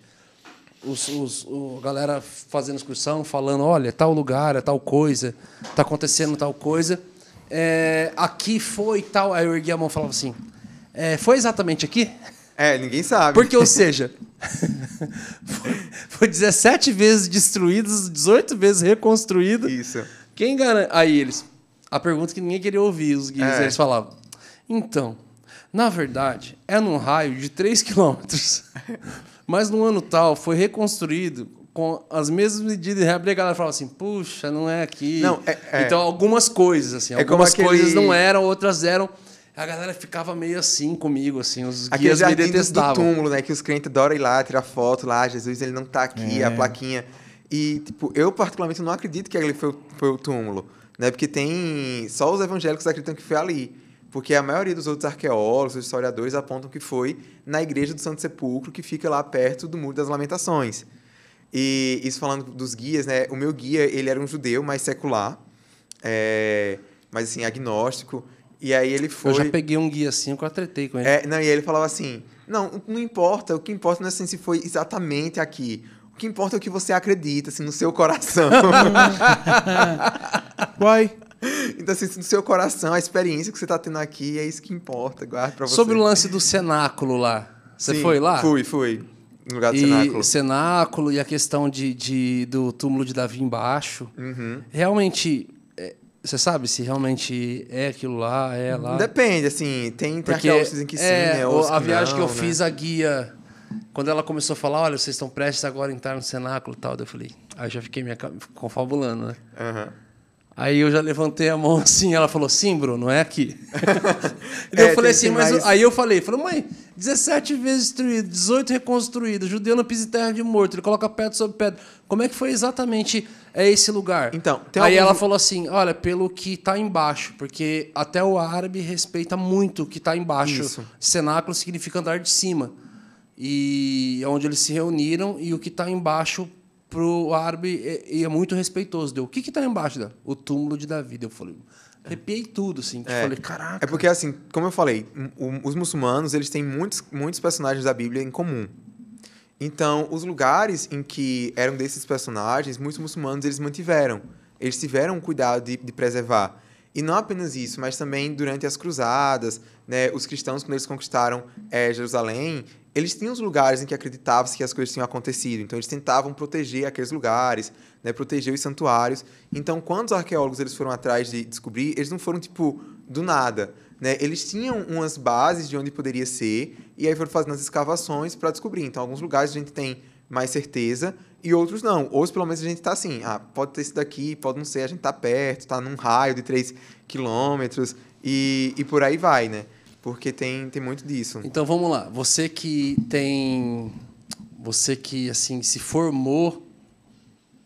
S1: Os, os, o, a galera fazendo excursão, falando, olha, é tal lugar, é tal coisa, tá acontecendo tal coisa. É, aqui foi tal. Aí eu ergui a mão e falava assim, é, foi exatamente aqui?
S4: É, ninguém sabe.
S1: Porque, ou seja, foi, foi 17 vezes destruídos, 18 vezes reconstruído.
S4: Isso.
S1: Quem garante. Aí eles. A pergunta que ninguém queria ouvir, os guias,
S4: É.
S1: eles falavam. Então, na verdade, é num raio de 3 quilômetros. Mas no ano tal foi reconstruído com as mesmas medidas de réplica. E a galera falava assim: puxa, não é aqui.
S4: Não, é- é.
S1: Então, algumas coisas, assim.
S4: É
S1: algumas
S4: aquele-
S1: coisas não eram, outras eram. A galera ficava meio assim comigo, assim. Os
S4: Aquele
S1: guias me
S4: jardim do, do
S1: detestavam.
S4: túmulo, né? Que os crentes adoram ir lá, tirar foto lá. Jesus, ele não tá aqui,
S1: É.
S4: a plaquinha. E, tipo, eu particularmente não acredito que ali foi, o- foi o túmulo. Né? Porque tem... Só os evangélicos acreditam que foi ali. Porque a maioria dos outros arqueólogos, os historiadores, apontam que foi na igreja do Santo Sepulcro, que fica lá perto do Muro das Lamentações. E isso falando dos guias, né? O meu guia, ele era um judeu mais secular. é, mas, assim, agnóstico. E aí ele foi...
S1: Eu já peguei um guia assim, eu tretei com ele.
S4: É, não, e ele falava assim: não, não importa, o que importa não é assim, se foi exatamente aqui. O que importa é o que você acredita, assim, no seu coração.
S3: Uai.
S4: então, assim, no seu coração, a experiência que você está tendo aqui é isso que importa. Guarda pra você.
S1: Sobre o lance do cenáculo lá. Você
S4: Sim,
S1: foi lá?
S4: Fui, fui. No lugar do
S1: e
S4: cenáculo.
S1: cenáculo e a questão de, de- do túmulo de Davi embaixo.
S4: Uhum.
S1: Realmente, você sabe se realmente é aquilo lá, é lá?
S4: Depende, assim, tem, tem arqueólogos que que sim,
S1: é,
S4: né?
S1: o-
S4: outros
S1: a viagem que eu
S4: não, né?
S1: fiz, a guia, quando ela começou a falar, olha, vocês estão prestes agora a entrar no cenáculo e tal, eu falei, aí eu já fiquei aca- confabulando, né?
S4: Aham.
S1: Aí eu já levantei a mão assim, ela falou, sim, Bruno, é aqui.
S4: É,
S1: eu falei assim, mas
S4: mais-
S1: aí eu falei, falei, mãe, 17 vezes destruído, 18 reconstruído, judeu não pisa em terra de morto, ele coloca pedra sobre pedra. Como é que foi exatamente é esse lugar?
S4: Então,
S1: aí
S4: alguns-
S1: ela falou assim, olha, pelo que está embaixo, porque até o árabe respeita muito o que está embaixo.
S4: Isso.
S1: Cenáculo significa andar de cima. E é onde eles se reuniram e o que está embaixo pro árabe e é muito respeitoso. Deu, o que que tá embaixo? Deu, o túmulo de Davi. Eu falei, arrepiei tudo, assim.
S4: É.
S1: falei, caraca.
S4: É porque, assim, como eu falei, os muçulmanos, eles têm muitos, muitos personagens da Bíblia em comum. Então, os lugares em que eram desses personagens, muitos muçulmanos eles mantiveram. Eles tiveram cuidado de, de preservar. E não apenas isso, mas também durante as cruzadas, né, os cristãos, quando eles conquistaram eh, Jerusalém, eles tinham os lugares em que acreditavam-se que as coisas tinham acontecido. Então, eles tentavam proteger aqueles lugares, né, proteger os santuários. Então, quando os arqueólogos eles foram atrás de descobrir, eles não foram, tipo, do nada. Né? Eles tinham umas bases de onde poderia ser, e aí foram fazendo as escavações para descobrir. Então, alguns lugares a gente tem mais certeza, e outros não. Ou pelo menos a gente está assim, ah, pode ter esse daqui, pode não ser, a gente está perto, está num raio de 3 quilômetros, e, e por aí vai, né? Porque tem, tem muito disso.
S1: Então vamos lá. Você que tem. Você que assim se formou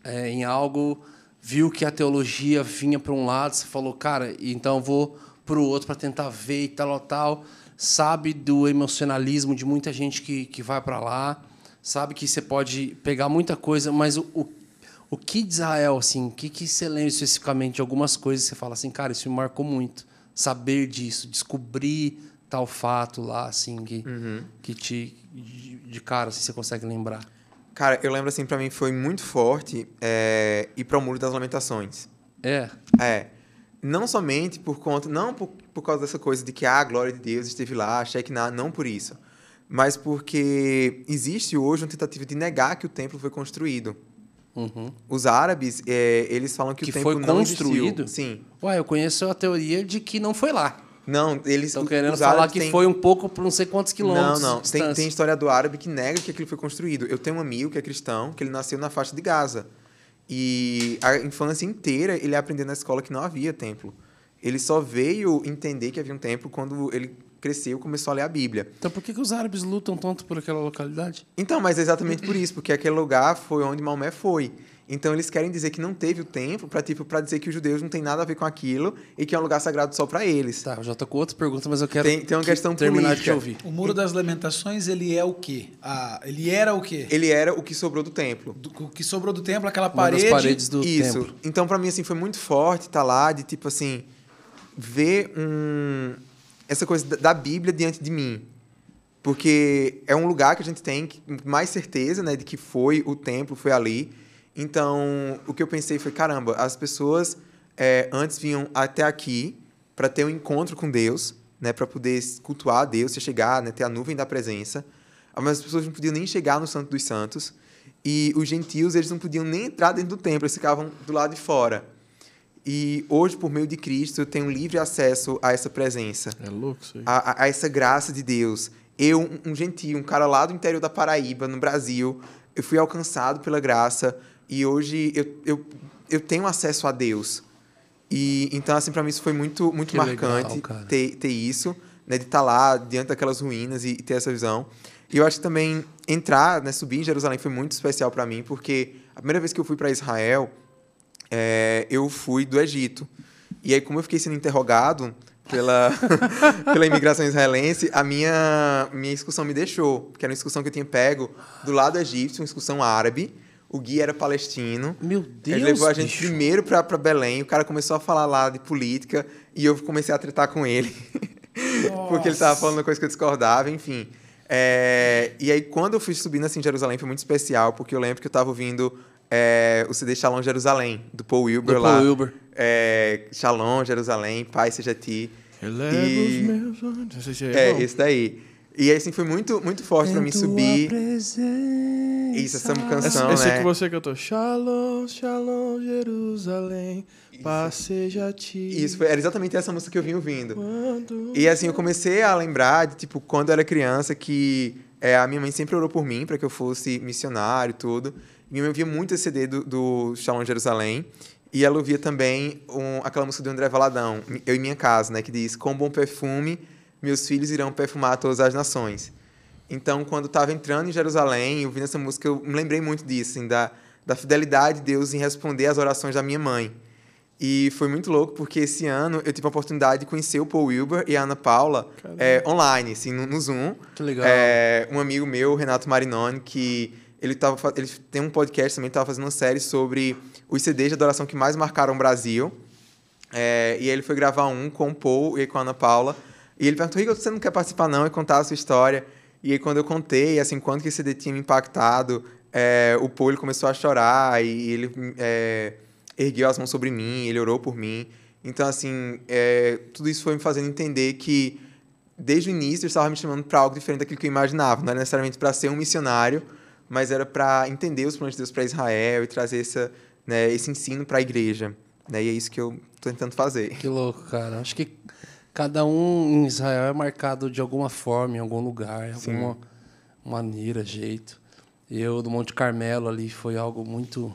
S1: é, em algo, viu que a teologia vinha para um lado, você falou, cara, então eu vou para o outro para tentar ver e tal, tal. Sabe do emocionalismo de muita gente que, que vai para lá, sabe que você pode pegar muita coisa, mas o, o, o que de Israel, assim, o que, que você lembra especificamente de algumas coisas que você fala assim, cara, isso me marcou muito. Saber disso, descobrir tal fato lá, assim, que, que te. De, de cara, assim, você consegue lembrar.
S4: Cara, eu lembro assim, para mim foi muito forte é, ir para o Muro das Lamentações.
S1: É.
S4: É. Não somente por conta, não por, por causa dessa coisa de que ah, a glória de Deus esteve lá, Shekinah, não por isso. Mas porque existe hoje uma tentativa de negar que o templo foi construído.
S1: Uhum.
S4: Os árabes, é, eles falam que,
S1: Que
S4: o templo
S1: foi
S4: não
S1: construído?
S4: existiu. Sim.
S1: Ué, eu conheço a teoria de que não foi lá.
S4: Não, eles
S1: Estão querendo falar que
S4: têm-
S1: foi um pouco por não sei quantos
S4: Não,
S1: quilômetros.
S4: não.
S1: de
S4: Tem, tem historiador árabe que nega que aquilo foi construído. Eu tenho um amigo que é cristão, que ele nasceu na faixa de Gaza. E a infância inteira ele aprendeu na escola que não havia templo. Ele só veio entender que havia um templo quando ele cresceu e começou a ler a Bíblia.
S1: Então por que, que os árabes lutam tanto por aquela localidade?
S4: Então, mas é exatamente por isso, porque aquele lugar foi onde Maomé foi. Então eles querem dizer que não teve o templo para tipo para dizer que os judeus não tem nada a ver com aquilo e que é um lugar sagrado só para eles.
S1: Tá, eu já tô com outra pergunta, mas eu quero
S4: Tem- tem uma
S1: que-
S4: questão
S1: terminar
S4: política.
S1: de ouvir.
S2: O Muro das Lamentações, ele é o quê? Ah, ele era o quê?
S4: Ele era o que sobrou do templo.
S2: Do- o que sobrou do templo, aquela
S1: Uma das
S2: parede.
S1: paredes do
S4: Isso.
S1: templo.
S4: Então, pra mim, assim, foi muito forte estar lá, de tipo assim, ver um, essa coisa da- Bíblia diante de mim. Porque é um lugar que a gente tem mais certeza, né, de que foi o templo, foi ali. Então, o que eu pensei foi, caramba, as pessoas é, antes vinham até aqui para ter um encontro com Deus, né, para poder cultuar a Deus, se chegar, né, ter a nuvem da presença. Mas as pessoas não podiam nem chegar no Santo dos Santos. E os gentios, eles não podiam nem entrar dentro do templo, eles ficavam do lado de fora. E hoje, por meio de Cristo, eu tenho livre acesso a essa presença,
S3: É louco isso aí.
S4: a, a- essa graça de Deus. Eu, um, um gentio, um cara lá do interior da Paraíba, no Brasil, eu fui alcançado pela graça e hoje eu, eu, eu tenho acesso a Deus. E então, assim, para mim isso foi muito, muito
S1: Que legal,
S4: marcante
S1: cara.
S4: ter, ter isso, né, de estar lá diante daquelas ruínas e, e ter essa visão. E eu acho que também entrar, né, subir em Jerusalém foi muito especial para mim, porque a primeira vez que eu fui para Israel, é, eu fui do Egito. E aí, como eu fiquei sendo interrogado pela, pela imigração israelense, a minha, minha excursão me deixou, que era uma excursão que eu tinha pego do lado egípcio, uma excursão árabe. O guia era palestino.
S1: Meu Deus,
S4: Ele levou a gente
S1: bicho.
S4: primeiro para Belém, o cara começou a falar lá de política e eu comecei a tretar com ele. Porque ele estava falando coisa que eu discordava, enfim. É, e aí, quando eu fui subindo assim em Jerusalém, foi muito especial, porque eu lembro que eu estava ouvindo é, o CD Shalom Jerusalém, do Paul Wilbur
S1: Do
S4: lá.
S1: Paul Wilbur.
S4: É, Shalom Jerusalém, Pai seja ti. E-
S3: os meus se
S4: É,
S3: bom.
S4: esse daí. E assim, foi muito, muito forte para mim subir. Isso, essa
S3: Esse,
S4: canção,
S3: esse
S4: né?
S3: que você cantou. Shalom, shalom, Jerusalém. Paz seja ti.
S4: Isso, foi, era exatamente essa música que eu vim ouvindo.
S3: Quando...
S4: E assim, eu comecei a lembrar de, tipo, quando eu era criança, que é, a minha mãe sempre orou por mim para que eu fosse missionário e tudo. Minha mãe ouvia muito esse CD do, do Shalom Jerusalém. E ela ouvia também um, aquela música do André Valadão, Eu e Minha Casa, né? Que diz, com bom perfume, meus filhos irão perfumar todas as nações. Então, quando estava entrando em Jerusalém, ouvindo essa música, eu me lembrei muito disso, assim, da, da fidelidade de Deus em responder às orações da minha mãe. E foi muito louco, porque esse ano eu tive a oportunidade de conhecer o Paul Wilbur e a Ana Paula é, online, assim, no, no Zoom.
S1: Que legal.
S4: É, um amigo meu, Renato Marinoni, que ele, tava, ele tem um podcast também, estava fazendo uma série sobre os CDs de adoração que mais marcaram o Brasil. É, e ele foi gravar um com o Paul e com a Ana Paula. E ele perguntou, Rico, você não quer participar não e contar a sua história? E aí quando eu contei, assim, quanto que esse CD tinha me impactado, é, o Paul começou a chorar e ele é, ergueu as mãos sobre mim, ele orou por mim. Então, assim, é, tudo isso foi me fazendo entender que desde o início eu estava me chamando para algo diferente daquilo que eu imaginava. Não era necessariamente para ser um missionário, mas era para entender os planos de Deus para Israel e trazer essa, né, esse ensino para a igreja. Né? E é isso que eu estou tentando fazer.
S1: Que louco, cara. Acho que cada um em Israel é marcado de alguma forma, em algum lugar, alguma maneira, jeito. Eu, do Monte Carmelo ali, foi algo muito...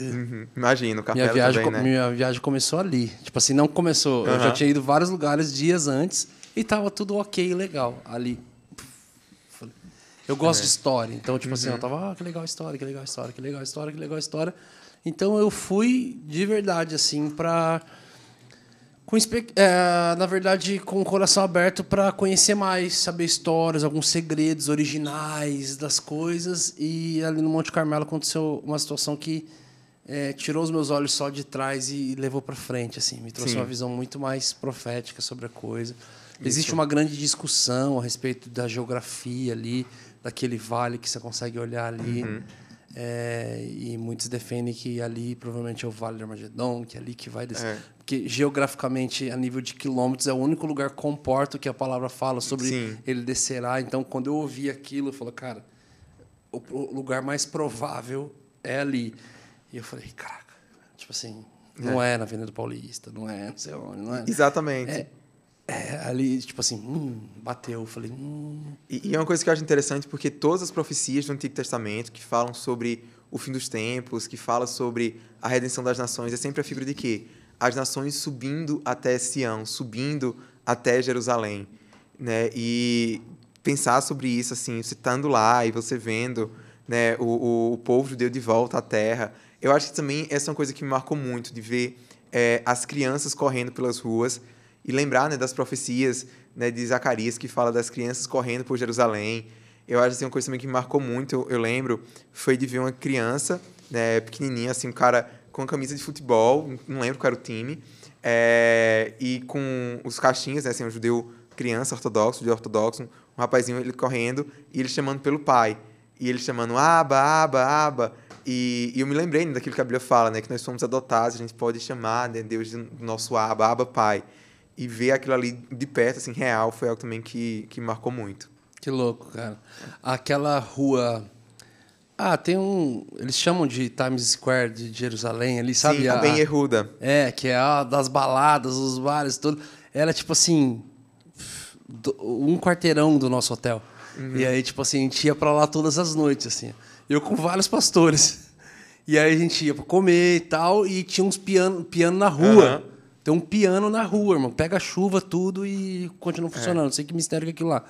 S4: Uhum. Imagino, o
S1: Minha viagem,
S4: também, né?
S1: minha viagem começou ali. Tipo assim, não começou. Eu já tinha ido vários lugares dias antes e tava tudo ok, legal. Ali. Eu gosto
S4: É.
S1: de história. Então, tipo
S4: Uhum.
S1: assim, eu tava, ah, que legal a história, que legal a história, que legal a história, que legal a história. Então eu fui de verdade, assim. Com, espe- é, na verdade, com o coração aberto para conhecer mais, saber histórias, alguns segredos originais das coisas. E ali no Monte Carmelo aconteceu uma situação que é, tirou os meus olhos só de trás e levou para frente, assim, me trouxe
S4: Sim.
S1: uma visão muito mais profética sobre a coisa. Existe uma grande discussão a respeito da geografia ali, daquele vale que você consegue olhar ali.
S4: Uhum.
S1: É, e muitos defendem que ali provavelmente é o Vale do Armagedon, que é ali que vai descer.
S4: É.
S1: Porque geograficamente, a nível de quilômetros, é o único lugar comporta que a palavra fala sobre
S4: Sim.
S1: ele descerá. Então, quando eu ouvi aquilo, eu falei, cara, o, o lugar mais provável é ali. E eu falei, caraca, tipo assim, não é, na Avenida Paulista, não é, não sei onde, não é.
S4: Exatamente.
S1: É, é, ali, tipo assim, hum, bateu. Eu falei, hum,
S4: E, e é uma coisa que eu acho interessante porque todas as profecias do Antigo Testamento que falam sobre o fim dos tempos, que fala sobre a redenção das nações, é sempre a figura de quê? As nações subindo até Sião, subindo até Jerusalém, né? E pensar sobre isso, assim, você estando lá e você vendo né, o, o, o povo judeu de volta à terra. Eu acho que também essa é uma coisa que me marcou muito, de ver é, as crianças correndo pelas ruas e lembrar né, das profecias né, de Zacarias, que fala das crianças correndo por Jerusalém. Eu acho assim, uma coisa também que me marcou muito, eu, lembro, foi de ver uma criança né, pequenininha, assim, um cara com camisa de futebol, não lembro qual era o time, é, e com os caixinhas, né, assim, um judeu criança ortodoxo, de ortodoxo, um rapazinho ele correndo e ele chamando pelo pai. E ele chamando aba, aba, aba. E, e eu me lembrei daquilo que a Bíblia fala, né? Que nós somos adotados, a gente pode chamar né, Deus de nosso aba, aba, pai. E ver aquilo ali de perto, assim, real, foi algo também que, que marcou muito.
S1: Que louco, cara. Aquela rua. Ah, tem um. Eles chamam de Times Square de Jerusalém ali, sabe?
S4: Sim, a Ben Yehuda.
S1: É, que é a das baladas, os bares, tudo. Era tipo assim. Um quarteirão do nosso hotel. Uhum. E aí, tipo assim, a gente ia pra lá todas as noites, assim. Eu com vários pastores. E aí a gente ia pra comer e tal, e tinha uns piano, piano na rua. Uhum. Tem um piano na rua, irmão. Pega chuva, tudo e continua funcionando. É. Não sei que mistério que é aquilo lá.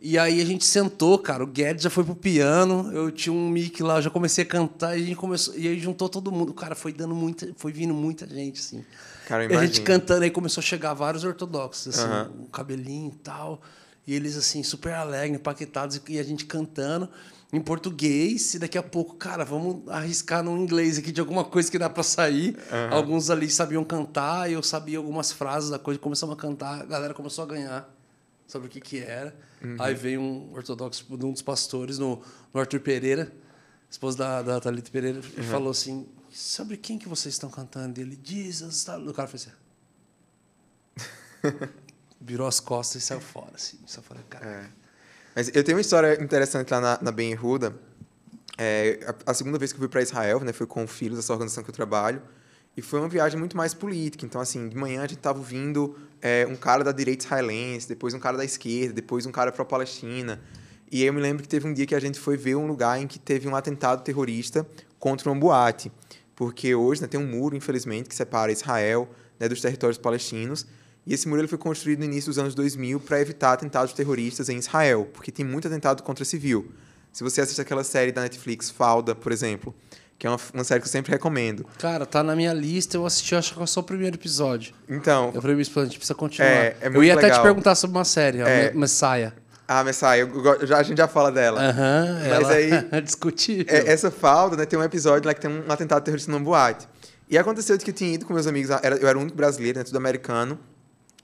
S1: E aí a gente sentou, cara. O Guedes já foi pro piano. Eu tinha um mic lá, eu já comecei a cantar e a gente começou. E aí juntou todo mundo. Cara, foi dando muita. Foi vindo muita gente, assim. Cara, e a gente cantando, aí começou a chegar vários ortodoxos, assim, uhum. um cabelinho e tal. E eles, assim, super alegres, empaquetados, e a gente cantando em português. E daqui a pouco, cara, vamos arriscar no inglês aqui de alguma coisa que dá para sair. Uhum. Alguns ali sabiam cantar, eu sabia algumas frases da coisa, começamos a cantar, a galera começou a ganhar sobre o que, que era. Uhum. Aí veio um ortodoxo de um dos pastores, no, no Arthur Pereira, esposa da, da Thalita Pereira, e uhum. falou assim: Sobre quem que vocês estão cantando? Ele diz. O cara fez assim. virou as costas e saiu fora, assim. Só falei, cara. É.
S4: Mas eu tenho uma história interessante lá na, na Ben Ruda. É, a, a, segunda vez que eu fui para Israel, né, foi com o filho dessa organização que eu trabalho. E foi uma viagem muito mais política. Então, assim, de manhã a gente estava ouvindo é, um cara da direita israelense, depois um cara da esquerda, depois um cara pró-Palestina. E eu me lembro que teve um dia que a gente foi ver um lugar em que teve um atentado terrorista contra uma boate. Porque hoje né, tem um muro, infelizmente, que separa Israel né, dos territórios palestinos. E esse muro ele foi construído no início dos anos 2000 para evitar atentados terroristas em Israel, porque tem muito atentado contra civil. Se você assiste aquela série da Netflix, Falda, por exemplo, que é uma, uma, série que eu sempre recomendo.
S1: Cara, tá na minha lista, eu assisti, acho que é só o primeiro episódio.
S4: Então.
S1: Eu falei, a gente precisa continuar. É, é eu ia legal. até te perguntar sobre uma série, é. a Messiah.
S4: Ah, Messiah, já, a gente já fala dela.
S1: Aham, uh -huh, Mas aí. discutível.
S4: É, essa falda, né, tem um episódio lá que tem um atentado terrorista numa boate. E aconteceu de que eu tinha ido com meus amigos, eu era o único brasileiro, né, tudo americano.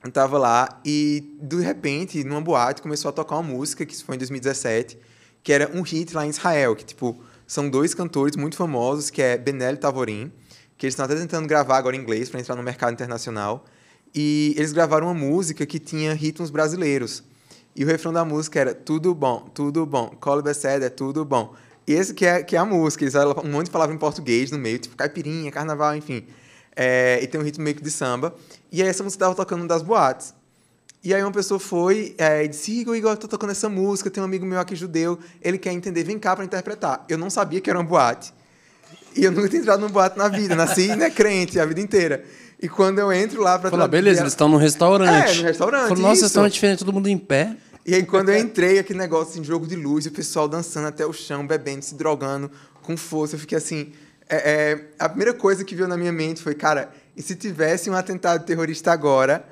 S4: Eu tava lá e, de repente, numa boate, começou a tocar uma música, que foi em 2017, que era um hit lá em Israel, que, tipo, são dois cantores muito famosos, que é Benel Tavorim, que eles estão até tentando gravar agora em inglês para entrar no mercado internacional. E eles gravaram uma música que tinha ritmos brasileiros. E o refrão da música era tudo bom, tudo bom, Colo Bessed é tudo bom. E esse que é, que é a música, eles um monte de palavras em português no meio, tipo caipirinha, carnaval, enfim. É, e tem um ritmo meio que de samba. E aí essa música estava tocando das boates. E aí uma pessoa foi é, e disse, Igor, Igor, eu tô tocando essa música, tem um amigo meu aqui judeu, ele quer entender, vem cá para interpretar. Eu não sabia que era uma boate. E eu nunca tinha entrado numa boate na vida, nasci né, crente a vida inteira. E quando eu entro lá para
S1: Falar, beleza, eles estão no restaurante.
S4: É, no restaurante.
S1: Falei, nossa, restaurante diferente, todo mundo em pé.
S4: E aí quando eu entrei, aquele negócio assim, jogo de luz, o pessoal dançando até o chão, bebendo, se drogando com força, eu fiquei assim... É, é, a primeira coisa que veio na minha mente foi, cara, e se tivesse um atentado terrorista agora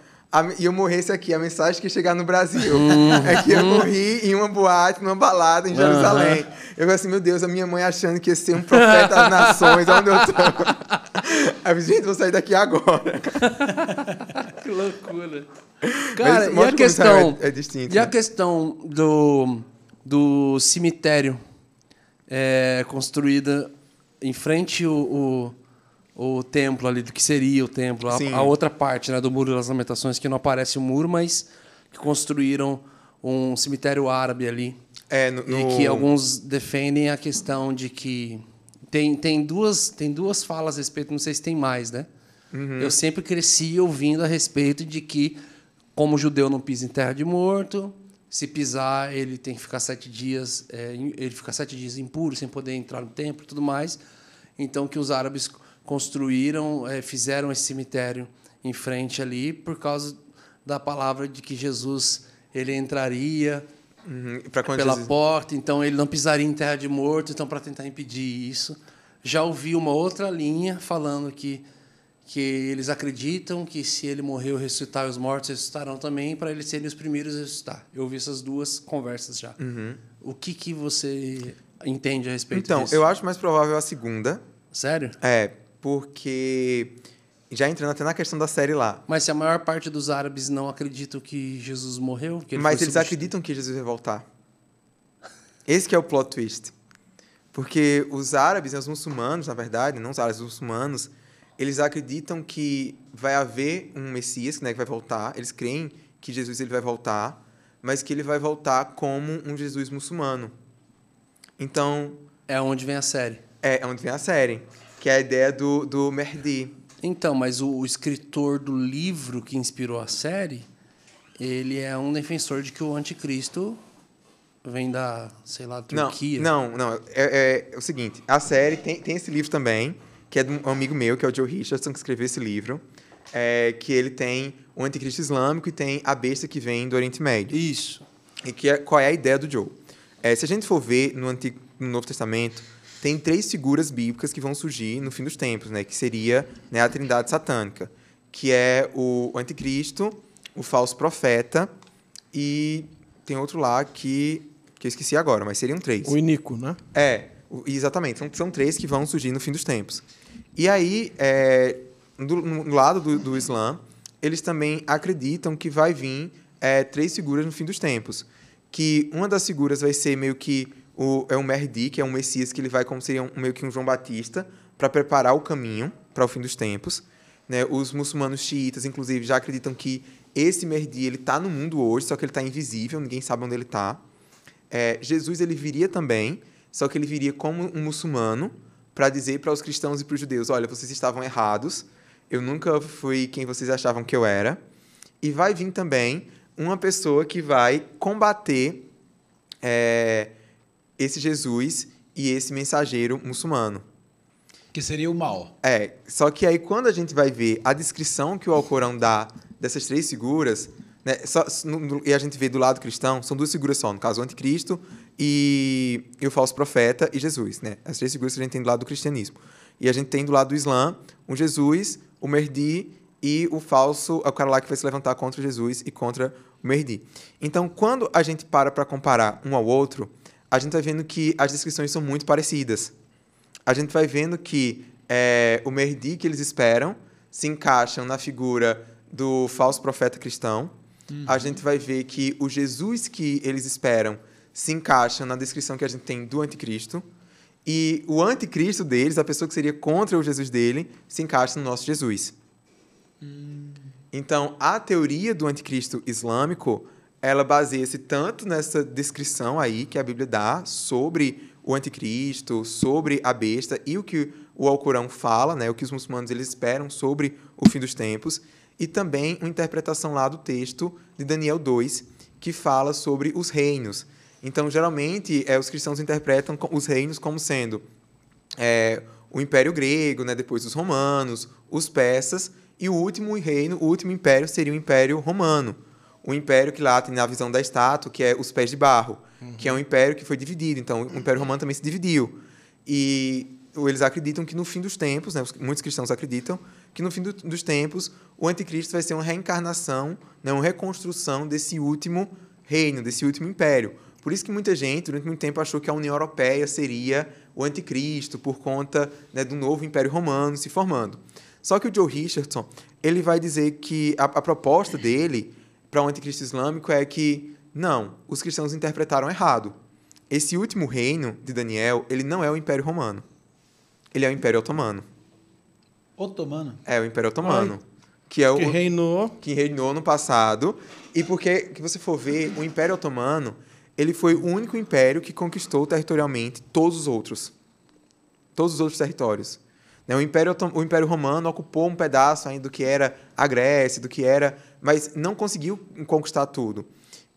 S4: e eu morresse aqui, a mensagem que ia chegar no Brasil uhum. é que eu morri em uma boate, numa balada em Jerusalém. Uhum. Eu falei assim, meu Deus, a minha mãe achando que ia ser um profeta das nações, onde eu tô. Aí eu gente, vou sair daqui agora.
S1: que loucura. Cara, e a questão...
S4: É, é distinto,
S1: e né? a questão do, do cemitério é, construída em frente o, o o templo ali, do que seria o templo, a, a, outra parte né, do Muro das Lamentações, que não aparece o muro, mas que construíram um cemitério árabe ali.
S4: É, no, no...
S1: E que alguns defendem a questão de que. Tem, tem, duas, tem duas falas a respeito, não sei se tem mais, né? Uhum. Eu sempre cresci ouvindo a respeito de que, como judeu não pisa em terra de morto, se pisar, ele tem que ficar sete dias, é, ele fica sete dias impuro, sem poder entrar no templo e tudo mais. Então, que os árabes construíram, é, fizeram esse cemitério em frente ali, por causa da palavra de que Jesus ele entraria
S4: Uhum.
S1: Pela porta, então ele não pisaria em terra de morto, então para tentar impedir isso. Já ouvi uma outra linha falando que que eles acreditam que se ele morreu ressuscitar os mortos ressuscitarão também para eles serem os primeiros a ressuscitar. Eu ouvi essas duas conversas já. O que que você entende a respeito
S4: Então,
S1: disso?
S4: eu acho mais provável a segunda.
S1: Sério?
S4: É, porque. Já entrando até na questão da série lá.
S1: Mas se a maior parte dos árabes não acreditam que Jesus morreu, que ele
S4: Mas eles acreditam que Jesus vai voltar. Esse que é o plot twist. Porque os árabes, né, os muçulmanos, na verdade, não os árabes, os muçulmanos, eles acreditam que vai haver um Messias, né, que vai voltar. Eles creem que Jesus ele vai voltar, mas que ele vai voltar como um Jesus muçulmano. Então,
S1: É onde vem a série.
S4: é onde vem a série, que é a ideia do, do Mehdi.
S1: Então, mas o, o escritor do livro que inspirou a série, ele é um defensor de que o anticristo vem da, sei lá,
S4: Não,
S1: Turquia.
S4: não, não. É, é o seguinte, a série tem, tem esse livro também, que é de um amigo meu, que é o Joe Richardson, que escreveu esse livro, é, que ele tem o anticristo islâmico e tem a besta que vem do Oriente Médio.
S1: Isso.
S4: E que é, qual é a ideia do Joe? É, se a gente for ver no, Antigo, no Novo Testamento, tem três figuras bíblicas que vão surgir no fim dos tempos, né? Que seria né, a trindade satânica, que é o anticristo, o falso profeta e tem outro lá que, que eu esqueci agora, mas seriam três.
S3: O Inico, né?
S4: É, exatamente. São, são três que vão surgir no fim dos tempos. E aí, é, do, no lado do, do Islã, eles também acreditam que vai vir é, três figuras no fim dos tempos. Que uma das figuras vai ser meio que o, é um Merdi, que é um Messias que ele vai como seria um, meio que um João Batista, para preparar o caminho para o fim dos tempos. Né? Os muçulmanos xiitas, inclusive, já acreditam que esse Merdi ele está no mundo hoje, só que ele está invisível, ninguém sabe onde ele está. É, Jesus ele viria também, só que ele viria como um muçulmano para dizer para os cristãos e para os judeus: olha, vocês estavam errados, eu nunca fui quem vocês achavam que eu era. E vai vir também uma pessoa que vai combater é, esse Jesus e esse mensageiro muçulmano.
S2: Que seria o mal.
S4: É, só que aí quando a gente vai ver a descrição que o Alcorão dá dessas três figuras, né, só- no- e a gente vê do lado cristão, são duas figuras só, no caso o anticristo e, e o falso profeta e Jesus, né? As três figuras que a gente tem do lado do cristianismo. E a gente tem do lado do Islã um Jesus, o Merdi e o falso, o cara lá que vai se levantar contra Jesus e contra o Merdi. Então, quando a gente para para comparar um ao outro, a gente vai vendo que as descrições são muito parecidas a gente vai vendo que é, o Merdi que eles esperam se encaixam na figura do falso profeta cristão. A gente vai ver que o Jesus que eles esperam se encaixa na descrição que a gente tem do anticristo. E o anticristo deles, a pessoa que seria contra o Jesus dele, se encaixa no nosso Jesus. Então, a teoria do anticristo islâmico, ela baseia-se tanto nessa descrição aí que a Bíblia dá sobre o anticristo, sobre a besta e o que o Alcorão fala, né, o que os muçulmanos eles esperam sobre o fim dos tempos, e também uma interpretação lá do texto de Daniel 2, que fala sobre os reinos. Então, geralmente, é, os cristãos interpretam os reinos como sendo é, o Império Grego, né, depois os romanos, os persas, e o último reino, o último império seria o Império Romano. O império que lá tem na visão da estátua, que é os pés de barro, que é um império que foi dividido. Então, o Império Romano também se dividiu. E eles acreditam que no fim dos tempos, né, os- muitos cristãos acreditam que no fim do- dos tempos o anticristo vai ser uma reencarnação, né, uma reconstrução desse último reino, desse último império. Por isso que muita gente, durante muito tempo, achou que a União Europeia seria o anticristo, por conta né, do novo Império Romano se formando. Só que o Joe Richardson ele vai dizer que a, a proposta dele para o anticristo islâmico é que, não, os cristãos interpretaram errado. Esse último reino de Daniel, ele não é o Império Romano. Ele é o Império Otomano.
S2: Otomano.
S4: É o Império Otomano. Que é o
S3: Que reinou.
S4: que reinou no passado. E porque, que você for ver, o Império Otomano, ele foi o único império que conquistou territorialmente todos os outros. Todos os outros territórios. Né, O Império, o Império Romano ocupou um pedaço ainda do que era a Grécia, do que era... Mas não conseguiu conquistar tudo.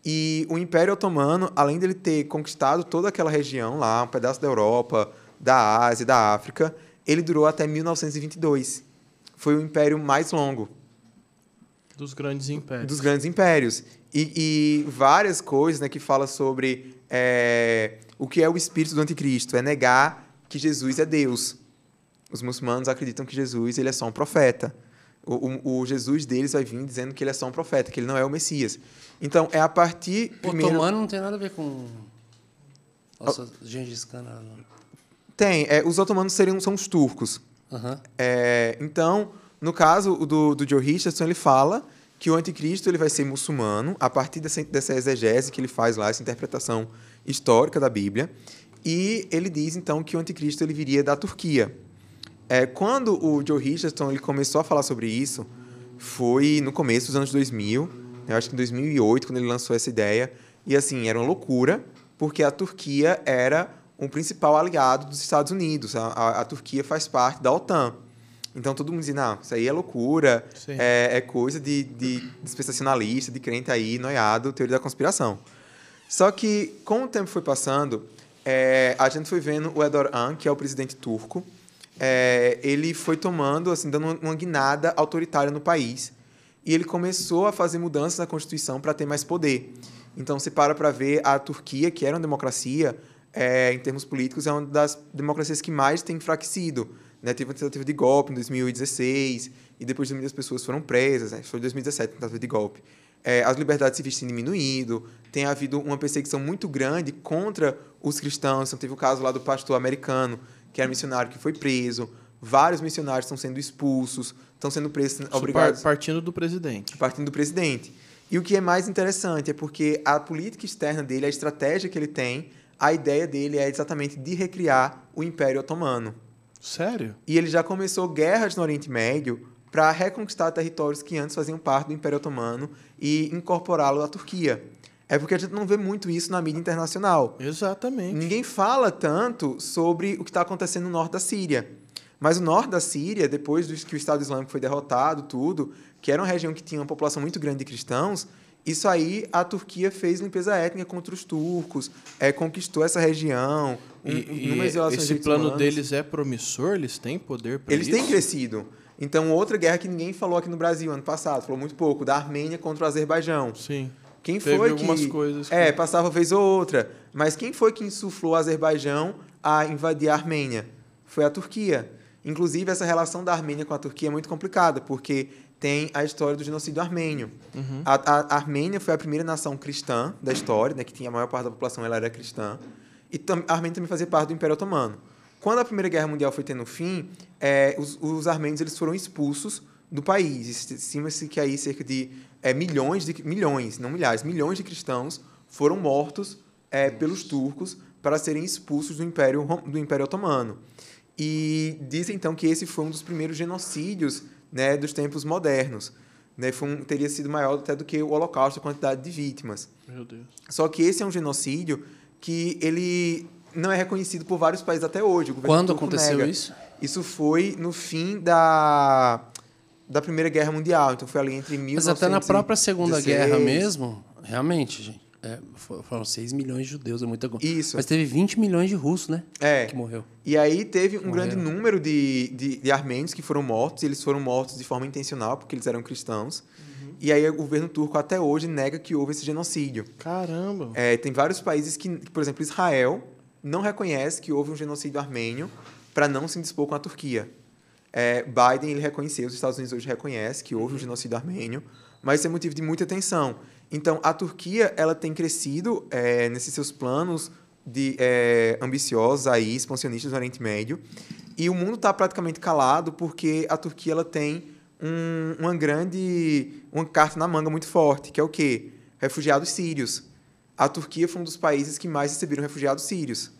S4: E o Império Otomano, além dele ter conquistado toda aquela região lá, um pedaço da Europa, da Ásia, da África, ele durou até 1922. Foi o império mais longo
S3: Dos grandes impérios.
S4: dos grandes impérios. E, e várias coisas né, que fala sobre é, o que é o espírito do anticristo. É negar que Jesus é Deus. Os muçulmanos acreditam que Jesus ele é só um profeta. O, o- o Jesus deles vai vir dizendo que ele é só um profeta, que ele não é o Messias. Então, é a partir...
S1: O
S4: primeiro-
S1: otomano não tem nada a ver com. Nossa, Gengis Khan. não.
S4: Tem. é, os otomanos seriam, são os turcos.
S1: Aham.
S4: É, então, no caso do, do Joe Richardson, ele fala que o anticristo ele vai ser muçulmano a partir dessa, dessa exegese que ele faz lá, essa interpretação histórica da Bíblia. E ele diz, então, que o anticristo ele viria da Turquia. É, quando o Joe Richardson ele começou a falar sobre isso, foi no começo dos anos 2000, eu acho que em 2008, quando ele lançou essa ideia. E, assim, era uma loucura, porque a Turquia era um principal aliado dos Estados Unidos. A, a- a Turquia faz parte da OTAN. Então, todo mundo dizia, não, isso aí é loucura, é, é coisa de, de dispensacionalista, de crente aí, noiado, teoria da conspiração. Só que, com o tempo foi passando, é, a gente foi vendo o Erdogan, que é o presidente turco, é, ele foi tomando, assim, dando uma- guinada autoritária no país. E ele começou a fazer mudanças na Constituição para ter mais poder. Então, se para para ver a Turquia, que era uma democracia, é, em termos políticos, é uma das democracias que mais tem enfraquecido. Né? Teve uma tentativa de golpe em 2016, e depois de 2000 as pessoas foram presas. Né? Foi em 2017 a tentativa de golpe. É, as liberdades civis têm diminuído, tem havido uma perseguição muito grande contra os cristãos. Então, teve o caso lá do pastor americano, que era missionário, que foi preso. Vários missionários estão sendo expulsos, estão sendo presos,
S3: Isso
S4: obrigados
S3: par- partindo do presidente.
S4: partindo do presidente. E o que é mais interessante é porque a política externa dele, a estratégia que ele tem, a ideia dele é exatamente de recriar o Império Otomano.
S3: Sério?
S4: E ele já começou guerras no Oriente Médio para reconquistar territórios que antes faziam parte do Império Otomano e incorporá-lo à Turquia. É porque a gente não vê muito isso na mídia internacional.
S3: Exatamente.
S4: Ninguém fala tanto sobre o que está acontecendo no norte da Síria. Mas o norte da Síria, depois que o Estado Islâmico foi derrotado, tudo, que era uma região que tinha uma população muito grande de cristãos, isso aí a Turquia fez limpeza étnica contra os turcos, é, conquistou essa região, um,
S3: E, e esse plano
S4: humanos.
S3: deles é promissor? Eles têm poder para
S4: Eles
S3: isso?
S4: têm crescido. Então, outra guerra que ninguém falou aqui no Brasil ano passado, falou muito pouco, da Armênia contra o Azerbaijão.
S3: Sim.
S4: Quem
S3: Teve
S4: foi
S3: algumas
S4: que...
S3: coisas que-
S4: É, passava vez ou outra. Mas quem foi que insuflou o Azerbaijão a invadir a Armênia? Foi a Turquia. Inclusive, essa relação da Armênia com a Turquia é muito complicada, porque tem a história do genocídio armênio.
S3: Uhum.
S4: A, a- a Armênia foi a primeira nação cristã da história, né, que tinha a maior parte da população ela era cristã. E tam- a Armênia também fazia parte do Império Otomano. Quando a Primeira Guerra Mundial foi tendo fim, é, os, os armênios eles foram expulsos do país. Estima-se que aí cerca de é, milhões de milhões, não milhares, milhões de cristãos foram mortos é, pelos turcos para serem expulsos do Império do Império Otomano. E dizem então que esse foi um dos primeiros genocídios né, dos tempos modernos. Né, foi um, teria sido maior até do que o Holocausto, a quantidade de vítimas.
S3: Meu Deus.
S4: Só que esse é um genocídio que ele não é reconhecido por vários países até hoje.
S1: Quando aconteceu
S4: nega.
S1: isso?
S4: Isso foi no fim da, da Primeira Guerra Mundial. Então foi ali entre 1916
S1: Mas até na própria Segunda Guerra
S4: 16.
S1: mesmo, realmente, gente. é, fo- foram 6 milhões de judeus, é muita coisa.
S4: Isso.
S1: Mas teve 20 milhões de russos, né?
S4: É.
S1: Que morreu.
S4: E aí teve um
S1: Morreram.
S4: grande número de, de, de armênios que foram mortos, e eles foram mortos de forma intencional, porque eles eram cristãos. E aí o governo turco até hoje nega que houve esse genocídio.
S3: Caramba.
S4: É, tem vários países que, por exemplo, Israel não reconhece que houve um genocídio armênio para não se indispor com a Turquia. É, Biden ele reconheceu, os Estados Unidos hoje reconhecem que houve um genocídio armênio, mas isso é motivo de muita tensão. Então, a Turquia ela tem crescido é, nesses seus planos de é, ambiciosos aí, expansionistas no Oriente Médio, e o mundo está praticamente calado porque a Turquia ela tem um- uma grande uma carta na manga muito forte, que é o quê? Refugiados sírios. A Turquia foi um dos países que mais receberam refugiados sírios.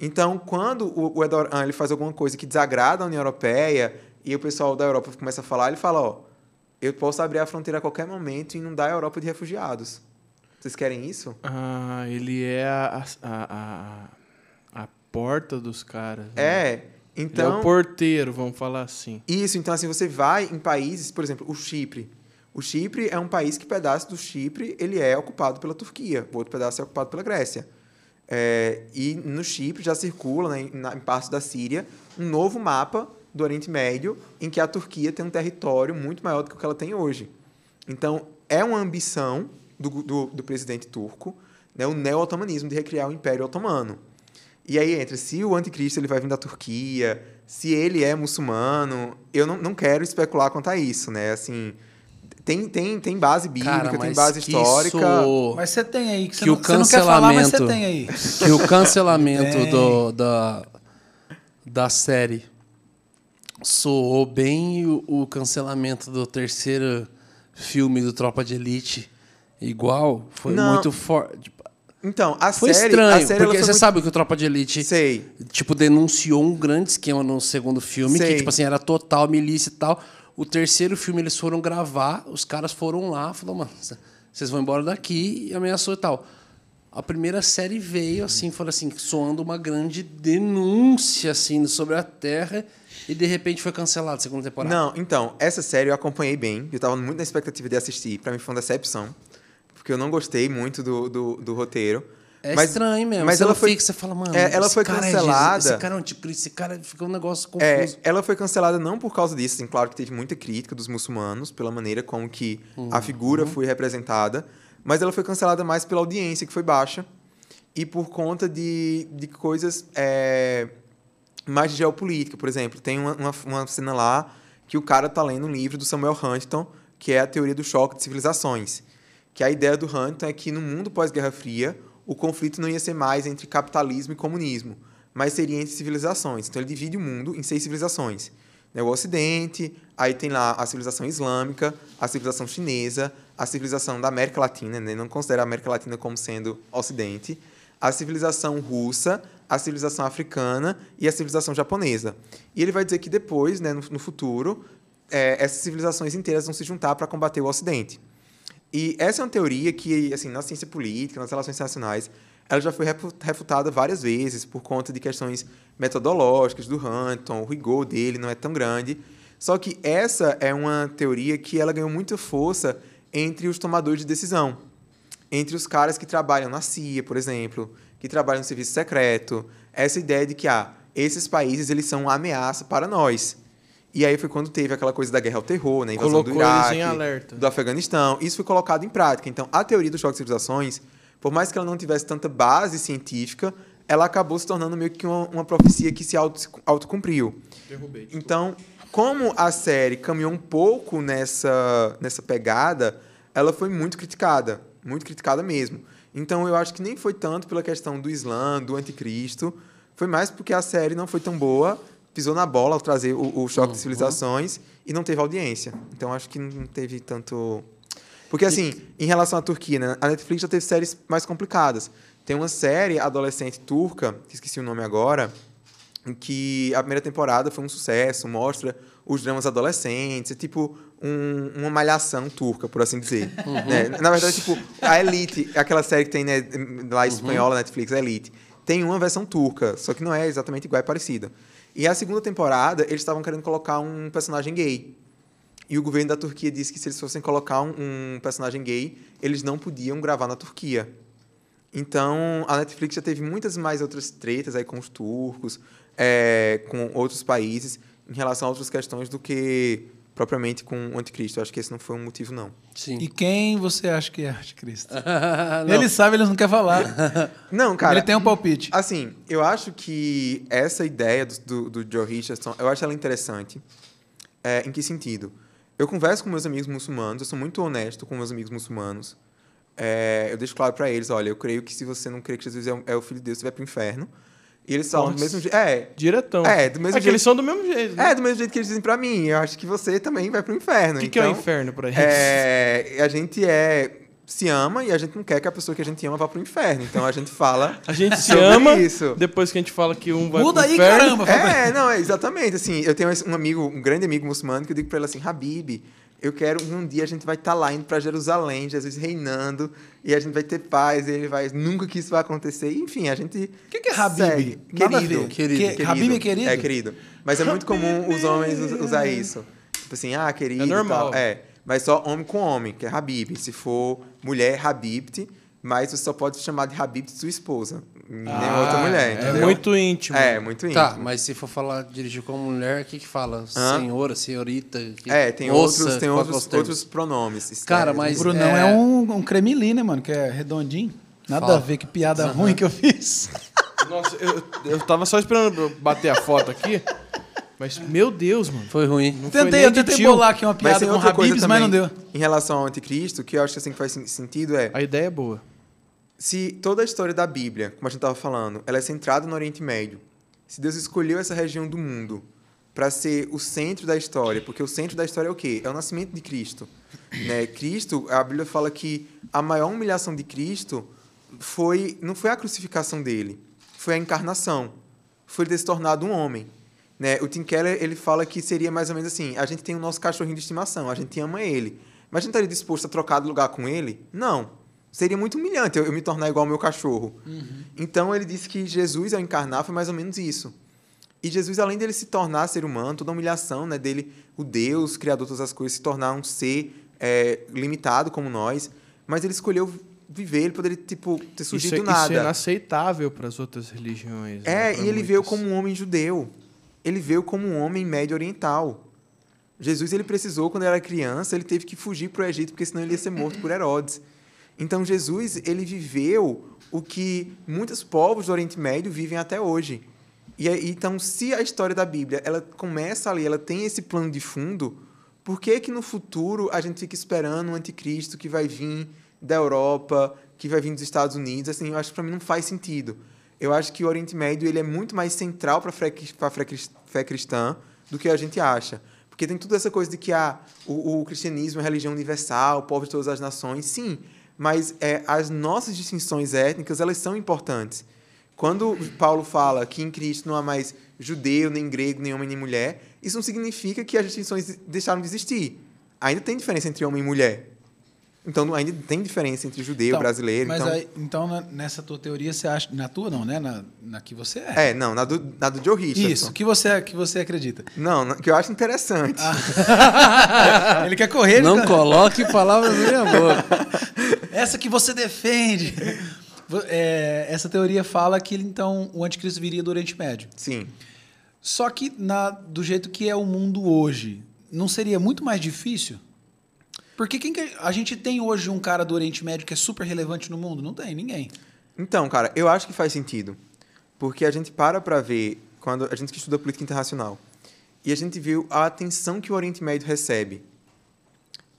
S4: Então, quando o, Erdogan ele faz alguma coisa que desagrada a União Europeia e o pessoal da Europa começa a falar, ele fala, ó, eu posso abrir a fronteira a qualquer momento e inundar a Europa de refugiados. Vocês querem isso?
S3: Ah, ele é a, a, a, a porta dos caras. né?
S4: É.
S3: Ele é
S4: Então,
S3: o porteiro, vamos falar assim.
S4: Isso, então assim, você vai em países, por exemplo, o Chipre. O Chipre é um país que pedaço do Chipre ele é ocupado pela Turquia, o outro pedaço é ocupado pela Grécia. É, e no Chipre já circula, né, em, parte da Síria, um novo mapa do Oriente Médio em que a Turquia tem um território muito maior do que o que ela tem hoje. Então, é uma ambição do, do, do presidente turco, né, o neo-otomanismo, de recriar o Império Otomano. E aí entra se o anticristo ele vai vir da Turquia, se ele é muçulmano. Eu não, não quero especular quanto a isso, né? Assim, tem, tem, tem base bíblica,
S1: Cara,
S4: tem base histórica.
S1: isso-
S2: Mas você tem aí, que você,
S1: que
S2: não,
S1: o
S2: você não quer falar, mas você
S1: cancelamento
S2: tem aí.
S1: que o cancelamento do, da, da série soou bem o, o cancelamento do terceiro filme do Tropa de Elite igual foi
S4: Não.
S1: muito forte
S4: Então, a
S1: foi
S4: série.
S1: estranho
S4: a série
S1: porque
S4: foi
S1: você
S4: muito-
S1: sabe que o Tropa de Elite
S4: Sei.
S1: tipo denunciou um grande esquema no segundo filme
S4: Sei.
S1: que tipo assim era total milícia e tal o terceiro filme eles foram gravar os caras foram lá falou mano vocês vão embora daqui e ameaçou e tal a primeira série veio assim falou assim soando uma grande denúncia assim sobre a Terra e de repente foi cancelada a segunda temporada
S4: Não, então, essa série eu acompanhei bem. Eu tava muito na expectativa de assistir. Pra mim foi uma decepção. Porque eu não gostei muito do, do, do roteiro.
S1: É
S4: Mas-
S1: estranho mesmo
S4: Mas
S1: você
S4: ela foi.
S1: fica, você fala mano
S4: é, ela
S1: esse
S4: foi
S1: cara é
S4: cancelada.
S1: Jesus, esse cara é anticristo esse cara fica um negócio confuso
S4: É, ela foi cancelada não por causa disso, assim, claro que teve muita crítica dos muçulmanos pela maneira como que a figura foi representada, mas ela foi cancelada mais pela audiência, que foi baixa, e por conta de, de coisas é, mais de geopolítica, por exemplo. Tem uma, uma, uma cena lá que o cara tá lendo um livro do Samuel Huntington, que é a teoria do choque de civilizações. Que a ideia do Huntington é que no mundo pós-Guerra Fria, o conflito não ia ser mais entre capitalismo e comunismo, mas seria entre civilizações. Então ele divide o mundo em seis civilizações. Né, O Ocidente, aí tem lá a civilização islâmica, a civilização chinesa, a civilização da América Latina, né? não considera a América Latina como sendo Ocidente, a civilização russa, a civilização africana e a civilização japonesa. E ele vai dizer que depois, né, no, no futuro, é, essas civilizações inteiras vão se juntar para combater o Ocidente. E essa é uma teoria que, assim, na ciência política, nas relações internacionais, ela já foi refu- refutada várias vezes por conta de questões metodológicas do Huntington, o rigor dele não é tão grande. Só que essa é uma teoria que ela ganhou muita força entre os tomadores de decisão. Entre os caras que trabalham na CIA, por exemplo, que trabalham no serviço secreto. Essa ideia de que, ah, esses países eles são uma ameaça para nós. E aí foi quando teve aquela coisa da guerra ao terror, né? Invasão
S3: Colocou
S4: do Iraque,
S3: em alerta.
S4: do Afeganistão. Isso foi colocado em prática. Então, a teoria do choque de civilizações, por mais que ela não tivesse tanta base científica, ela acabou se tornando meio que uma, uma profecia que se auto- autocumpriu.
S3: Derrubei.
S4: Então, como a série caminhou um pouco nessa, nessa pegada, ela foi muito criticada. Muito criticada mesmo. Então, eu acho que nem foi tanto pela questão do Islã, do anticristo. Foi mais porque a série não foi tão boa, pisou na bola ao trazer o, o choque de civilizações e não teve audiência. Então, acho que não teve tanto... Porque, assim, em relação à Turquia, né, a Netflix já teve séries mais complicadas. Tem uma série adolescente turca, que esqueci o nome agora, em que a primeira temporada foi um sucesso, mostra os dramas adolescentes, é tipo um- uma malhação turca, por assim dizer. né? Na verdade, tipo, a Elite, aquela série que tem né, lá em espanhola, Netflix, a Elite, tem uma versão turca, só que não é exatamente igual, é parecida. E a segunda temporada, eles estavam querendo colocar um personagem gay. E o governo da Turquia disse que se eles fossem colocar um, um personagem gay, eles não podiam gravar na Turquia. Então, a Netflix já teve muitas mais outras tretas aí com os turcos, é, com outros países, em relação a outras questões do que propriamente com o anticristo. Eu acho que esse não foi um motivo, não.
S1: sim
S2: E quem você acha que é anticristo? Ele sabe, ele não quer falar.
S4: Não, cara.
S2: ele tem um palpite.
S4: Assim, eu acho que essa ideia do, do, do Joe Richardson, eu acho ela interessante. É, em que sentido? Eu converso com meus amigos muçulmanos, eu sou muito honesto com meus amigos muçulmanos. É, eu deixo claro para eles, olha, eu creio que se você não crê que Jesus é o- é o filho de Deus, você vai pro inferno. E eles falam do
S3: Nossa.
S4: mesmo jeito. É,
S3: Diretão.
S4: É, do mesmo
S3: é que eles
S4: jeito-
S3: são do mesmo jeito. né?
S4: é, do mesmo jeito que eles dizem pra mim. Eu acho que você também vai pro inferno.
S3: O que, que é o
S4: Então,
S3: inferno pra eles?
S4: É, a gente é se ama e a gente não quer que a pessoa que a gente ama vá pro inferno. Então a gente fala
S3: A gente se ama,
S4: isso.
S3: depois que a gente fala que um vai
S2: Muda
S3: pro
S2: aí,
S3: inferno.
S2: caramba.
S4: É, não, é exatamente. Assim, eu tenho um amigo, um grande amigo muçulmano, que eu digo pra ele assim, Habib, eu quero um dia a gente vai estar lá indo pra Jerusalém, Jesus reinando, e a gente vai ter paz, e ele vai, nunca que isso vai acontecer. Enfim, a gente.
S2: O que, que é Habib?
S4: Querido,
S1: querido,
S2: Que- Habib é querido?
S4: É querido. Mas é muito comum os homens us- usar isso. Tipo assim, ah, querido.
S3: É normal.
S4: tal. É. Mas só homem com homem, que é Habib. Se for mulher, Habibt. Mas você só pode chamar de Habibt sua esposa. Nem
S2: Ah,
S4: outra mulher,
S2: é
S4: entendeu?
S3: É muito íntimo.
S4: É, muito íntimo.
S1: Tá, mas se for falar, dirigir como mulher, o que que fala?
S4: Hã?
S1: Senhora, senhorita? Que...
S4: É, tem outros, tem
S1: é
S4: outros, outros pronomes.
S1: Cara,
S4: É,
S1: mas-
S2: O Brunão é,
S1: é-
S2: um, um cremili, né, mano? Que é redondinho. Nada
S1: Fala.
S2: a ver, que piada ruim que eu fiz.
S3: Nossa, eu, eu tava só esperando bater a foto aqui. Mas, meu Deus, mano.
S1: Foi ruim.
S3: Não
S2: tentei, eu tentei
S3: tio.
S2: bolar aqui uma
S4: Mas
S2: piada
S4: tem
S2: com Habibs, mas não deu.
S4: em relação ao anticristo, que eu acho que assim que faz sen- sentido é
S3: A ideia é boa.
S4: Se toda a história da Bíblia, como a gente estava falando, ela é centrada no Oriente Médio, se Deus escolheu essa região do mundo para ser o centro da história, porque o centro da história é o quê? É o nascimento de Cristo. Né? Cristo, a Bíblia fala que a maior humilhação de Cristo foi não foi a crucificação dele, foi a encarnação, foi ele ter se tornado um homem. Né? O Tim Keller ele fala que seria mais ou menos assim: a gente tem o nosso cachorrinho de estimação, a gente ama ele, mas a gente estaria disposto a trocar de lugar com ele? Não. Seria muito humilhante eu, eu me tornar igual ao meu cachorro. Então ele disse que Jesus, ao encarnar, foi mais ou menos isso. E Jesus, além dele se tornar ser humano, toda a humilhação né, dele, o Deus, criador de todas as coisas, se tornar um ser é, limitado como nós, mas ele escolheu viver, ele poderia tipo, ter
S3: Isso,
S4: surgido
S3: é-
S4: do
S3: isso é
S4: nada.
S3: inaceitável para as outras religiões. né?
S4: É,
S3: Pra
S4: e ele veio como um homem judeu. Ele veio como um homem médio oriental. Jesus ele precisou quando era criança, ele teve que fugir para o Egito porque senão ele ia ser morto por Herodes. Então Jesus ele viveu o que muitos povos do Oriente Médio vivem até hoje. E então, se a história da Bíblia ela começa ali, ela tem esse plano de fundo, por que que no futuro a gente fica esperando um anticristo que vai vir da Europa, que vai vir dos Estados Unidos? Assim, eu acho que para mim não faz sentido. Eu acho que o Oriente Médio ele é muito mais central para a fé, cristã do que a gente acha. Porque tem toda essa coisa de que ah, o, o cristianismo é religião universal, povo de todas as nações, sim, mas é, as nossas distinções étnicas elas são importantes. Quando Paulo fala que em Cristo não há mais judeu, nem grego, nem homem, nem mulher, isso não significa que as distinções deixaram de existir. Ainda tem diferença entre homem e mulher. Então ainda tem diferença entre judeu,
S2: Então,
S4: brasileiro.
S2: Mas
S4: então,
S2: aí, então, nessa tua teoria, você acha. Na tua não, né? Na, na que você é.
S4: É, não, na do, na do Joe Richardson.
S2: Isso, que você, que você acredita.
S4: Não, na- que eu acho interessante.
S2: Ele quer correr,
S1: Não coloque palavras na minha boca.
S2: Essa que você defende. É, essa teoria fala que então o anticristo viria do Oriente Médio.
S4: Sim.
S2: Só que na, do jeito que é o mundo hoje, não seria muito mais difícil? Porque quem que a gente tem hoje um cara do Oriente Médio que é super relevante no mundo? Não tem ninguém.
S4: Então, cara, eu acho que faz sentido. Porque a gente para para ver, quando a gente que estuda política internacional, e a gente viu a atenção que o Oriente Médio recebe.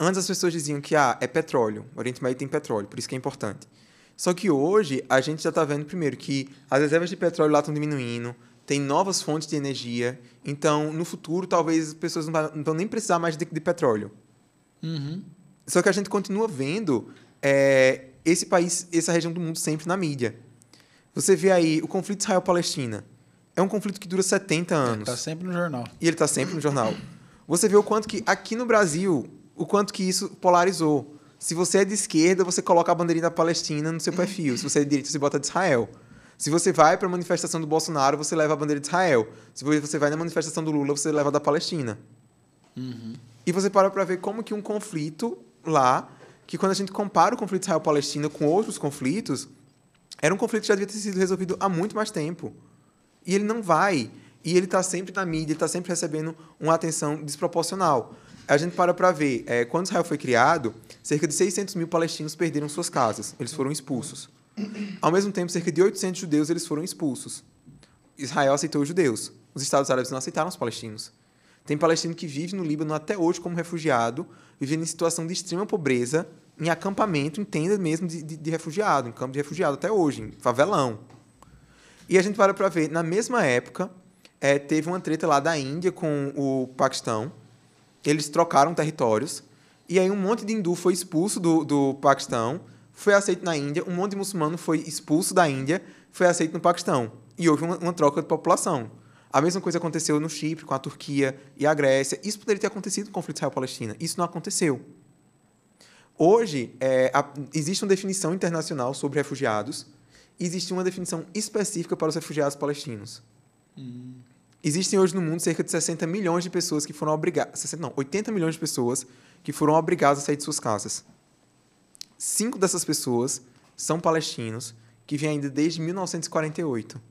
S4: Antes as pessoas diziam que ah, é petróleo, o Oriente Médio tem petróleo, por isso que é importante. Só que hoje a gente já está vendo primeiro que as reservas de petróleo lá estão diminuindo, tem novas fontes de energia, então no futuro talvez as pessoas não vão nem precisar mais de, de petróleo. Só que a gente continua vendo é, esse país, essa região do mundo sempre na mídia. Você vê aí o conflito Israel-Palestina. É um conflito que dura 70 anos.
S2: Tá sempre no jornal.
S4: E ele está sempre no jornal. Você vê o quanto que aqui no Brasil, o quanto que isso polarizou. Se você é de esquerda, você coloca a bandeirinha da Palestina no seu perfil. Se você é de direita, você bota de Israel. Se você vai para a manifestação do Bolsonaro, você leva a bandeira de Israel. Se você vai na manifestação do Lula, você leva a da Palestina. E você para para ver como que um conflito lá, que quando a gente compara o conflito Israel-Palestina com outros conflitos, era um conflito que já devia ter sido resolvido há muito mais tempo. E ele não vai. E ele está sempre na mídia, ele está sempre recebendo uma atenção desproporcional. A gente para para ver, é, quando Israel foi criado, cerca de 600 mil palestinos perderam suas casas, eles foram expulsos. Ao mesmo tempo, cerca de 800 judeus eles foram expulsos. Israel aceitou os judeus. Os Estados Árabes não aceitaram os palestinos. Tem palestino que vive no Líbano até hoje como refugiado, vivendo em situação de extrema pobreza, em acampamento, em tenda mesmo de, de, de refugiado, em campo de refugiado até hoje, em favelão. E a gente para para ver, na mesma época, é, teve uma treta lá da Índia com o Paquistão. Eles trocaram territórios. E aí um monte de hindu foi expulso do, do Paquistão, foi aceito na Índia. Um monte de muçulmano foi expulso da Índia, foi aceito no Paquistão. E houve uma, uma troca de população. A mesma coisa aconteceu no Chipre, com a Turquia e a Grécia. Isso poderia ter acontecido com o conflito Israel-Palestina. Isso não aconteceu. Hoje, é, a- existe uma definição internacional sobre refugiados existe uma definição específica para os refugiados palestinos. Existem hoje no mundo cerca de 60 milhões de pessoas que foram obrigadas. 60, não, 80 milhões de pessoas que foram obrigadas a sair de suas casas. Cinco dessas pessoas são palestinos que vêm ainda desde 1948.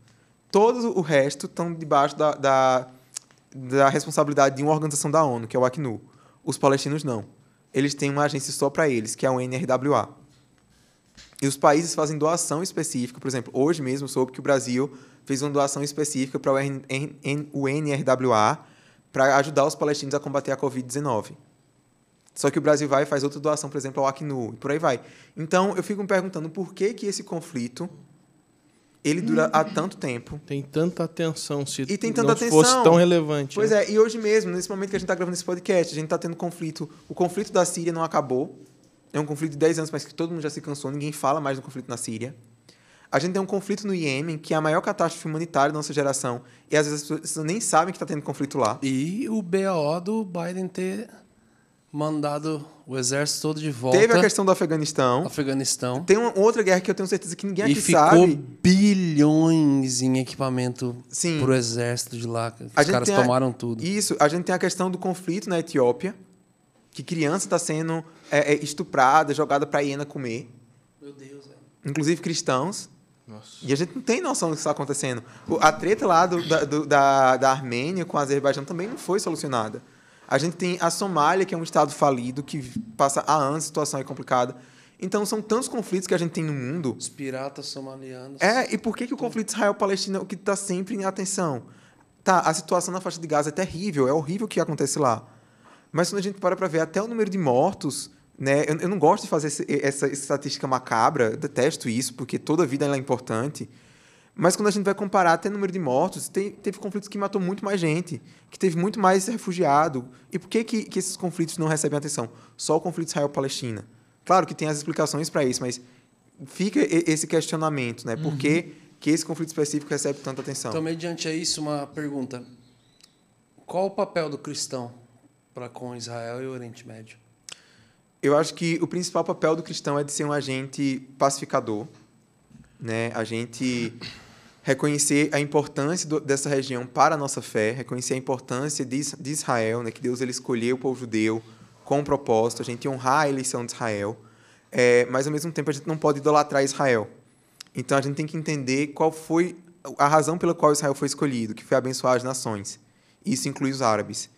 S4: Todo o resto estão debaixo da, da, da responsabilidade de uma organização da ONU, que é o Acnu. Os palestinos não. Eles têm uma agência só para eles, que é o NRWA. E os países fazem doação específica. Por exemplo, hoje mesmo soube que o Brasil fez uma doação específica para o NRWA para ajudar os palestinos a combater a Covid-19. Só que o Brasil vai e faz outra doação, por exemplo, ao Acnu, e por aí vai. Então, eu fico me perguntando por que, que esse conflito ele dura há tanto tempo.
S3: Tem tanta atenção, se
S4: E tem tanta
S3: não
S4: atenção.
S3: fosse tão relevante.
S4: Pois
S3: né?
S4: é, e hoje mesmo, nesse momento que a gente está gravando esse podcast, a gente está tendo conflito. O conflito da Síria não acabou. É um conflito de 10 anos, mas que todo mundo já se cansou, ninguém fala mais do conflito na Síria. A gente tem um conflito no Iêmen, que é a maior catástrofe humanitária da nossa geração, e às vezes as pessoas nem sabem que está tendo conflito lá.
S1: E o BO do Biden ter mandado o exército todo de volta
S4: Teve a questão do Afeganistão.
S1: Afeganistão.
S4: Tem uma outra guerra que eu tenho certeza que ninguém
S1: E
S4: aqui
S1: ficou
S4: sabe.
S1: bilhões em equipamento
S4: Sim.
S1: pro exército de lá. Os caras
S4: a-
S1: tomaram tudo.
S4: Isso, a gente tem a questão do conflito na Etiópia, que criança está sendo é, é, estuprada, jogada para a hiena comer,
S1: Meu Deus, velho.
S4: inclusive cristãos.
S3: Nossa.
S4: E a gente não tem noção do que está acontecendo. A treta lá do- da, do- da, da Armênia com o Azerbaijão também não foi solucionada. A gente tem a Somália, que é um estado falido, que passa há anos, a situação é complicada. Então, são tantos conflitos que a gente tem no mundo.
S1: Os piratas somalianos.
S4: É, e por que, que o conflito Israel-Palestina é o que está sempre em atenção? Tá, a situação na faixa de Gaza é terrível, é horrível o que acontece lá. Mas quando a gente para para ver até o número de mortos, né? Eu, eu não gosto de fazer esse- essa estatística macabra, detesto isso, porque toda vida ela é importante. Mas quando a gente vai comparar até o número de mortos, tem- teve conflitos que matou muito mais gente, que teve muito mais refugiado. E por que, que, que esses conflitos não recebem atenção? Só o conflito Israel-Palestina. Claro que tem as explicações para isso, mas fica esse questionamento, né? Por que, que esse conflito específico recebe tanta atenção?
S1: Então, mediante a isso, uma pergunta. Qual o papel do cristão para com Israel e o Oriente Médio?
S4: Eu acho que o principal papel do cristão é de ser um agente pacificador, né? A gente reconhecer a importância do- dessa região para a nossa fé, reconhecer a importância de, de Israel, né? Que Deus ele escolheu o povo judeu com um propósito, a gente honrar a eleição de Israel, é, mas ao mesmo tempo a gente não pode idolatrar Israel. Então a gente tem que entender qual foi a razão pela qual Israel foi escolhido, que foi abençoar as nações. Isso inclui os árabes.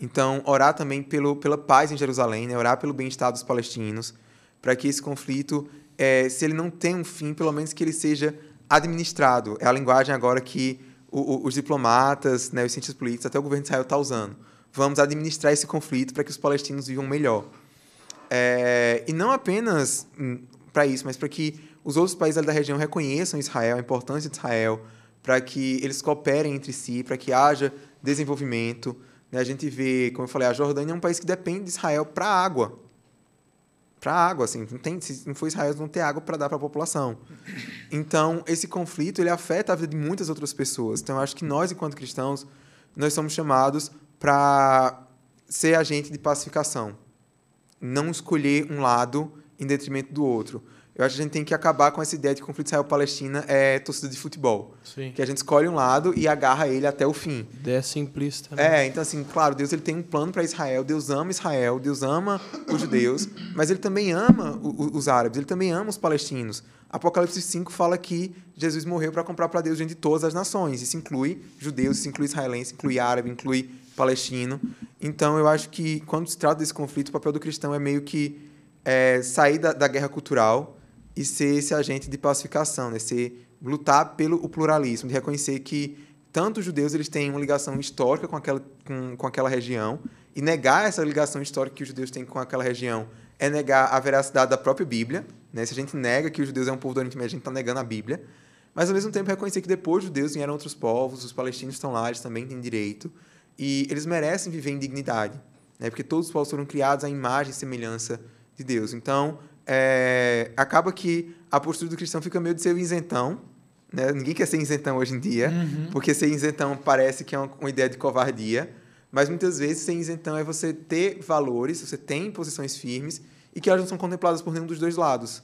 S4: Então, orar também pelo, pela paz em Jerusalém, né? orar pelo bem-estar dos palestinos, para que esse conflito, eh, se ele não tem um fim, pelo menos que ele seja administrado. É a linguagem agora que o- o- os diplomatas, né, os cientistas políticos, até o governo de Israel está usando. Vamos administrar esse conflito para que os palestinos vivam melhor. É, e não apenas para isso, mas para que os outros países da região reconheçam Israel, a importância de Israel, para que eles cooperem entre si, para que haja desenvolvimento. Né? A gente vê, como eu falei, a Jordânia é um país que depende de Israel para água. Para água, assim, não tem, se não for Israel, vão ter água para dar para a população. Então, esse conflito ele afeta a vida de muitas outras pessoas. Então, eu acho que nós, enquanto cristãos, nós somos chamados para ser agente de pacificação não escolher um lado em detrimento do outro. Eu acho que a gente tem que acabar com essa ideia de que o conflito Israel-Palestina é torcida de futebol.
S3: Sim.
S4: Que a gente escolhe um lado e agarra ele até o fim.
S3: Ideia simplista. né?
S4: É, então assim, claro, Deus ele tem um plano para Israel, Deus ama Israel, Deus ama os judeus, mas ele também ama o- os árabes, ele também ama os palestinos. Apocalipse 5 fala que Jesus morreu para comprar para Deus gente de todas as nações. Isso inclui judeus, isso inclui israelense, inclui árabe, inclui palestino. Então eu acho que quando se trata desse conflito, o papel do cristão é meio que é, sair da, da guerra cultural e ser esse agente de pacificação, né? ser, lutar pelo o pluralismo, de reconhecer que tanto os judeus eles têm uma ligação histórica com aquela, com, com aquela região e negar essa ligação histórica que os judeus têm com aquela região é negar a veracidade da própria Bíblia. Né? Se a gente nega que os judeus é um povo do Oriente Médio, a gente está negando a Bíblia. Mas, ao mesmo tempo, reconhecer que depois dos judeus vieram outros povos, os palestinos estão lá, eles também têm direito. E eles merecem viver em dignidade. Né? Porque todos os povos foram criados à imagem e semelhança de Deus. Então, é, acaba que a postura do cristão fica meio de ser o isentão. Né? Ninguém quer ser isentão hoje em dia, porque ser isentão parece que é uma, uma ideia de covardia. Mas muitas vezes ser isentão é você ter valores, você tem posições firmes e que elas não são contempladas por nenhum dos dois lados.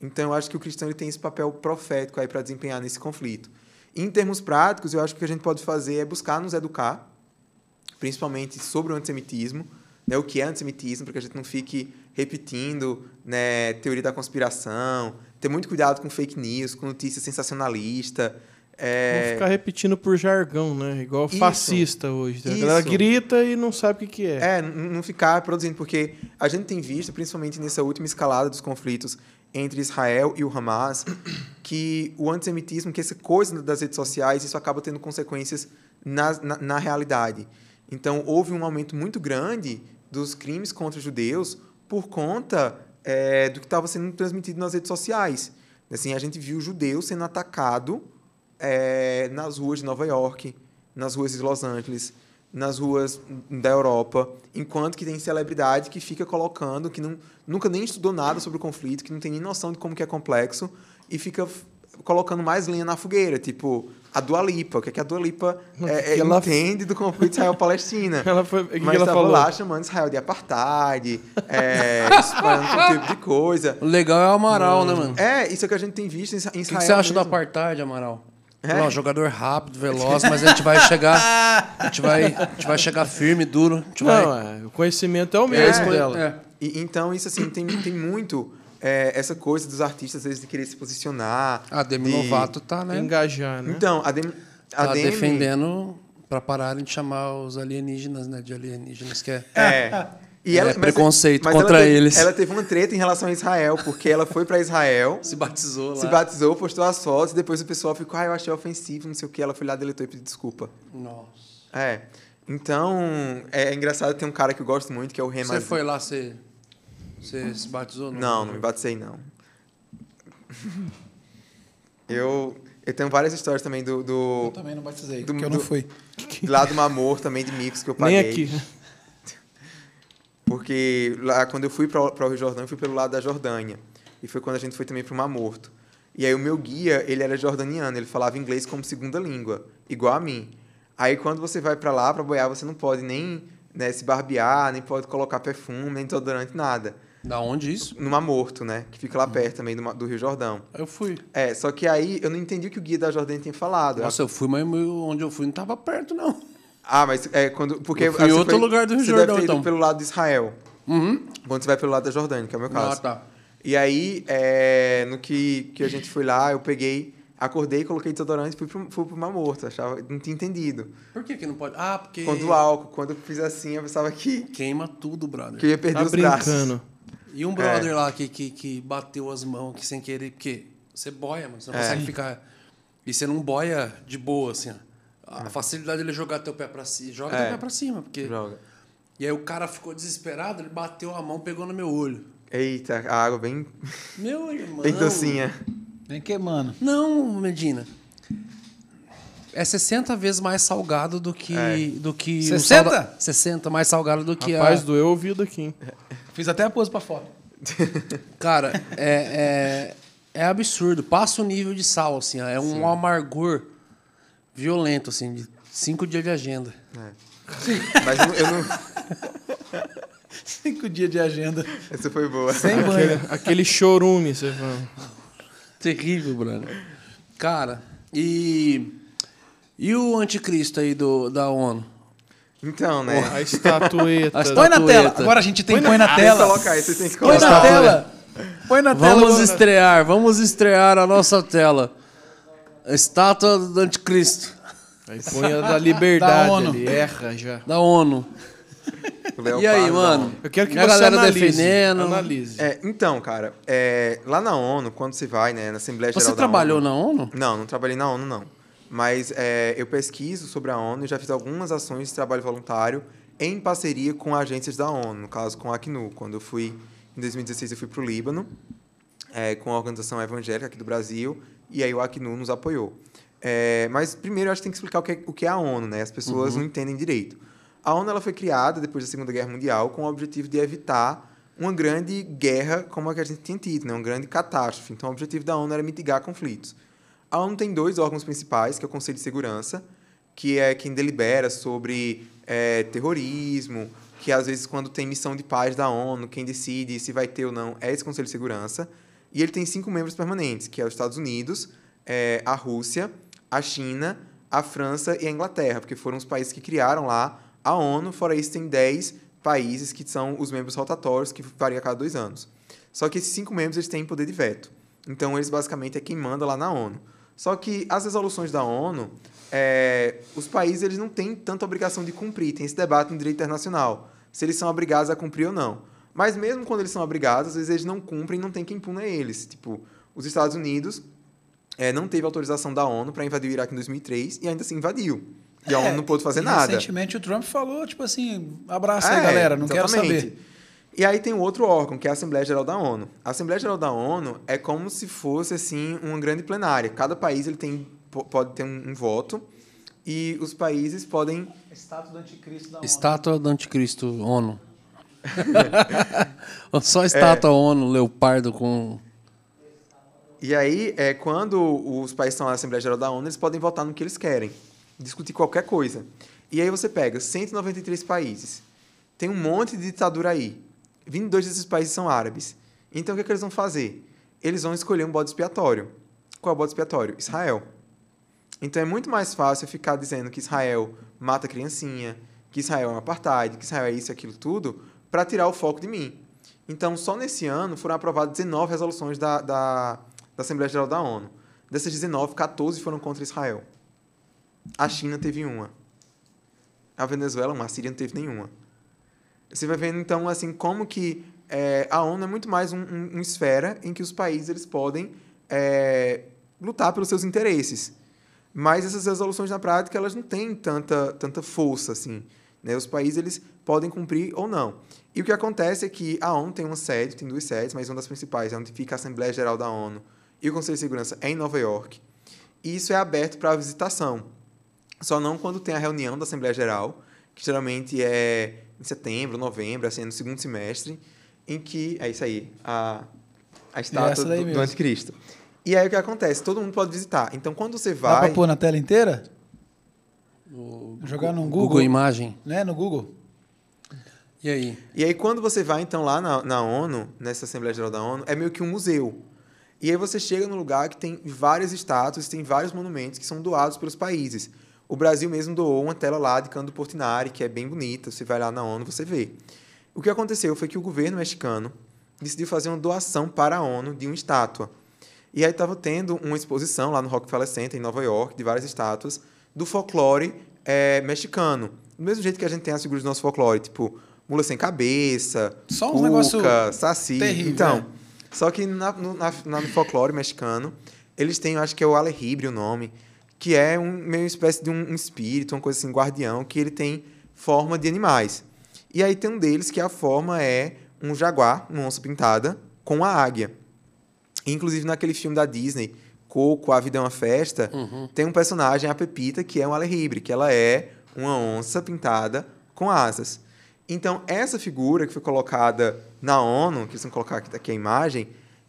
S4: Então eu acho que o cristão ele tem esse papel profético aí para desempenhar nesse conflito. Em termos práticos, eu acho que o que a gente pode fazer é buscar nos educar, principalmente sobre o antissemitismo, né, o que é antissemitismo, para que a gente não fique repetindo né, teoria da conspiração, ter muito cuidado com fake news, com notícia sensacionalista. É...
S3: Vou ficar repetindo por jargão, né? Igual
S4: Isso.
S3: fascista hoje. A galera
S4: Isso.
S3: grita e não sabe o que, que é.
S4: É, não ficar produzindo, porque a gente tem visto, principalmente nessa última escalada dos conflitos entre Israel e o Hamas, que o antissemitismo, que essa coisa das redes sociais, isso acaba tendo consequências na, na, na realidade. Então, houve um aumento muito grande dos crimes contra os judeus por conta é, do que estava sendo transmitido nas redes sociais. Assim, a gente viu judeu sendo atacado é, nas ruas de Nova York, nas ruas de Los Angeles, nas ruas da Europa, enquanto que tem celebridade que fica colocando, que não, nunca nem estudou nada sobre o conflito, que não tem nem noção de como que é complexo, e fica colocando mais lenha na fogueira, tipo a Dua Lipa, o que, é que a Dua Lipa é, é,
S3: ela-
S4: entende do conflito Israel-Palestina.
S3: Ela foi, que,
S4: Mas
S3: que ela falou?
S4: lá chamando Israel de apartheid, é, espalhando todo tipo de coisa.
S1: O legal é o Amaral, né, mano?
S4: É, isso é que a gente tem visto em Isra- em
S1: O que,
S4: Israel.
S1: que você acha do
S4: mesmo.
S1: apartheid, Amaral?
S4: É?
S1: Não, jogador rápido, veloz, mas a gente vai chegar. A gente vai, a gente vai chegar firme, duro. A gente vai.
S3: Não, é, o conhecimento é o
S1: É,
S3: mesmo
S1: é,
S3: dela.
S1: é.
S4: E, então, isso assim, tem, tem muito é, essa coisa dos artistas, às vezes, de querer se posicionar.
S1: A Demi
S4: de-
S1: Lovato tá, né?
S3: Engajar, né?
S4: Então, a Demi... A
S1: Tá
S4: Demi
S1: defendendo pra pararem de chamar os alienígenas, né? De alienígenas, que é.
S4: É. E
S1: É,
S4: mas-
S1: preconceito
S4: mas
S1: contra
S4: ela teve-
S1: eles.
S4: Ela teve uma treta em relação a Israel, porque ela foi para Israel,
S1: Se batizou lá.
S4: se batizou, postou as fotos, e depois o pessoal ficou, ah, eu achei ofensivo, não sei o que. Ela foi lá, deletou e pediu desculpa.
S1: Nossa.
S4: É. Então, é engraçado, tem um cara que eu gosto muito, que é o Rema.
S1: Você foi lá, você. Você se batizou?
S4: Não, não me batizei, não. Eu, eu tenho várias histórias também do,
S2: Eu
S4: do,
S2: também não batizei,
S4: do-
S2: porque eu não
S4: do-
S2: fui.
S4: lá do Mamor, também de micos que eu paguei.
S3: Nem aqui.
S4: Porque lá, quando eu fui para o Rio Jordão, eu fui pelo lado da Jordânia. E foi quando a gente foi também para o Mar Morto. E aí o meu guia, ele era jordaniano, ele falava inglês como segunda língua, igual a mim. Aí quando você vai para lá, para boiar, você não pode nem né, se barbear, nem pode colocar perfume, nem desodorante, nada.
S1: Da onde isso?
S4: No Mar Morto, né? Que fica lá perto também do, do Rio Jordão.
S1: Eu fui.
S4: É, só que aí eu não entendi o que o guia da Jordânia tinha falado.
S1: Nossa, eu fui, mas onde eu fui não tava perto, não.
S4: Ah, mas é quando. Porque
S1: Eu fui em
S4: você
S1: outro
S4: foi-
S1: lugar do Rio
S4: você
S1: Jordão,
S4: deve ter ido
S1: então.
S4: pelo lado de Israel.
S1: Uhum.
S4: Quando você vai pelo lado da Jordânia, que é o meu caso.
S1: Ah, tá.
S4: E aí, é, no que, que a gente foi lá, eu peguei, acordei, coloquei desodorante e fui pro, fui pro Mar Morto. Achava, não tinha entendido.
S1: Por que que não pode? Ah, porque.
S4: Quando o álcool, quando eu fiz assim, eu pensava que,
S1: Queima tudo, brother.
S4: que eu ia perder
S3: Tá
S4: os braços.
S3: brincando.
S1: E um brother lá que, que, que bateu as mãos que sem querer, porque você boia, mano. Você não
S4: É.
S1: consegue ficar. E você não boia de boa, assim, ó. A facilidade dele é jogar teu pé pra cima. Joga
S4: É.
S1: teu pé pra cima, porque.
S4: Joga.
S1: E aí o cara ficou desesperado, ele bateu a mão, pegou no meu olho.
S4: Eita, a água bem,
S1: Meu irmão.
S4: bem docinha.
S2: Vem queimando.
S1: Não, Medina. É 60 vezes mais salgado do que.
S4: É.
S1: Do que o
S2: 60?
S1: salda- 60 mais salgado do que
S3: Rapaz,
S1: a.
S3: doeu o ouvido aqui. hein?
S2: Fiz até a pose pra foto.
S1: Cara, é, é, é absurdo. Passa o nível de sal, assim, ó. É um amargor violento, assim, de cinco dias de agenda.
S4: Mas eu não, eu não-
S2: Cinco dias de agenda.
S4: Essa foi boa.
S2: Sem banho.
S3: Aquele, aquele chorume, você fala.
S1: Terrível, Bruno. Cara, e. E o anticristo aí do, da ONU?
S4: Então, né?
S3: A estatueta.
S1: A
S2: Põe na tela. Agora a gente tem põe na tela.
S4: colocar aí, você tem que
S2: Põe
S4: colocar.
S2: na tela. Põe na tela.
S1: Vamos
S2: agora.
S1: estrear, vamos estrear a nossa tela. A estátua do anticristo,
S3: Aí põe a da liberdade
S2: Da ONU.
S3: ali, erra já.
S1: da ONU.
S4: Leopardo
S1: E aí, mano?
S3: Eu quero que
S1: a
S3: você
S1: galera
S3: analise.
S1: defendendo.
S3: Analise.
S4: É, então, cara, é, lá na ONU, quando você vai, né, na Assembleia Geral
S1: Você
S4: da
S1: trabalhou
S4: ONU,
S1: na ONU?
S4: Não, não trabalhei na ONU, não. Mas é, eu pesquiso sobre a ONU e já fiz algumas ações de trabalho voluntário em parceria com agências da ONU, no caso com a Acnu. Quando eu fui, em 2016, eu fui para o Líbano, é, com a organização evangélica aqui do Brasil, e aí o Acnu nos apoiou. É, mas primeiro eu acho que tem que explicar o que é, o que é a ONU, né? As pessoas não entendem direito. A ONU ela foi criada depois da Segunda Guerra Mundial com o objetivo de evitar uma grande guerra como a que a gente tinha tido, né? uma grande catástrofe. Então, o objetivo da ONU era mitigar conflitos. A ONU tem dois órgãos principais, que é o Conselho de Segurança, que é quem delibera sobre é, terrorismo, que às vezes quando tem missão de paz da ONU, quem decide se vai ter ou não é esse Conselho de Segurança. E ele tem cinco membros permanentes, que é os Estados Unidos, é, a Rússia, a China, a França e a Inglaterra, porque foram os países que criaram lá a ONU. Fora isso, tem 10 países que são os membros rotatórios, que varia a cada dois anos. Só que esses cinco membros eles têm poder de veto. Então, eles basicamente é quem manda lá na ONU. Só que as resoluções da ONU, é, os países eles não têm tanta obrigação de cumprir. Tem esse debate no direito internacional, se eles são obrigados a cumprir ou não. Mas mesmo quando eles são obrigados, às vezes eles não cumprem e não tem quem puna eles. Tipo, os Estados Unidos é, não teve autorização da ONU para invadir o Iraque em 2003 e ainda assim invadiu. E a
S2: É,
S4: ONU não pôde fazer nada.
S2: Recentemente o Trump falou, tipo assim, abraça aí,
S4: É,
S2: galera, não quero
S4: exatamente.
S2: saber.
S4: E aí tem um outro órgão, que é a Assembleia Geral da ONU. A Assembleia Geral da ONU é como se fosse assim uma grande plenária. Cada país ele tem, po- pode ter um, um voto e os países podem
S2: Estátua do anticristo da
S1: Estátua do Anticristo, ONU. Só estátua ONU, leopardo com.
S4: E aí, é, quando os países estão na Assembleia Geral da ONU, eles podem votar no que eles querem, discutir qualquer coisa. E aí você pega 193 países, tem um monte de ditadura aí. 22 desses países são árabes. Então o que, é que eles vão fazer? Eles vão escolher um bode expiatório. Qual é o bode expiatório? Israel. Então é muito mais fácil ficar dizendo que Israel mata criancinha, que Israel é um apartheid, que Israel é isso e aquilo tudo, para tirar o foco de mim. Então, só nesse ano foram aprovadas 19 resoluções da, da, da Assembleia Geral da ONU. Dessas 19, 14 foram contra Israel. A China teve uma. A Venezuela, uma. A Síria não teve nenhuma. Você vai vendo, então, assim, como que é, a ONU é muito mais um, um, uma esfera em que os países eles podem é, lutar pelos seus interesses. Mas essas resoluções, na prática, elas não têm tanta, tanta força, assim. Né? Os países eles podem cumprir ou não. E o que acontece é que a ONU tem uma sede, tem duas sedes, mas uma das principais é onde fica a Assembleia Geral da ONU e o Conselho de Segurança é em Nova York. E isso é aberto para visitação. Só não quando tem a reunião da Assembleia Geral, que geralmente é em setembro, novembro, assim, no segundo semestre, em que. É isso aí, a, a estátua do, do anticristo. E aí o que acontece? Todo mundo pode visitar. Então, quando você
S2: Dá pra
S4: vai.
S2: pôr na tela inteira?
S1: O
S2: Jogar no
S1: Google,
S2: Google.
S1: Imagem.
S2: Né? No Google.
S1: E aí?
S4: E aí, quando você vai, então, lá na, na ONU, nessa Assembleia Geral da ONU, é meio que um museu. E aí você chega num lugar que tem várias estátuas, tem vários monumentos que são doados pelos países. O Brasil mesmo doou uma tela lá de Cândido Portinari, que é bem bonita. Você vai lá na ONU, você vê. O que aconteceu foi que o governo mexicano decidiu fazer uma doação para a ONU de uma estátua. E aí estava tendo uma exposição lá no Rockefeller Center, em Nova York, de várias estátuas do folclore eh, mexicano. Do mesmo jeito que a gente tem as figuras do nosso folclore, tipo mula sem cabeça,
S2: Só uns
S4: cuca,
S2: negócio
S4: saci.
S2: terrível,
S4: então,
S2: é.
S4: só que na, no, na, no folclore mexicano, eles têm, acho que é o alejibre o nome, que é um, meio espécie de um, um espírito, uma coisa assim, guardião, que ele tem forma de animais. E aí tem um deles que a forma é um jaguar, uma onça pintada, com uma águia. Inclusive naquele filme da Disney, Coco, A Vida é uma Festa, tem um personagem, a Pepita, que é um alejibre, que ela é uma onça pintada com asas. Então, essa figura que foi colocada na ONU, que eles vão colocar aqui, aqui a imagem,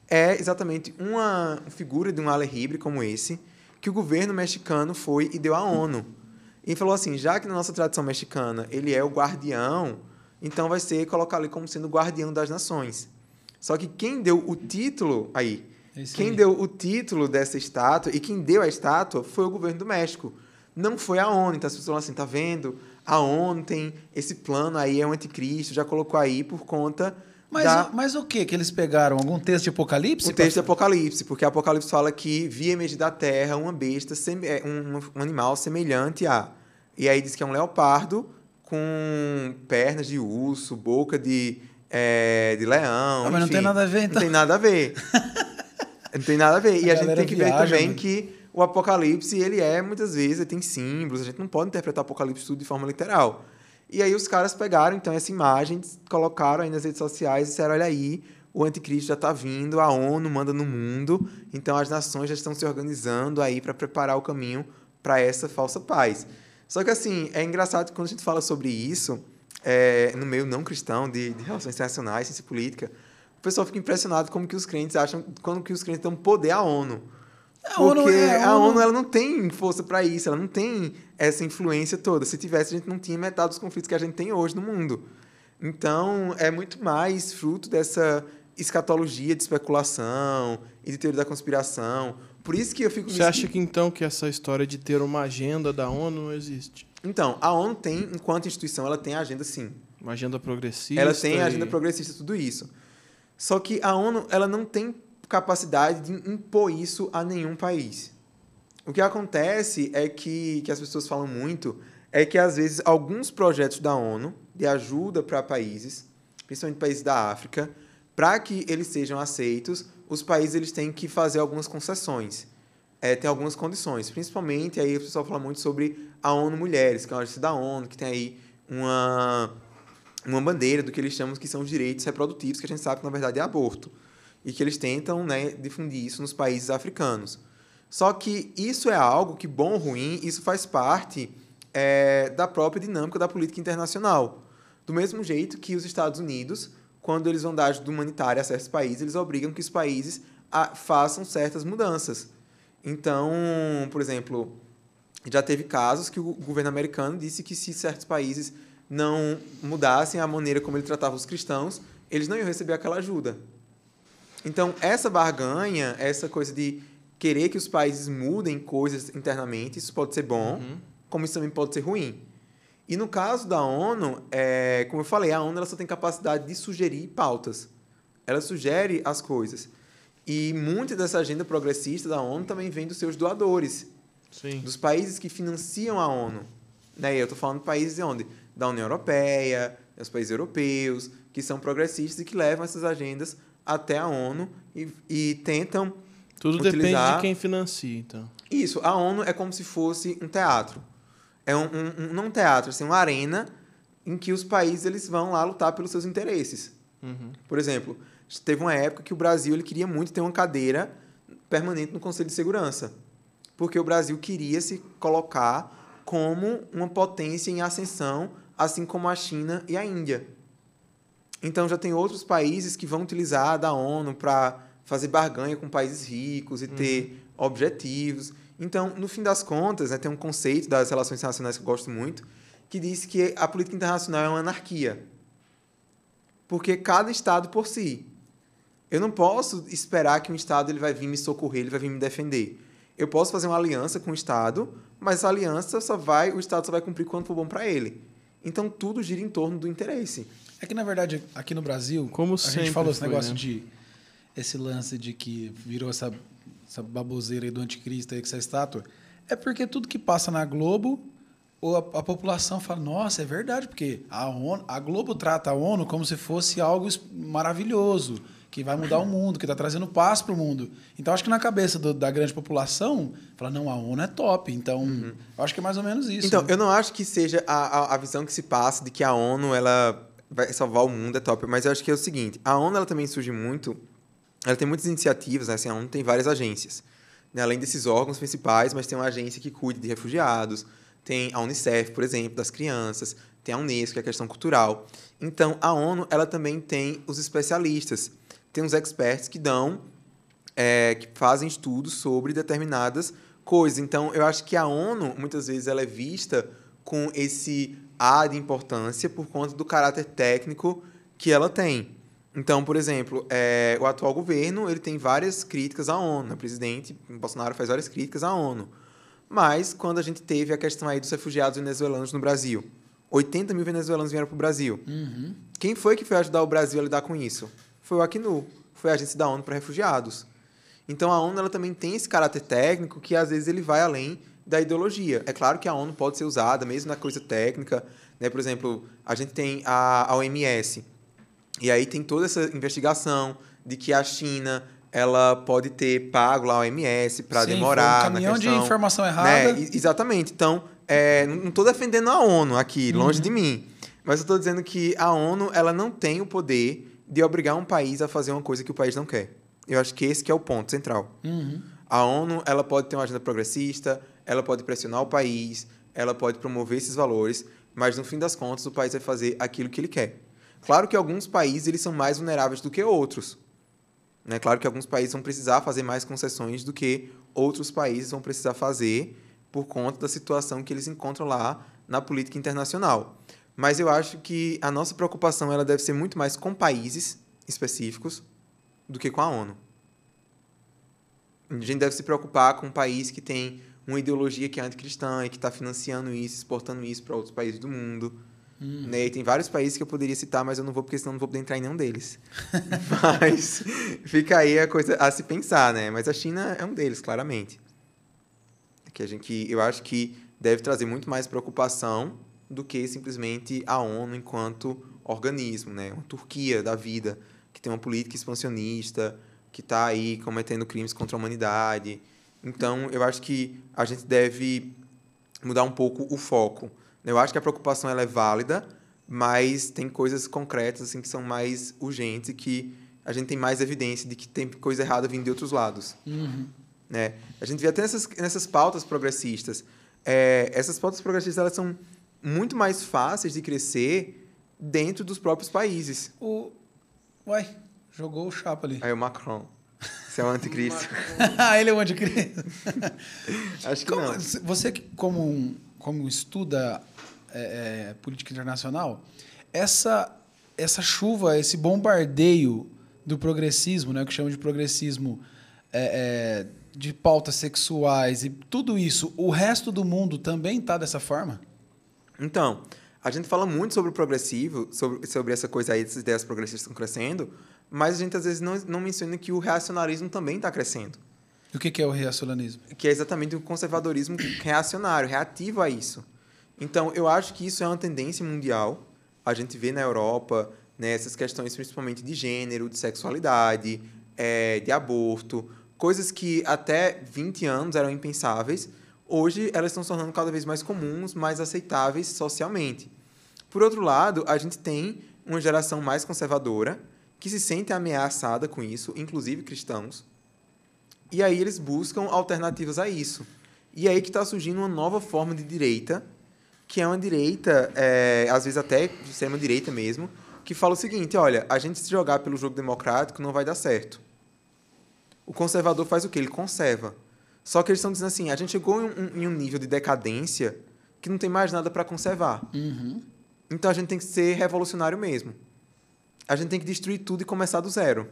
S4: é exatamente uma figura de um alejibre como esse, que o governo mexicano foi e deu à ONU. E falou assim, já que na nossa tradição mexicana ele é o guardião, então vai ser colocar ali como sendo o guardião das nações. Só que quem deu o título aí,
S2: Esse
S4: quem
S2: aí.
S4: deu o título dessa estátua e quem deu a estátua foi o governo do México. Não foi a ONU. Então as pessoas falam assim, tá vendo? A ONU tem esse plano aí, é o anticristo, já colocou aí por conta
S2: Mas,
S4: da...
S2: o- mas o que que eles pegaram? Algum texto de Apocalipse?
S4: O texto de Apocalipse, porque Apocalipse fala que via emergir da terra uma besta, é, um, um animal semelhante a. E aí diz que é um leopardo com pernas de urso, boca de, é, de leão.
S2: Ah, mas não
S4: enfim.
S2: tem nada a ver, então.
S4: Não tem nada a ver. não tem nada a ver. E
S2: A
S4: a, gente tem que ver
S2: viaja,
S4: também
S2: mano.
S4: que o Apocalipse, ele é, muitas vezes, ele tem símbolos, a gente não pode interpretar o Apocalipse tudo de forma literal. E aí os caras pegaram, então, essa imagem, colocaram aí nas redes sociais e disseram, olha aí, o anticristo já está vindo, a ONU manda no mundo, então as nações já estão se organizando aí para preparar o caminho para essa falsa paz. Só que, assim, é engraçado que quando a gente fala sobre isso, é, no meio não cristão, de, de relações internacionais, ciência política, o pessoal fica impressionado como que os crentes acham, como que os crentes dão poder à ONU.
S2: A
S4: Porque
S2: ONU é- a
S4: a
S2: ONU
S4: ONU ela não tem força para isso, ela não tem essa influência toda. Se tivesse, a gente não tinha metade dos conflitos que a gente tem hoje no mundo. Então, é muito mais fruto dessa escatologia de especulação e de teoria da conspiração. Por isso que eu fico...
S3: Você acha que então que essa história de ter uma agenda da ONU não existe?
S4: Então, a ONU tem, enquanto instituição, ela tem a agenda sim.
S3: Uma agenda progressista?
S4: Ela tem a
S3: e-
S4: agenda progressista, tudo isso. Só que a ONU ela não tem capacidade de impor isso a nenhum país. O que acontece é que, que as pessoas falam muito é que, às vezes, alguns projetos da ONU de ajuda para países, principalmente países da África, para que eles sejam aceitos, os países eles têm que fazer algumas concessões. É, tem algumas condições, principalmente aí o pessoal fala muito sobre a ONU Mulheres, que é uma agência da ONU, que tem aí uma, uma bandeira do que eles chamam que são os direitos reprodutivos, que a gente sabe que na verdade é aborto. E que eles tentam né, difundir isso nos países africanos. Só que isso é algo que, bom ou ruim, isso faz parte é, da própria dinâmica da política internacional. Do mesmo jeito que os Estados Unidos, quando eles vão dar ajuda humanitária a certos países, eles obrigam que os países a, façam certas mudanças. Então, por exemplo, já teve casos que o governo americano disse que se certos países não mudassem a maneira como ele tratava os cristãos, eles não iam receber aquela ajuda. Então, essa barganha, essa coisa de querer que os países mudem coisas internamente, isso pode ser bom, como isso também pode ser ruim. E no caso da ONU, é, como eu falei, a ONU ela só tem capacidade de sugerir pautas. Ela sugere as coisas. E muita dessa agenda progressista da ONU também vem dos seus doadores,
S3: Sim.
S4: dos países que financiam a ONU. Né? E eu estou falando de países de onde? Da União Europeia, dos países europeus, que são progressistas e que levam essas agendas até a ONU e, e tentam
S3: Tudo depende
S4: utilizar-
S3: de quem financia, então.
S4: isso, a ONU é como se fosse um teatro. É um, um, um- não um teatro, assim, uma arena em que os países eles vão lá lutar pelos seus interesses.
S3: Uhum.
S4: Por exemplo, teve uma época que o Brasil ele queria muito ter uma cadeira permanente no Conselho de Segurança, porque o Brasil queria se colocar como uma potência em ascensão, assim como a China e a Índia. Então já tem outros países que vão utilizar da ONU para fazer barganha com países ricos e ter objetivos. Então, no fim das contas, né, tem um conceito das relações internacionais que eu gosto muito, que diz que a política internacional é uma anarquia. Porque cada estado por si. Eu não posso esperar que um estado ele vai vir me socorrer, ele vai vir me defender. Eu posso fazer uma aliança com o estado, mas essa aliança só vai, o estado só vai cumprir quando for bom para ele. Então tudo gira em torno do interesse.
S2: É que, na verdade, aqui no Brasil,
S3: Como
S2: a gente falou esse negócio
S3: né?
S2: de. Esse lance de que virou essa, essa baboseira aí do anticristo aí com essa estátua. É porque tudo que passa na Globo, ou a, a população fala, nossa, é verdade, porque a, ONU, a Globo trata a ONU como se fosse algo maravilhoso, que vai mudar o mundo, que está trazendo paz para o mundo. Então, acho que na cabeça do- da grande população, fala, não, a ONU é top. Então, eu acho que é mais ou menos isso.
S4: então,
S2: né?
S4: eu não acho que seja a, a, a visão que se passa de que a ONU ela vai salvar o mundo é top, mas eu acho que é o seguinte, a ONU ela também surge muito, ela tem muitas iniciativas, né? assim, a ONU tem várias agências, né? além desses órgãos principais, mas tem uma agência que cuida de refugiados, tem a Unicef, por exemplo, das crianças, tem a Unesco, que é a questão cultural. Então, a ONU ela também tem os especialistas, tem os experts que dão é, que fazem estudos sobre determinadas coisas. Então, eu acho que a ONU, muitas vezes, ela é vista com esse ar de importância por conta do caráter técnico que ela tem. Então, por exemplo, é, o atual governo ele tem várias críticas à ONU. né? O presidente Bolsonaro faz várias críticas à ONU. Mas, quando a gente teve a questão aí dos refugiados venezuelanos no Brasil, 80 mil venezuelanos vieram para o Brasil.
S2: Uhum.
S4: Quem foi que foi ajudar o Brasil a lidar com isso? Foi o Acnu, foi a agência da ONU para refugiados. Então a ONU ela também tem esse caráter técnico que às vezes ele vai além da ideologia. É claro que a ONU pode ser usada mesmo na coisa técnica, né? Por exemplo, a gente tem a, a OMS e aí tem toda essa investigação de que a China ela pode ter pago lá a OMS para demorar
S2: foi um caminhão
S4: na
S2: de
S4: questão,
S2: informação
S4: né?
S2: errada.
S4: E- Exatamente. Então, é, não estou defendendo a ONU aqui, longe
S2: Uhum.
S4: de mim. Mas eu estou dizendo que a ONU ela não tem o poder de obrigar um país a fazer uma coisa que o país não quer. Eu acho que esse que é o ponto central.
S2: Uhum.
S4: A ONU ela pode ter uma agenda progressista, ela pode pressionar o país, ela pode promover esses valores, mas no fim das contas o país vai fazer aquilo que ele quer. Claro que alguns países eles são mais vulneráveis do que outros. Né? Claro que alguns países vão precisar fazer mais concessões do que outros países vão precisar fazer por conta da situação que eles encontram lá na política internacional. Mas eu acho que a nossa preocupação ela deve ser muito mais com países específicos do que com a ONU. A gente deve se preocupar com um país que tem uma ideologia que é anticristã e que está financiando isso, exportando isso para outros países do mundo. Hum. Né? E tem vários países que eu poderia citar, mas eu não vou, porque senão não vou poder entrar em nenhum deles. mas fica aí a coisa a se pensar, né? Mas a China é um deles, claramente. Que a gente, que eu acho que deve trazer muito mais preocupação do que simplesmente a ONU enquanto organismo, né? Uma Turquia da vida, que tem uma política expansionista, que está aí cometendo crimes contra a humanidade. Então, eu acho que a gente deve mudar um pouco o foco. Eu acho que a preocupação ela é válida, mas tem coisas concretas assim que são mais urgentes e que a gente tem mais evidência de que tem coisa errada vindo de outros lados.
S2: Uhum.
S4: Né? A gente vê até nessas, nessas pautas progressistas. É, essas pautas progressistas elas são muito mais fáceis de crescer dentro dos próprios países.
S2: O... Uai, jogou o chapa ali.
S4: Aí o Macron. Você é o anticristo.
S2: ah, ele é o anticristo.
S4: Acho que
S2: como,
S4: não.
S2: Você, como, como estuda é, é, política internacional, essa, essa chuva, esse bombardeio do progressismo, né, que chama de progressismo é, é, de pautas sexuais e tudo isso, o resto do mundo também está dessa forma?
S4: Então, a gente fala muito sobre o progressivo, sobre, sobre essa coisa aí, essas ideias progressistas estão crescendo, mas a gente às vezes não, não menciona que o reacionarismo também está crescendo.
S2: O que, que é o reacionarismo?
S4: Que é exatamente o conservadorismo reacionário, reativo a isso. Então, eu acho que isso é uma tendência mundial. A gente vê na Europa né, essas questões principalmente de gênero, de sexualidade, é, de aborto, coisas que até 20 anos eram impensáveis, hoje elas estão se tornando cada vez mais comuns, mais aceitáveis socialmente. Por outro lado, a gente tem uma geração mais conservadora, que se sente ameaçada com isso, inclusive cristãos. E aí eles buscam alternativas a isso. E aí que está surgindo uma nova forma de direita, que é uma direita, é, às vezes até de extrema-direita mesmo, que fala o seguinte: olha, a gente se jogar pelo jogo democrático não vai dar certo. O conservador faz o quê? Ele conserva. Só que eles estão dizendo assim: a gente chegou em um, em um nível de decadência que não tem mais nada para conservar.
S2: Uhum.
S4: Então a gente tem que ser revolucionário mesmo. A gente tem que destruir tudo e começar do zero.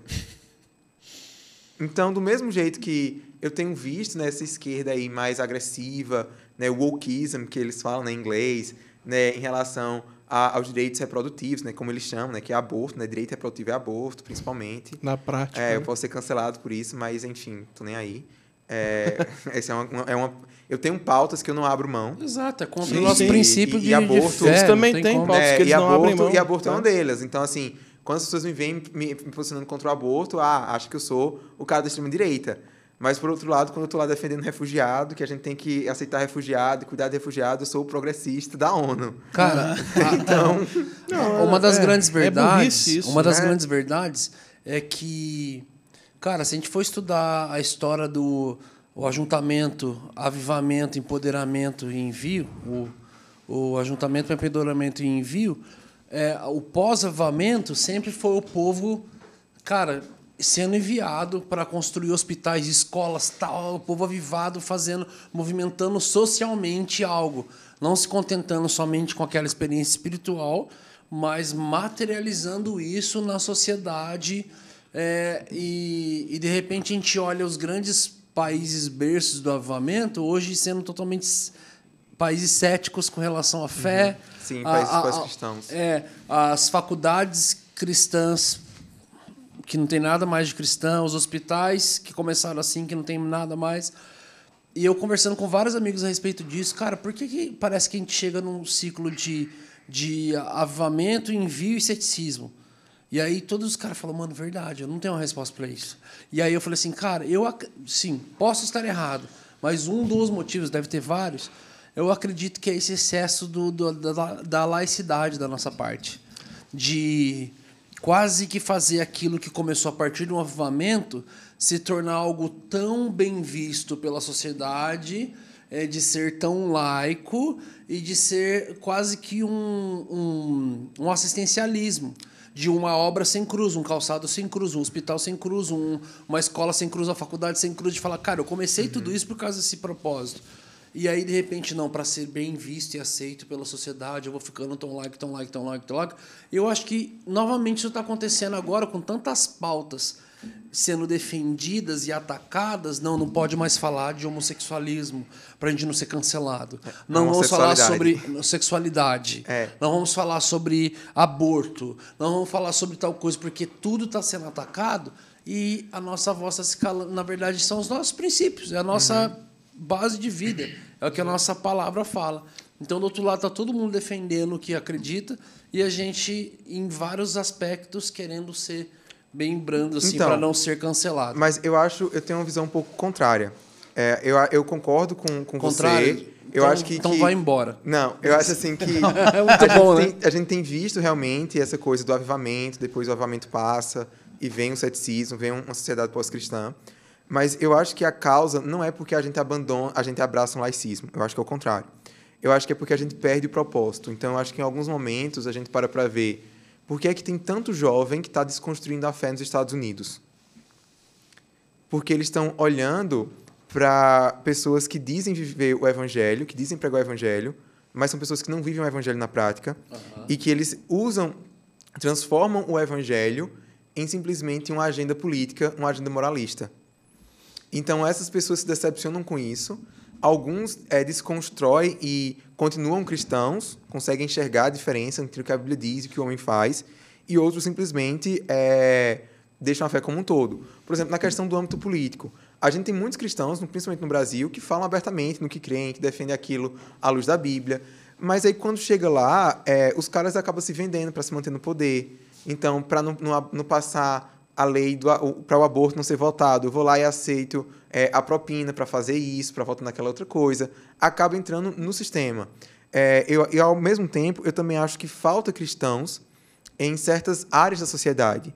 S4: Então, do mesmo jeito que eu tenho visto nessa né, esquerda aí mais agressiva, né, o wokeism, que eles falam né, em inglês, né, em relação a, aos direitos reprodutivos, né, como eles chamam, né, que é aborto, né, direito reprodutivo é aborto, principalmente.
S3: Na prática.
S4: É,
S3: né?
S4: eu posso ser cancelado por isso, mas enfim, tô nem aí. É, essa é uma, é uma, eu tenho pautas que eu não abro mão.
S1: Exato, é contra o nosso princípio
S4: E- e
S1: de,
S4: aborto,
S1: de fé.
S3: eles também têm pautas
S4: É,
S3: que eles
S4: e
S3: não
S4: aborto,
S3: abrem mão,
S4: E aborto é
S3: tá?
S4: uma delas. Então, assim, quando as pessoas me veem me, me posicionando contra o aborto, ah, acho que eu sou o cara da extrema-direita. Mas, por outro lado, quando eu estou lá defendendo refugiado, que a gente tem que aceitar refugiado e cuidar de refugiado, eu sou o progressista da ONU.
S1: Cara, a-
S4: Então,
S3: Não,
S1: uma das
S3: é-
S1: grandes
S3: é
S1: verdades,
S3: burrice isso,
S1: uma das
S4: né?
S1: grandes verdades é que, cara, se a gente for estudar a história do o ajuntamento, avivamento, empoderamento e envio, o, o ajuntamento, empoderamento e envio, é, o pós-avivamento sempre foi o povo, cara, sendo enviado para construir hospitais, escolas, tal, o povo avivado fazendo, movimentando socialmente algo, não se contentando somente com aquela experiência espiritual, mas materializando isso na sociedade. é, e, e de repente a gente olha os grandes países berços do avivamento hoje sendo totalmente países céticos com relação à fé.
S4: Sim, países
S1: a- a-
S4: cristãos.
S1: É, as faculdades cristãs que não tem nada mais de cristão, os hospitais que começaram assim, que não tem nada mais. E eu conversando com vários amigos a respeito disso, cara, por que, que parece que a gente chega num ciclo de, de avivamento, envio e ceticismo? E aí todos os caras falam, mano, verdade, eu não tenho uma resposta para isso. E aí eu falei assim, cara, eu sim, posso estar errado, mas um dos motivos, deve ter vários, eu acredito que é esse excesso do, do- da, da laicidade da nossa parte. De quase que fazer aquilo que começou a partir de um avivamento se tornar algo tão bem visto pela sociedade, é, de ser tão laico e de ser quase que um, um, um assistencialismo de uma obra sem cruz, um calçado sem cruz, um hospital sem cruz, um, uma escola sem cruz, uma faculdade sem cruz, de falar, cara, eu comecei tudo isso por causa desse propósito. E aí, de repente, não, para ser bem visto e aceito pela sociedade, eu vou ficando tão like, tão like, tão like, tão like. Eu acho que, novamente, isso está acontecendo agora com tantas pautas sendo defendidas e atacadas, não, não pode mais falar de homossexualismo para a gente não ser cancelado. Não vamos falar sobre sexualidade.
S4: É.
S1: Não vamos falar sobre aborto. Não vamos falar sobre tal coisa, porque tudo está sendo atacado e a nossa voz está se calando. Na verdade, são os nossos princípios, é a nossa uhum. Base de vida, é o que a nossa palavra fala. Então, do outro lado, está todo mundo defendendo o que acredita e a gente, em vários aspectos, querendo ser bem brando assim então, para não ser cancelado.
S4: Mas eu acho, eu tenho uma visão um pouco contrária. É, eu, eu concordo com, com Contrário? você. Eu
S1: então,
S4: acho que.
S1: Então
S4: que...
S1: vai embora.
S4: Não, eu acho assim que.
S1: é muito a, bom,
S4: gente
S1: né?
S4: tem, a gente tem visto realmente essa coisa do avivamento, depois o avivamento passa e vem o ceticismo, vem uma sociedade pós-cristã. Mas eu acho que a causa não é porque a gente abandona, a gente abraça um laicismo. Eu acho que é o contrário. Eu acho que é porque a gente perde o propósito. Então, eu acho que em alguns momentos a gente para para ver por que é que tem tanto jovem que está desconstruindo a fé nos Estados Unidos? Porque eles estão olhando para pessoas que dizem viver o evangelho, que dizem pregar o evangelho, mas são pessoas que não vivem o evangelho na prática uhum. e que eles usam, transformam o evangelho em simplesmente uma agenda política, uma agenda moralista. Então essas pessoas se decepcionam com isso. Alguns é, desconstroem e continuam cristãos, conseguem enxergar a diferença entre o que a Bíblia diz e o que o homem faz, e outros simplesmente é, deixam a fé como um todo. Por exemplo, na questão do âmbito político, a gente tem muitos cristãos, principalmente no Brasil, que falam abertamente no que creem, que defendem aquilo à luz da Bíblia, mas aí quando chega lá, é, os caras acabam se vendendo para se manter no poder. Então, para não, não, não, passar a lei para o aborto não ser votado, eu vou lá e aceito é, a propina para fazer isso, para votar naquela outra coisa, acaba entrando no sistema. É, eu, e, ao mesmo tempo, eu também acho que falta cristãos em certas áreas da sociedade.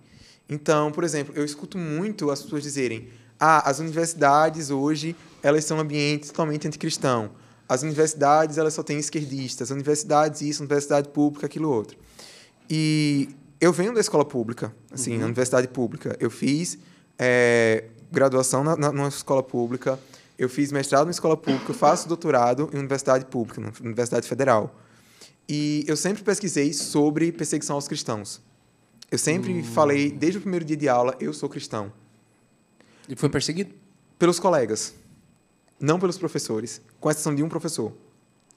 S4: Então, por exemplo, eu escuto muito as pessoas dizerem ah, as universidades hoje elas são ambientes totalmente anticristão. As universidades elas só têm esquerdistas. As universidades isso, universidade pública, aquilo outro. E eu venho da escola pública, assim, uhum. na universidade pública. Eu fiz é, graduação na, na, numa escola pública, eu fiz mestrado na escola pública, faço doutorado em universidade pública, na Universidade Federal. E eu sempre pesquisei sobre perseguição aos cristãos. Eu sempre uhum. falei, desde o primeiro dia de aula, eu sou cristão.
S1: E foi perseguido?
S4: Pelos colegas, não pelos professores, com exceção de um professor.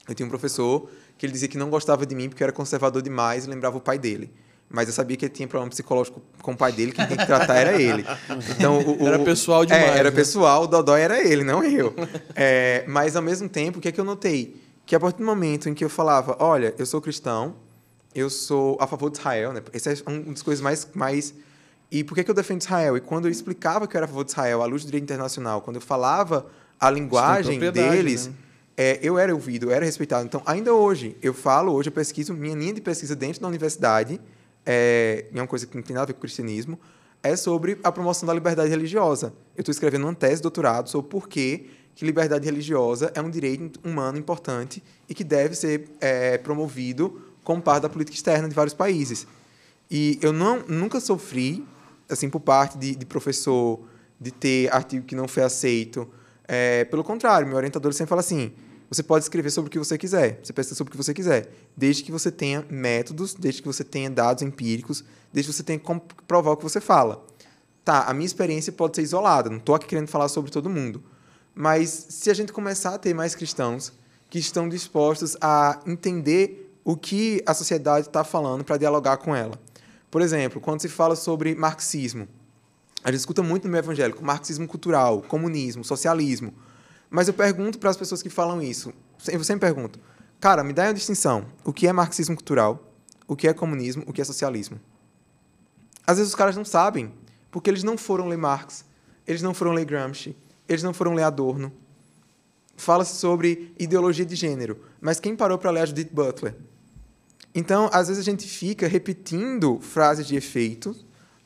S4: Eu tinha um professor que ele dizia que não gostava de mim porque eu era conservador demais e lembrava o pai dele mas eu sabia que ele tinha problema psicológico com o pai dele, que tinha que tratar era ele. Então, o, o,
S3: era pessoal demais.
S4: É, era
S3: né?
S4: pessoal, o Dodói era ele, não eu. É, mas, ao mesmo tempo, o que é que eu notei? Que a partir do momento em que eu falava, olha, eu sou cristão, eu sou a favor de Israel, né? Essa é uma das coisas mais... mais e por que, que eu defendo Israel? E quando eu explicava que eu era a favor de Israel, à luz do direito internacional, quando eu falava a linguagem deles... Né? É, eu era ouvido, eu era respeitado. Então, ainda hoje, eu falo, hoje eu pesquiso, minha linha de pesquisa dentro da universidade é, é uma coisa que não tem nada a ver com o cristianismo, é sobre a promoção da liberdade religiosa. Eu estou escrevendo uma tese de doutorado sobre por que, que liberdade religiosa é um direito humano importante e que deve ser é, promovido como parte da política externa de vários países. E eu não, nunca sofri, assim, por parte de, de professor, de ter artigo que não foi aceito. É, pelo contrário, meu orientador sempre fala assim: você pode escrever sobre o que você quiser, você pensa sobre o que você quiser, desde que você tenha métodos, desde que você tenha dados empíricos, desde que você tenha como provar o que você fala. Tá, a minha experiência pode ser isolada, não estou aqui querendo falar sobre todo mundo. Mas se a gente começar a ter mais cristãos que estão dispostos a entender o que a sociedade está falando para dialogar com ela. Por exemplo, quando se fala sobre marxismo, a gente escuta muito no meio evangélico marxismo cultural, comunismo, socialismo. Mas eu pergunto para as pessoas que falam isso, eu sempre pergunto, cara, me dá uma distinção. O que é marxismo cultural? O que é comunismo? O que é socialismo? Às vezes os caras não sabem, porque eles não foram ler Marx, eles não foram ler Gramsci, eles não foram ler Adorno. Fala-se sobre ideologia de gênero, mas quem parou para ler a Judith Butler? Então, às vezes a gente fica repetindo frases de efeito,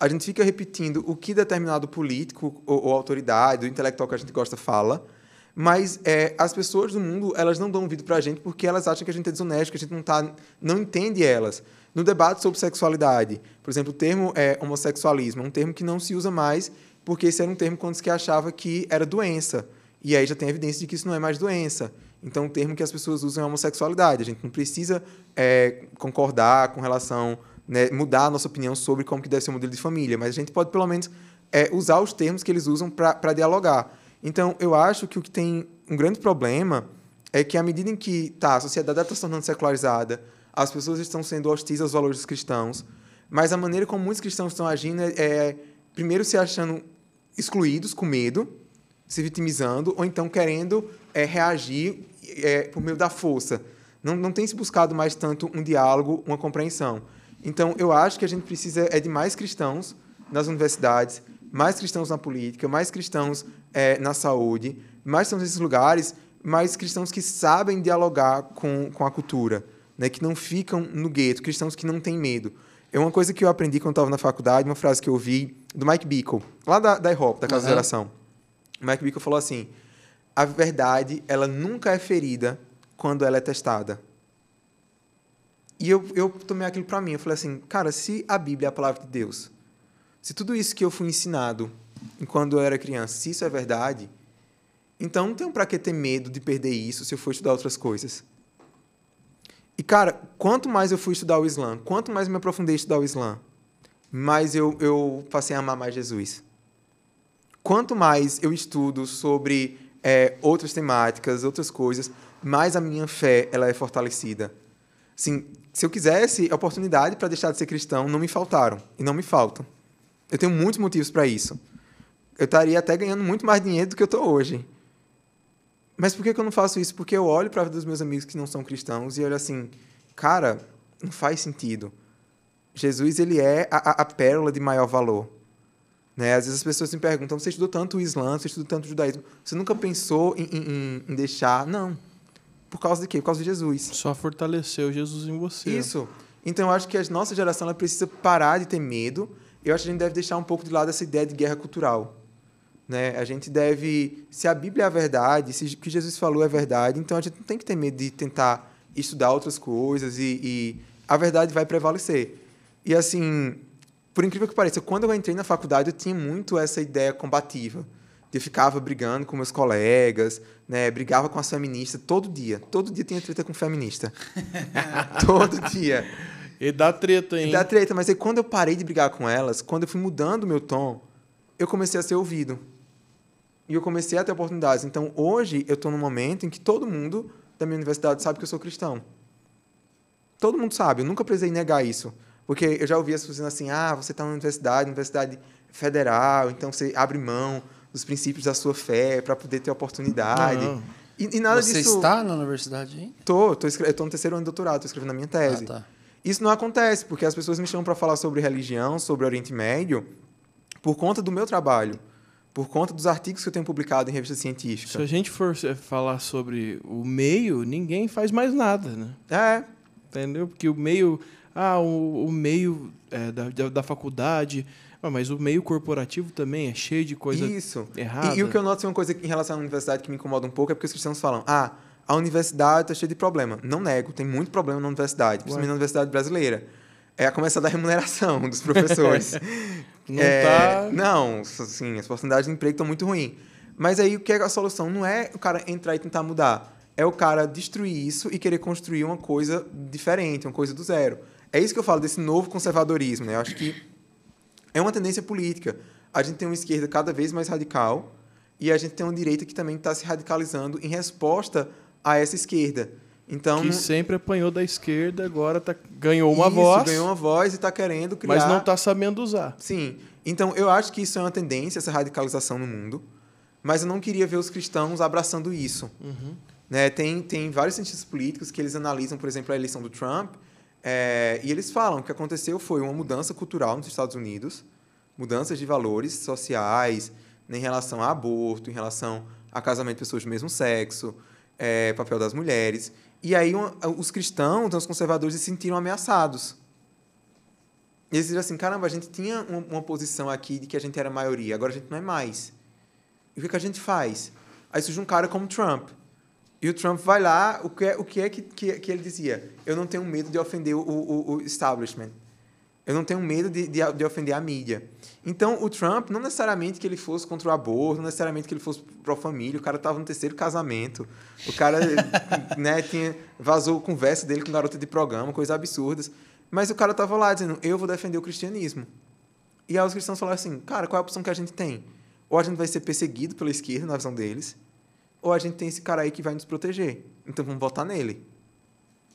S4: a gente fica repetindo o que determinado político ou, ou autoridade, ou intelectual que a gente gosta fala, mas é, as pessoas do mundo elas não dão ouvido para a gente porque elas acham que a gente é desonesto, que a gente não, tá, não entende elas. No debate sobre sexualidade, por exemplo, o termo é, homossexualismo é um termo que não se usa mais porque esse era um termo quando se achava que era doença. E aí já tem evidência de que isso não é mais doença. Então, o termo que as pessoas usam é homossexualidade. A gente não precisa é, concordar com relação, né, mudar a nossa opinião sobre como que deve ser o modelo de família, mas a gente pode, pelo menos, é, usar os termos que eles usam para dialogar. Então, eu acho que o que tem um grande problema é que, à medida em que tá, a sociedade está se tornando secularizada, as pessoas estão sendo hostis aos valores cristãos, mas a maneira como muitos cristãos estão agindo é, é primeiro, se achando excluídos, com medo, se vitimizando, ou então querendo é, reagir é, por meio da força. Não, não tem se buscado mais tanto um diálogo, uma compreensão. Então, eu acho que a gente precisa é de mais cristãos nas universidades, mais cristãos na política, mais cristãos é, na saúde, mais cristãos nesses lugares, mais cristãos que sabem dialogar com, com a cultura, né? que não ficam no gueto, cristãos que não têm medo. É uma coisa que eu aprendi quando estava na faculdade, uma frase que eu ouvi do Mike Bickle, lá da, da IHOP, da Casa uhum. de Geração. O Mike Bickle falou assim, a verdade ela nunca é ferida quando ela é testada. E eu, eu tomei aquilo para mim. Eu falei assim, cara, se a Bíblia é a palavra de Deus, se tudo isso que eu fui ensinado enquanto eu era criança, se isso é verdade, então não tenho para que ter medo de perder isso se eu for estudar outras coisas. E, cara, quanto mais eu fui estudar o Islã, quanto mais me aprofundei em estudar o Islã, mais eu, eu passei a amar mais Jesus. Quanto mais eu estudo sobre é, outras temáticas, outras coisas, mais a minha fé ela é fortalecida. Assim, se eu quisesse a oportunidade para deixar de ser cristão, não me faltaram e não me faltam. Eu tenho muitos motivos para isso. Eu estaria até ganhando muito mais dinheiro do que eu estou hoje. Mas por que, eu não faço isso? Porque eu olho para a vida dos meus amigos que não são cristãos e olho assim, cara, não faz sentido. Jesus ele é a, a, pérola de maior valor. Né? Às vezes as pessoas me perguntam: você estudou tanto o Islã, você estudou tanto o judaísmo, você nunca pensou em, em, em deixar? Não. Por causa de quê? Por causa de Jesus.
S3: Só fortaleceu Jesus em você.
S4: Isso. Então eu acho que a nossa geração ela precisa parar de ter medo. Eu acho que a gente deve deixar um pouco de lado essa ideia de guerra cultural. Né? A gente deve, se a Bíblia é a verdade, se o que Jesus falou é verdade, então a gente não tem que ter medo de tentar estudar outras coisas e, e a verdade vai prevalecer. E assim, por incrível que pareça, quando eu entrei na faculdade eu tinha muito essa ideia combativa eu ficava brigando com meus colegas, né? Brigava com as feministas todo dia. Todo dia tinha treta com feminista. todo dia.
S3: E dá treta, hein? E
S4: dá treta, mas aí quando eu parei de brigar com elas, quando eu fui mudando o meu tom, eu comecei a ser ouvido. E eu comecei a ter oportunidades. Então, hoje, eu estou num momento em que todo mundo da minha universidade sabe que eu sou cristão. Todo mundo sabe, eu nunca precisei negar isso. Porque eu já ouvi as pessoas dizendo assim: ah, você está na universidade, universidade federal, então você abre mão dos princípios da sua fé para poder ter oportunidade.
S1: E, e, nada Você disso... está na universidade, hein?
S4: Tô, tô escre... eu tô no terceiro ano de doutorado, estou escrevendo a minha tese. Ah, tá. Isso não acontece, porque as pessoas me chamam para falar sobre religião, sobre Oriente Médio, por conta do meu trabalho, por conta dos artigos que eu tenho publicado em revista científica.
S3: Se a gente for falar sobre o meio, ninguém faz mais nada, né?
S4: É.
S3: Entendeu? Porque o meio... Ah, o, o meio é, da, da, da faculdade ah, mas o meio corporativo também é cheio de coisa
S4: Isso.
S3: errada.
S4: E, e, o que eu noto é uma coisa em relação à universidade que me incomoda um pouco é porque os cristãos falam: ah, a universidade está cheia de problema. Não nego, tem muito problema na universidade, principalmente na universidade brasileira. É a começar da remuneração dos professores.
S3: não é, tá...
S4: Não, assim, as oportunidades de emprego estão muito ruins. Mas aí o que é a solução? Não é o cara entrar e tentar mudar. É o cara destruir isso e querer construir uma coisa diferente, uma coisa do zero. É isso que eu falo desse novo conservadorismo, né? Eu acho que é uma tendência política. A gente tem uma esquerda cada vez mais radical e a gente tem uma direita que também está se radicalizando em resposta a essa esquerda. Então,
S3: que sempre apanhou da esquerda, agora tá, ganhou uma isso, voz.
S4: ganhou uma voz e está querendo criar...
S3: Mas não está sabendo usar.
S4: Sim. Então, eu acho que isso é uma tendência, essa radicalização no mundo. Mas eu não queria ver os cristãos abraçando isso.
S3: Uhum.
S4: Né? Tem, tem vários cientistas políticos que eles analisam, por exemplo, a eleição do Trump é, e eles falam que o que aconteceu foi uma mudança cultural nos Estados Unidos, mudanças de valores sociais em relação a aborto, em relação a casamento de pessoas do mesmo sexo, é, papel das mulheres. E aí uma, os cristãos, os conservadores, se sentiram ameaçados. Eles disseram assim, caramba, a gente tinha uma, uma, posição aqui de que a gente era maioria, agora a gente não é mais. E o que, que a gente faz? Aí surge um cara como Trump, e o Trump vai lá, o que é, o que, é que, que, que ele dizia? Eu não tenho medo de ofender o, o, o establishment. Eu não tenho medo de, de, de, ofender a mídia. Então, o Trump, não necessariamente que ele fosse contra o aborto, não necessariamente que ele fosse pró-família, o cara estava no terceiro casamento, o cara né, tinha, vazou conversa dele com garota de programa, coisas absurdas. Mas o cara estava lá dizendo, eu vou defender o cristianismo. E aí os cristãos falaram assim, cara, qual é a opção que a gente tem? Ou a gente vai ser perseguido pela esquerda, na visão deles, ou a gente tem esse cara aí que vai nos proteger. Então vamos votar nele.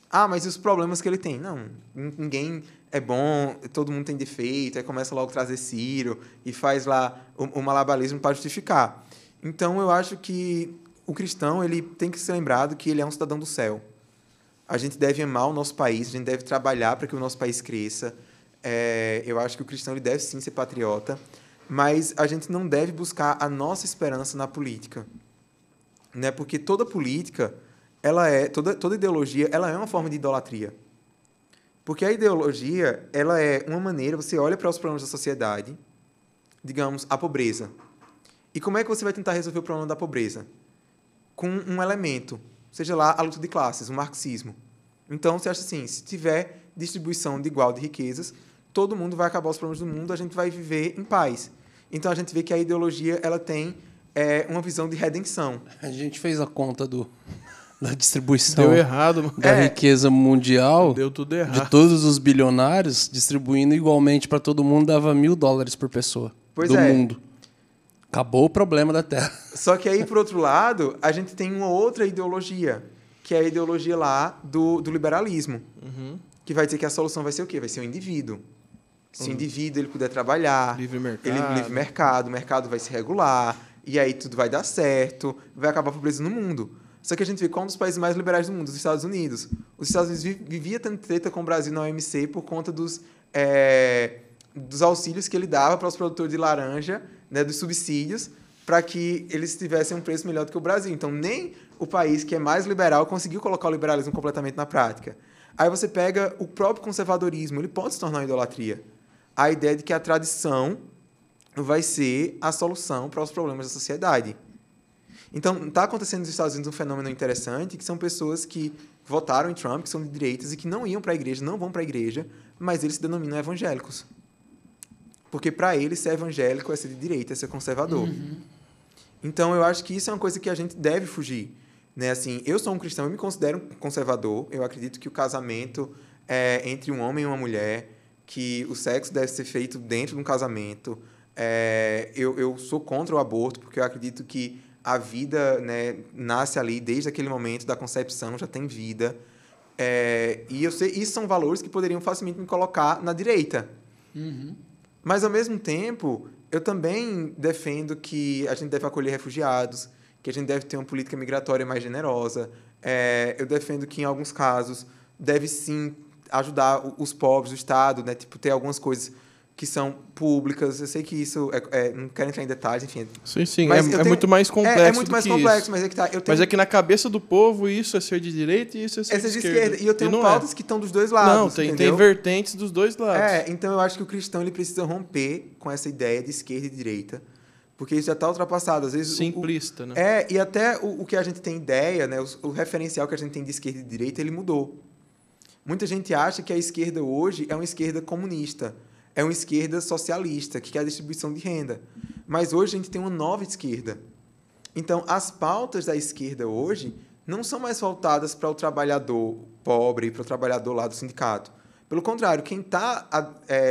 S4: Ah, mas e os problemas que ele tem? Não, ninguém é bom, todo mundo tem defeito, aí começa logo a trazer Ciro e faz lá o, o malabarismo para justificar. Então eu acho que o cristão ele tem que ser lembrado que ele é um cidadão do céu. A gente deve amar o nosso país, a gente deve trabalhar para que o nosso país cresça. É, eu acho que o cristão ele deve sim ser patriota, mas a gente não deve buscar a nossa esperança na política, né? Porque toda política ela é toda, toda ideologia ela é uma forma de idolatria. Porque a ideologia ela é uma maneira, você olha para os problemas da sociedade, digamos, a pobreza. E como é que você vai tentar resolver o problema da pobreza? Com um elemento, seja lá a luta de classes, o marxismo. Então, você acha assim, se tiver distribuição de igual de riquezas, todo mundo vai acabar os problemas do mundo, a gente vai viver em paz. Então, a gente vê que a ideologia ela tem é, uma visão de redenção.
S1: A gente fez a conta do da distribuição
S3: Deu errado.
S1: da
S4: É.
S1: riqueza mundial
S3: Deu tudo
S1: de todos os bilionários distribuindo igualmente para todo mundo dava mil dólares por pessoa
S4: Pois
S1: do
S4: é.
S1: mundo. Acabou o problema da Terra.
S4: Só que aí, por outro lado, a gente tem uma outra ideologia, que é a ideologia lá do, do liberalismo, que vai dizer que a solução vai ser o quê? Vai ser o indivíduo. Se o indivíduo ele puder trabalhar,
S3: Livre mercado.
S4: ele livre mercado, o mercado vai se regular, e aí tudo vai dar certo, vai acabar a pobreza no mundo. Só que a gente vê qual um dos países mais liberais do mundo, os Estados Unidos. Os Estados Unidos vi- vivia tendo treta com o Brasil na OMC por conta dos, é, dos auxílios que ele dava para os produtores de laranja, né, dos subsídios, para que eles tivessem um preço melhor do que o Brasil. Então, nem o país que é mais liberal conseguiu colocar o liberalismo completamente na prática. Aí você pega o próprio conservadorismo, ele pode se tornar uma idolatria. A ideia de que a tradição vai ser a solução para os problemas da sociedade. Então, está acontecendo nos Estados Unidos um fenômeno interessante, que são pessoas que votaram em Trump, que são de direitas e que não iam para a igreja, não vão para a igreja, mas eles se denominam evangélicos. Porque para eles ser evangélico é ser de direita, é ser conservador. Então, eu acho que isso é uma coisa que a gente deve fugir. Né? Assim, eu sou um cristão, eu me considero um conservador. Eu acredito que o casamento é entre um homem e uma mulher, que o sexo deve ser feito dentro de um casamento. É, eu, eu sou contra o aborto, porque eu acredito que a vida né, nasce ali desde aquele momento da concepção, já tem vida. É, e eu sei, isso são valores que poderiam facilmente me colocar na direita. Mas, ao mesmo tempo, eu também defendo que a gente deve acolher refugiados, que a gente deve ter uma política migratória mais generosa. É, eu defendo que, em alguns casos, deve sim ajudar os pobres, o Estado, né? Tipo, ter algumas coisas que são públicas. Eu sei que isso... É, é- não quero entrar em detalhes, enfim.
S3: Sim, sim.
S4: Mas
S3: é, é
S4: tenho-
S3: muito mais complexo.
S4: É, é muito mais complexo,
S3: isso.
S4: mas é que tá... Tenho,
S3: Mas é que na cabeça do povo isso é ser de direita e isso é ser
S4: é
S3: de
S4: de
S3: esquerda.
S4: esquerda. E eu tenho
S3: não
S4: pautas
S3: é.
S4: que estão dos dois lados,
S3: Não, tem, tem vertentes dos dois lados.
S4: É, então eu acho que o cristão ele precisa romper com essa ideia de esquerda e direita, porque isso já está ultrapassado. Às vezes o-
S3: Simplista,
S4: o,
S3: né?
S4: É, e até o, o que a gente tem ideia, né, o, o referencial que a gente tem de esquerda e direita, ele mudou. Muita gente acha que a esquerda hoje é uma esquerda comunista, é uma esquerda socialista, que quer a distribuição de renda. Mas hoje a gente tem uma nova esquerda. Então, as pautas da esquerda hoje não são mais voltadas para o trabalhador pobre, para o trabalhador lá do sindicato. Pelo contrário, quem está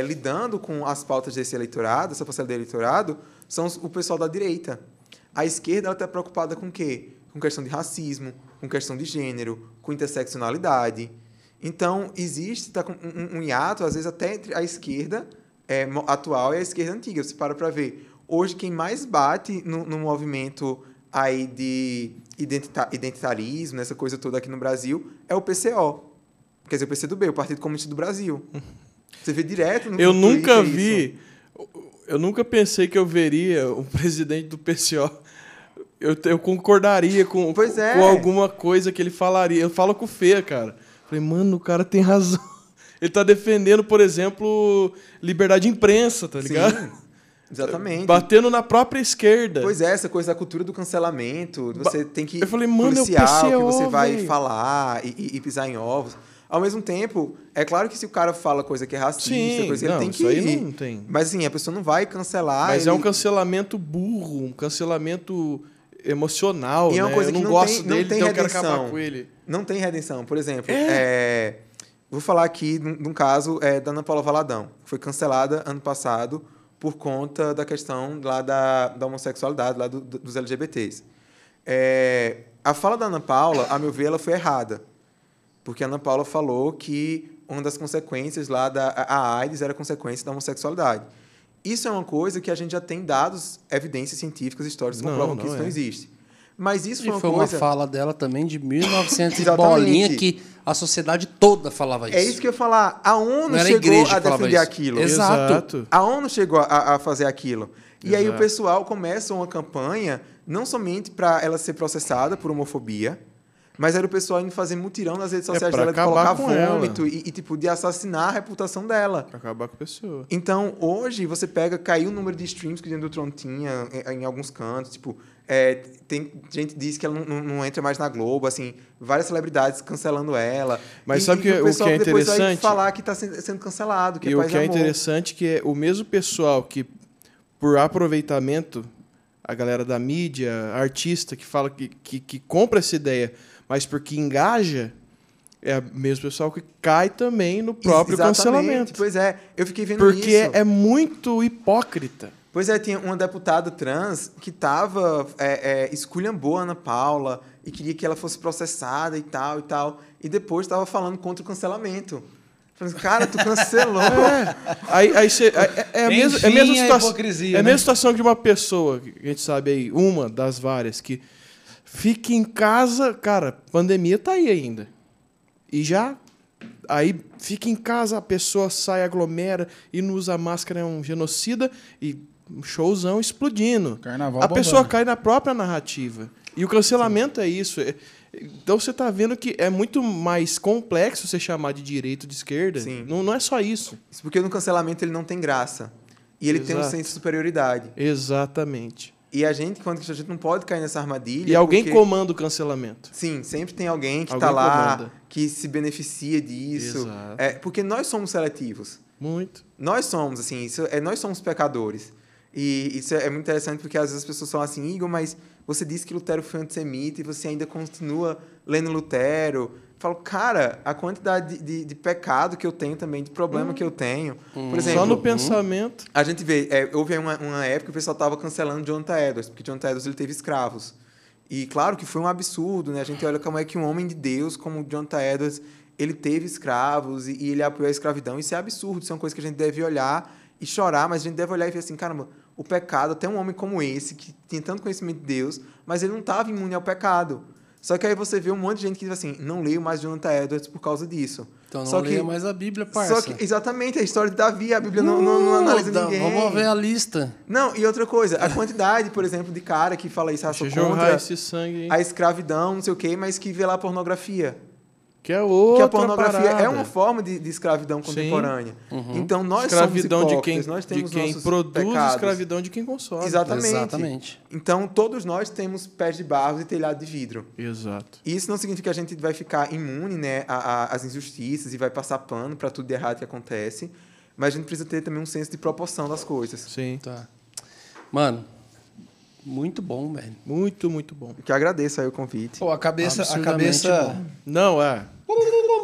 S4: lidando com as pautas desse eleitorado, essa parcela do eleitorado, são o pessoal da direita. A esquerda está preocupada com o quê? Com questão de racismo, com questão de gênero, com interseccionalidade. Então, existe tá, um, um hiato, às vezes, até entre a esquerda é, atual e a esquerda antiga. Você para para ver. Hoje, quem mais bate no, no movimento aí de identita identitarismo, nessa coisa toda aqui no Brasil, é o PCO. Quer dizer, o PCdoB, o Partido Comunista do Brasil. Você vê direto no
S3: Eu
S4: no
S3: nunca
S4: Twitter isso.
S3: vi. Eu nunca pensei que eu veria um presidente do PCO. Eu, eu concordaria com,
S4: é.
S3: com alguma coisa que ele falaria. Eu falo com o Fê, cara. Falei, mano, o cara tem razão. Ele tá defendendo, por exemplo, liberdade de imprensa, tá ligado?
S4: Sim, exatamente.
S3: Batendo na própria esquerda.
S4: Pois é, essa coisa da cultura do cancelamento, você tem que
S3: Eu falei, mano, é o
S4: policiar o que você vai
S3: véi.
S4: falar e, e- e pisar em ovos. Ao mesmo tempo, é claro que se o cara fala coisa que é racista,
S3: Sim,
S4: coisa,
S3: não,
S4: ele tem que ir.
S3: não tem.
S4: Mas assim, a pessoa não vai cancelar.
S3: Mas é
S4: ele-
S3: um cancelamento burro, um cancelamento emocional,
S4: E é uma
S3: né?
S4: coisa
S3: eu
S4: que
S3: não,
S4: não
S3: gosto
S4: tem- não
S3: dele,
S4: tem
S3: então eu quero
S4: redenção.
S3: acabar com ele.
S4: Não tem redenção. Por exemplo, é, vou falar aqui de um caso é, da Ana Paula Valadão, que foi cancelada ano passado por conta da questão lá da, da homossexualidade, lá do- do- dos LGBTs. É, a fala da Ana Paula, a meu ver, ela foi errada. Porque a Ana Paula falou que uma das consequências lá da a AIDS era consequência da homossexualidade. Isso é uma coisa que a gente já tem dados, evidências científicas históricas que
S3: Não,
S4: comprovam
S3: não
S4: que isso
S3: é.
S4: não existe. Mas isso
S1: E
S4: foi uma
S1: foi uma
S4: coisa...
S1: fala dela também de 1900 e
S4: Exatamente.
S1: bolinha que a sociedade toda falava isso.
S4: É isso que eu ia falar. A ONU
S1: Não
S4: chegou a defender
S1: isso.
S4: aquilo.
S1: Exato.
S4: A ONU chegou a, a fazer aquilo. E aí o
S3: Exato.
S4: pessoal começa uma campanha, não somente para ela ser processada por homofobia, mas era o pessoal indo fazer mutirão nas redes sociais
S3: É
S4: dela de colocar vômito e, e, tipo, de assassinar a reputação dela.
S3: Pra acabar com a pessoa.
S4: Então, hoje, você pega, caiu o número de streams que o do Tron tinha em, em alguns cantos, tipo, é, tem gente que diz que ela não, não- entra mais na Globo, assim, várias celebridades cancelando ela.
S3: Mas
S4: E-
S3: sabe
S4: e
S3: que- o
S4: pessoal
S3: que é
S4: depois vai
S3: interessante?
S4: falar que está sendo, sendo cancelado, que
S3: e
S4: é
S3: o que é
S4: amor.
S3: interessante que é o mesmo pessoal que, por aproveitamento, a galera da mídia, artista que fala que, que, que compra essa ideia, mas porque engaja, é o mesmo pessoal que cai também no próprio
S4: Exatamente,
S3: cancelamento.
S4: Pois é, eu fiquei vendo
S3: Porque
S4: isso.
S3: é muito hipócrita.
S4: Pois é, tinha uma deputada trans que tava, é, é, esculhambou a Ana Paula e queria que ela fosse processada e tal e tal. E depois estava falando contra o cancelamento. Falei, cara, tu cancelou.
S3: É. Aí, aí cê- é, é a mesma, é a mesma
S2: a
S3: situação.
S2: hipocrisia,
S3: é a
S2: né?
S3: mesma situação de uma pessoa, que a gente sabe aí, uma das várias, que fica em casa, cara, pandemia tá aí ainda. E já. Aí fica em casa, a pessoa sai, aglomera e não usa máscara, é um genocida e um showzão explodindo.
S2: Carnaval
S3: a
S2: bombando.
S3: pessoa cai na própria narrativa. E o cancelamento é isso. É- Então você está vendo que é muito mais complexo você chamar de direito de esquerda.
S4: Sim.
S3: Não, não é só isso.
S4: Isso porque no cancelamento ele não tem graça. E ele tem um
S3: Exato.
S4: senso de superioridade.
S3: Exatamente.
S4: E a gente, quando a gente não pode cair nessa armadilha.
S3: E alguém
S4: porque-
S3: comanda o cancelamento.
S4: Sim, sempre tem alguém que está lá,
S3: comanda.
S4: que se beneficia disso.
S3: Exato.
S4: É, porque nós somos seletivos.
S3: Muito.
S4: Nós somos, assim, isso é, nós somos pecadores. E isso é muito interessante porque às vezes as pessoas falam assim, Igor, mas você disse que Lutero foi antissemita e você ainda continua lendo Lutero. Falo, cara, a quantidade de, de, de pecado que eu tenho também, de problema que eu tenho. Por exemplo,
S3: Só no pensamento.
S4: a gente vê, é, houve uma, uma época que o pessoal estava cancelando Jonathan Edwards, porque Jonathan Edwards ele teve escravos. E claro que foi um absurdo, né? A gente olha como é que um homem de Deus, como Jonathan Edwards, ele teve escravos e, e ele apoiou a escravidão. Isso é absurdo, isso é uma coisa que a gente deve olhar e chorar, mas a gente deve olhar e ver assim, caramba, o pecado, até um homem como esse, que tem tanto conhecimento de Deus, mas ele não estava imune ao pecado. Só que aí você vê um monte de gente que diz assim, não leio mais Jonathan Edwards por causa disso.
S1: Então não
S4: Só
S1: leia
S4: que-
S1: mais a Bíblia, parça.
S4: Só que, exatamente, a história de Davi, a Bíblia não, não, não analisa ninguém.
S1: Vamos ver a lista.
S4: Não, e outra coisa, a quantidade, por exemplo, de cara que fala isso, ah, sou contra
S3: esse sangue
S4: a escravidão, não sei o quê, mas que vê lá pornografia.
S3: Que é
S4: que
S3: outra
S4: a pornografia
S3: parada.
S4: é uma forma de, de escravidão contemporânea. Então nós
S3: escravidão
S4: somos
S3: de quem,
S4: nós
S3: de
S4: temos
S3: quem
S4: nossos
S3: produz,
S4: pecados.
S3: escravidão de quem consome.
S4: Exatamente.
S1: Exatamente.
S4: Então todos nós temos pés de barro e telhado de vidro.
S3: Exato.
S4: E isso não significa que a gente vai ficar imune né, a- a- às injustiças e vai passar pano para tudo de errado que acontece. Mas a gente precisa ter também um senso de proporção das coisas.
S3: Sim.
S1: Tá. Mano, muito bom, velho.
S3: Muito, muito bom.
S4: Que agradeço aí o convite.
S2: Pô, a cabeça, a cabeça
S1: bom.
S3: Não, é.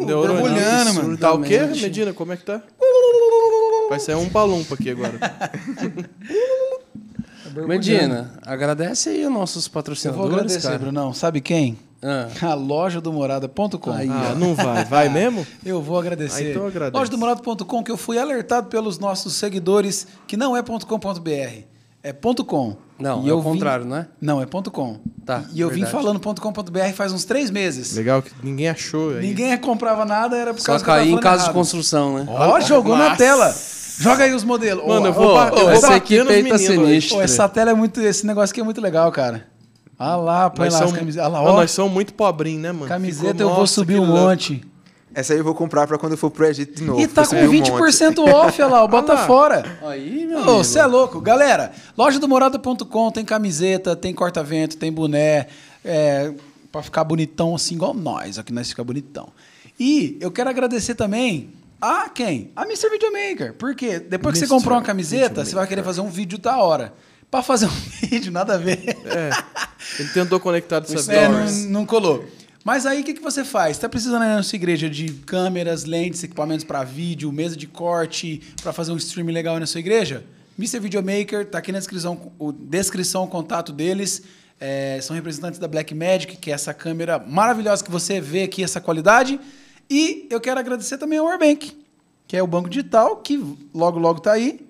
S3: Neurônio.
S2: Borbulhando, mano.
S3: Tá o quê. Medina? Como é que tá? Vai sair um palumpa aqui agora.
S1: Medina, agradece aí os nossos
S2: Eu
S1: patrocinadores,
S2: vou agradecer,
S1: cara.
S2: Brunão. Sabe quem?
S1: Ah,
S2: A loja do morada.com.
S1: Aí,
S3: Ah, não vai. Vai mesmo?
S2: Eu vou agradecer.
S3: Ah, então agradece.
S2: Loja do morado.com, que eu fui alertado pelos nossos seguidores que não é .com.br, é .com.
S1: Não,
S2: E
S1: é o
S2: vim-
S1: contrário, não é?
S2: Não, é .com.
S1: Tá,
S2: E eu vim
S1: verdade.
S2: falando .com.br faz uns três meses.
S3: Legal que ninguém achou aí.
S2: Ninguém comprava nada, era por
S1: Só
S2: causa tava
S1: cair em casa de
S2: errado.
S1: construção, né?
S2: Ó, jogou na tela. Joga aí os modelos.
S3: Mano,
S2: Ô,
S3: eu vou, ba- eu vou
S2: essa,
S1: equipe aí tá
S3: meninos hoje.
S1: sinistra.
S2: ô, essa tela é muito. Esse negócio aqui é muito legal, cara. Ah lá, põe
S3: Nós
S2: lá as
S3: somos,
S2: camisetas. Ah lá, ó.
S3: nós somos muito pobrinhos, né, mano?
S2: Camiseta
S3: Ficou,
S2: eu vou
S3: nossa,
S2: subir
S3: que
S2: um
S3: louco.
S4: Essa aí eu vou comprar para quando eu for pro Egito de novo.
S2: E tá
S4: pra
S2: com
S4: subir um
S2: 20%
S4: monte.
S2: off, olha lá, o bota
S3: Ah lá.
S2: fora.
S1: Aí, meu
S2: Ô,
S1: amigo.
S2: você é louco. Galera, loja do morada.com tem camiseta, tem corta-vento, tem boné, é, pra ficar bonitão assim, igual nós, aqui nós fica bonitão. E eu quero agradecer também a quem? A Mr. Videomaker. Porque depois que você
S3: Mr.
S2: comprou uma camiseta, você vai querer fazer um vídeo da hora. Pra fazer um vídeo, nada a ver.
S3: É. Ele tentou conectar dessa
S2: É,
S3: vez.
S2: não, não colou. Mas aí o que, que você faz? Está precisando aí na sua igreja de câmeras, lentes, equipamentos para vídeo, mesa de corte, para fazer um stream legal aí na sua igreja? Mr. Videomaker, tá aqui na descrição o descrição o contato deles. É, são representantes da Black Magic, que é essa câmera maravilhosa que você vê aqui, essa qualidade. E eu quero agradecer também ao Warbank, que é o banco digital, que logo, logo tá aí.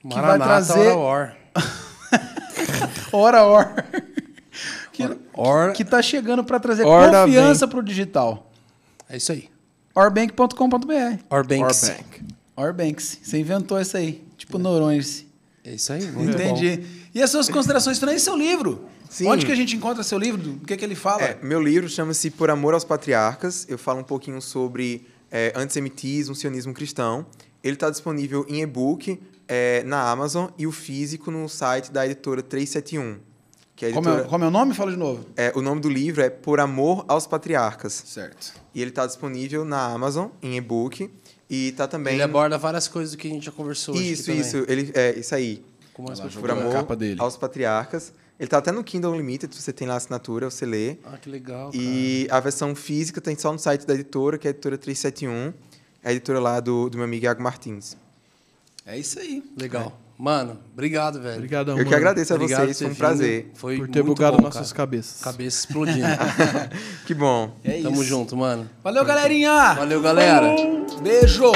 S2: Que vai
S1: Maranata,
S2: trazer.
S1: hora, hora.
S2: Hora, hora. Que,
S1: Hora.
S2: que tá chegando para trazer confiança pro digital.
S1: É isso aí.
S2: Orbank.com.br.
S1: Orbanks.
S3: Orbank.
S2: Orbanks. Você inventou isso aí. Tipo neurônios.
S1: É isso aí. muito
S2: Entendi. E as suas considerações finais e seu livro?
S4: Sim.
S2: Onde que a gente encontra seu livro? O que, que ele fala?
S4: É, meu livro chama-se Por Amor aos Patriarcas. Eu falo um pouquinho sobre é, antissemitismo, sionismo cristão. Ele está disponível em e-book é, na Amazon e o físico no site da editora 371. Que é a
S2: como, é,
S4: editora,
S2: como é o nome? Fala de novo.
S4: é, o nome do livro é Por Amor aos Patriarcas.
S2: Certo.
S4: E ele está disponível na Amazon em e-book. E está também.
S1: Ele aborda várias coisas do que a gente já conversou
S4: Isso,
S1: aqui
S4: isso. Ele, é, isso aí.
S1: Com mais
S2: Vai lá,
S4: Por Amor
S2: capa dele.
S4: aos Patriarcas. Ele está até no Kindle Unlimited, você tem lá a assinatura, você lê.
S1: Ah, que legal, cara.
S4: E a versão física tem só no site da editora, que é a editora 371. É a editora lá do, do meu amigo Iago Martins.
S2: É isso aí.
S1: Legal. Mano, obrigado, velho.
S3: Obrigadão,
S4: Eu que
S3: mano,
S4: agradeço a
S1: Obrigado
S4: vocês, foi um prazer.
S1: Foi
S3: por ter bugado
S1: bom,
S3: nossas
S1: cara.
S3: cabeças.
S1: Cabeça explodindo.
S4: Que bom.
S2: É
S1: Tamo
S2: isso.
S1: junto, mano.
S2: Valeu, galerinha.
S1: Valeu, galera.
S2: Beijo.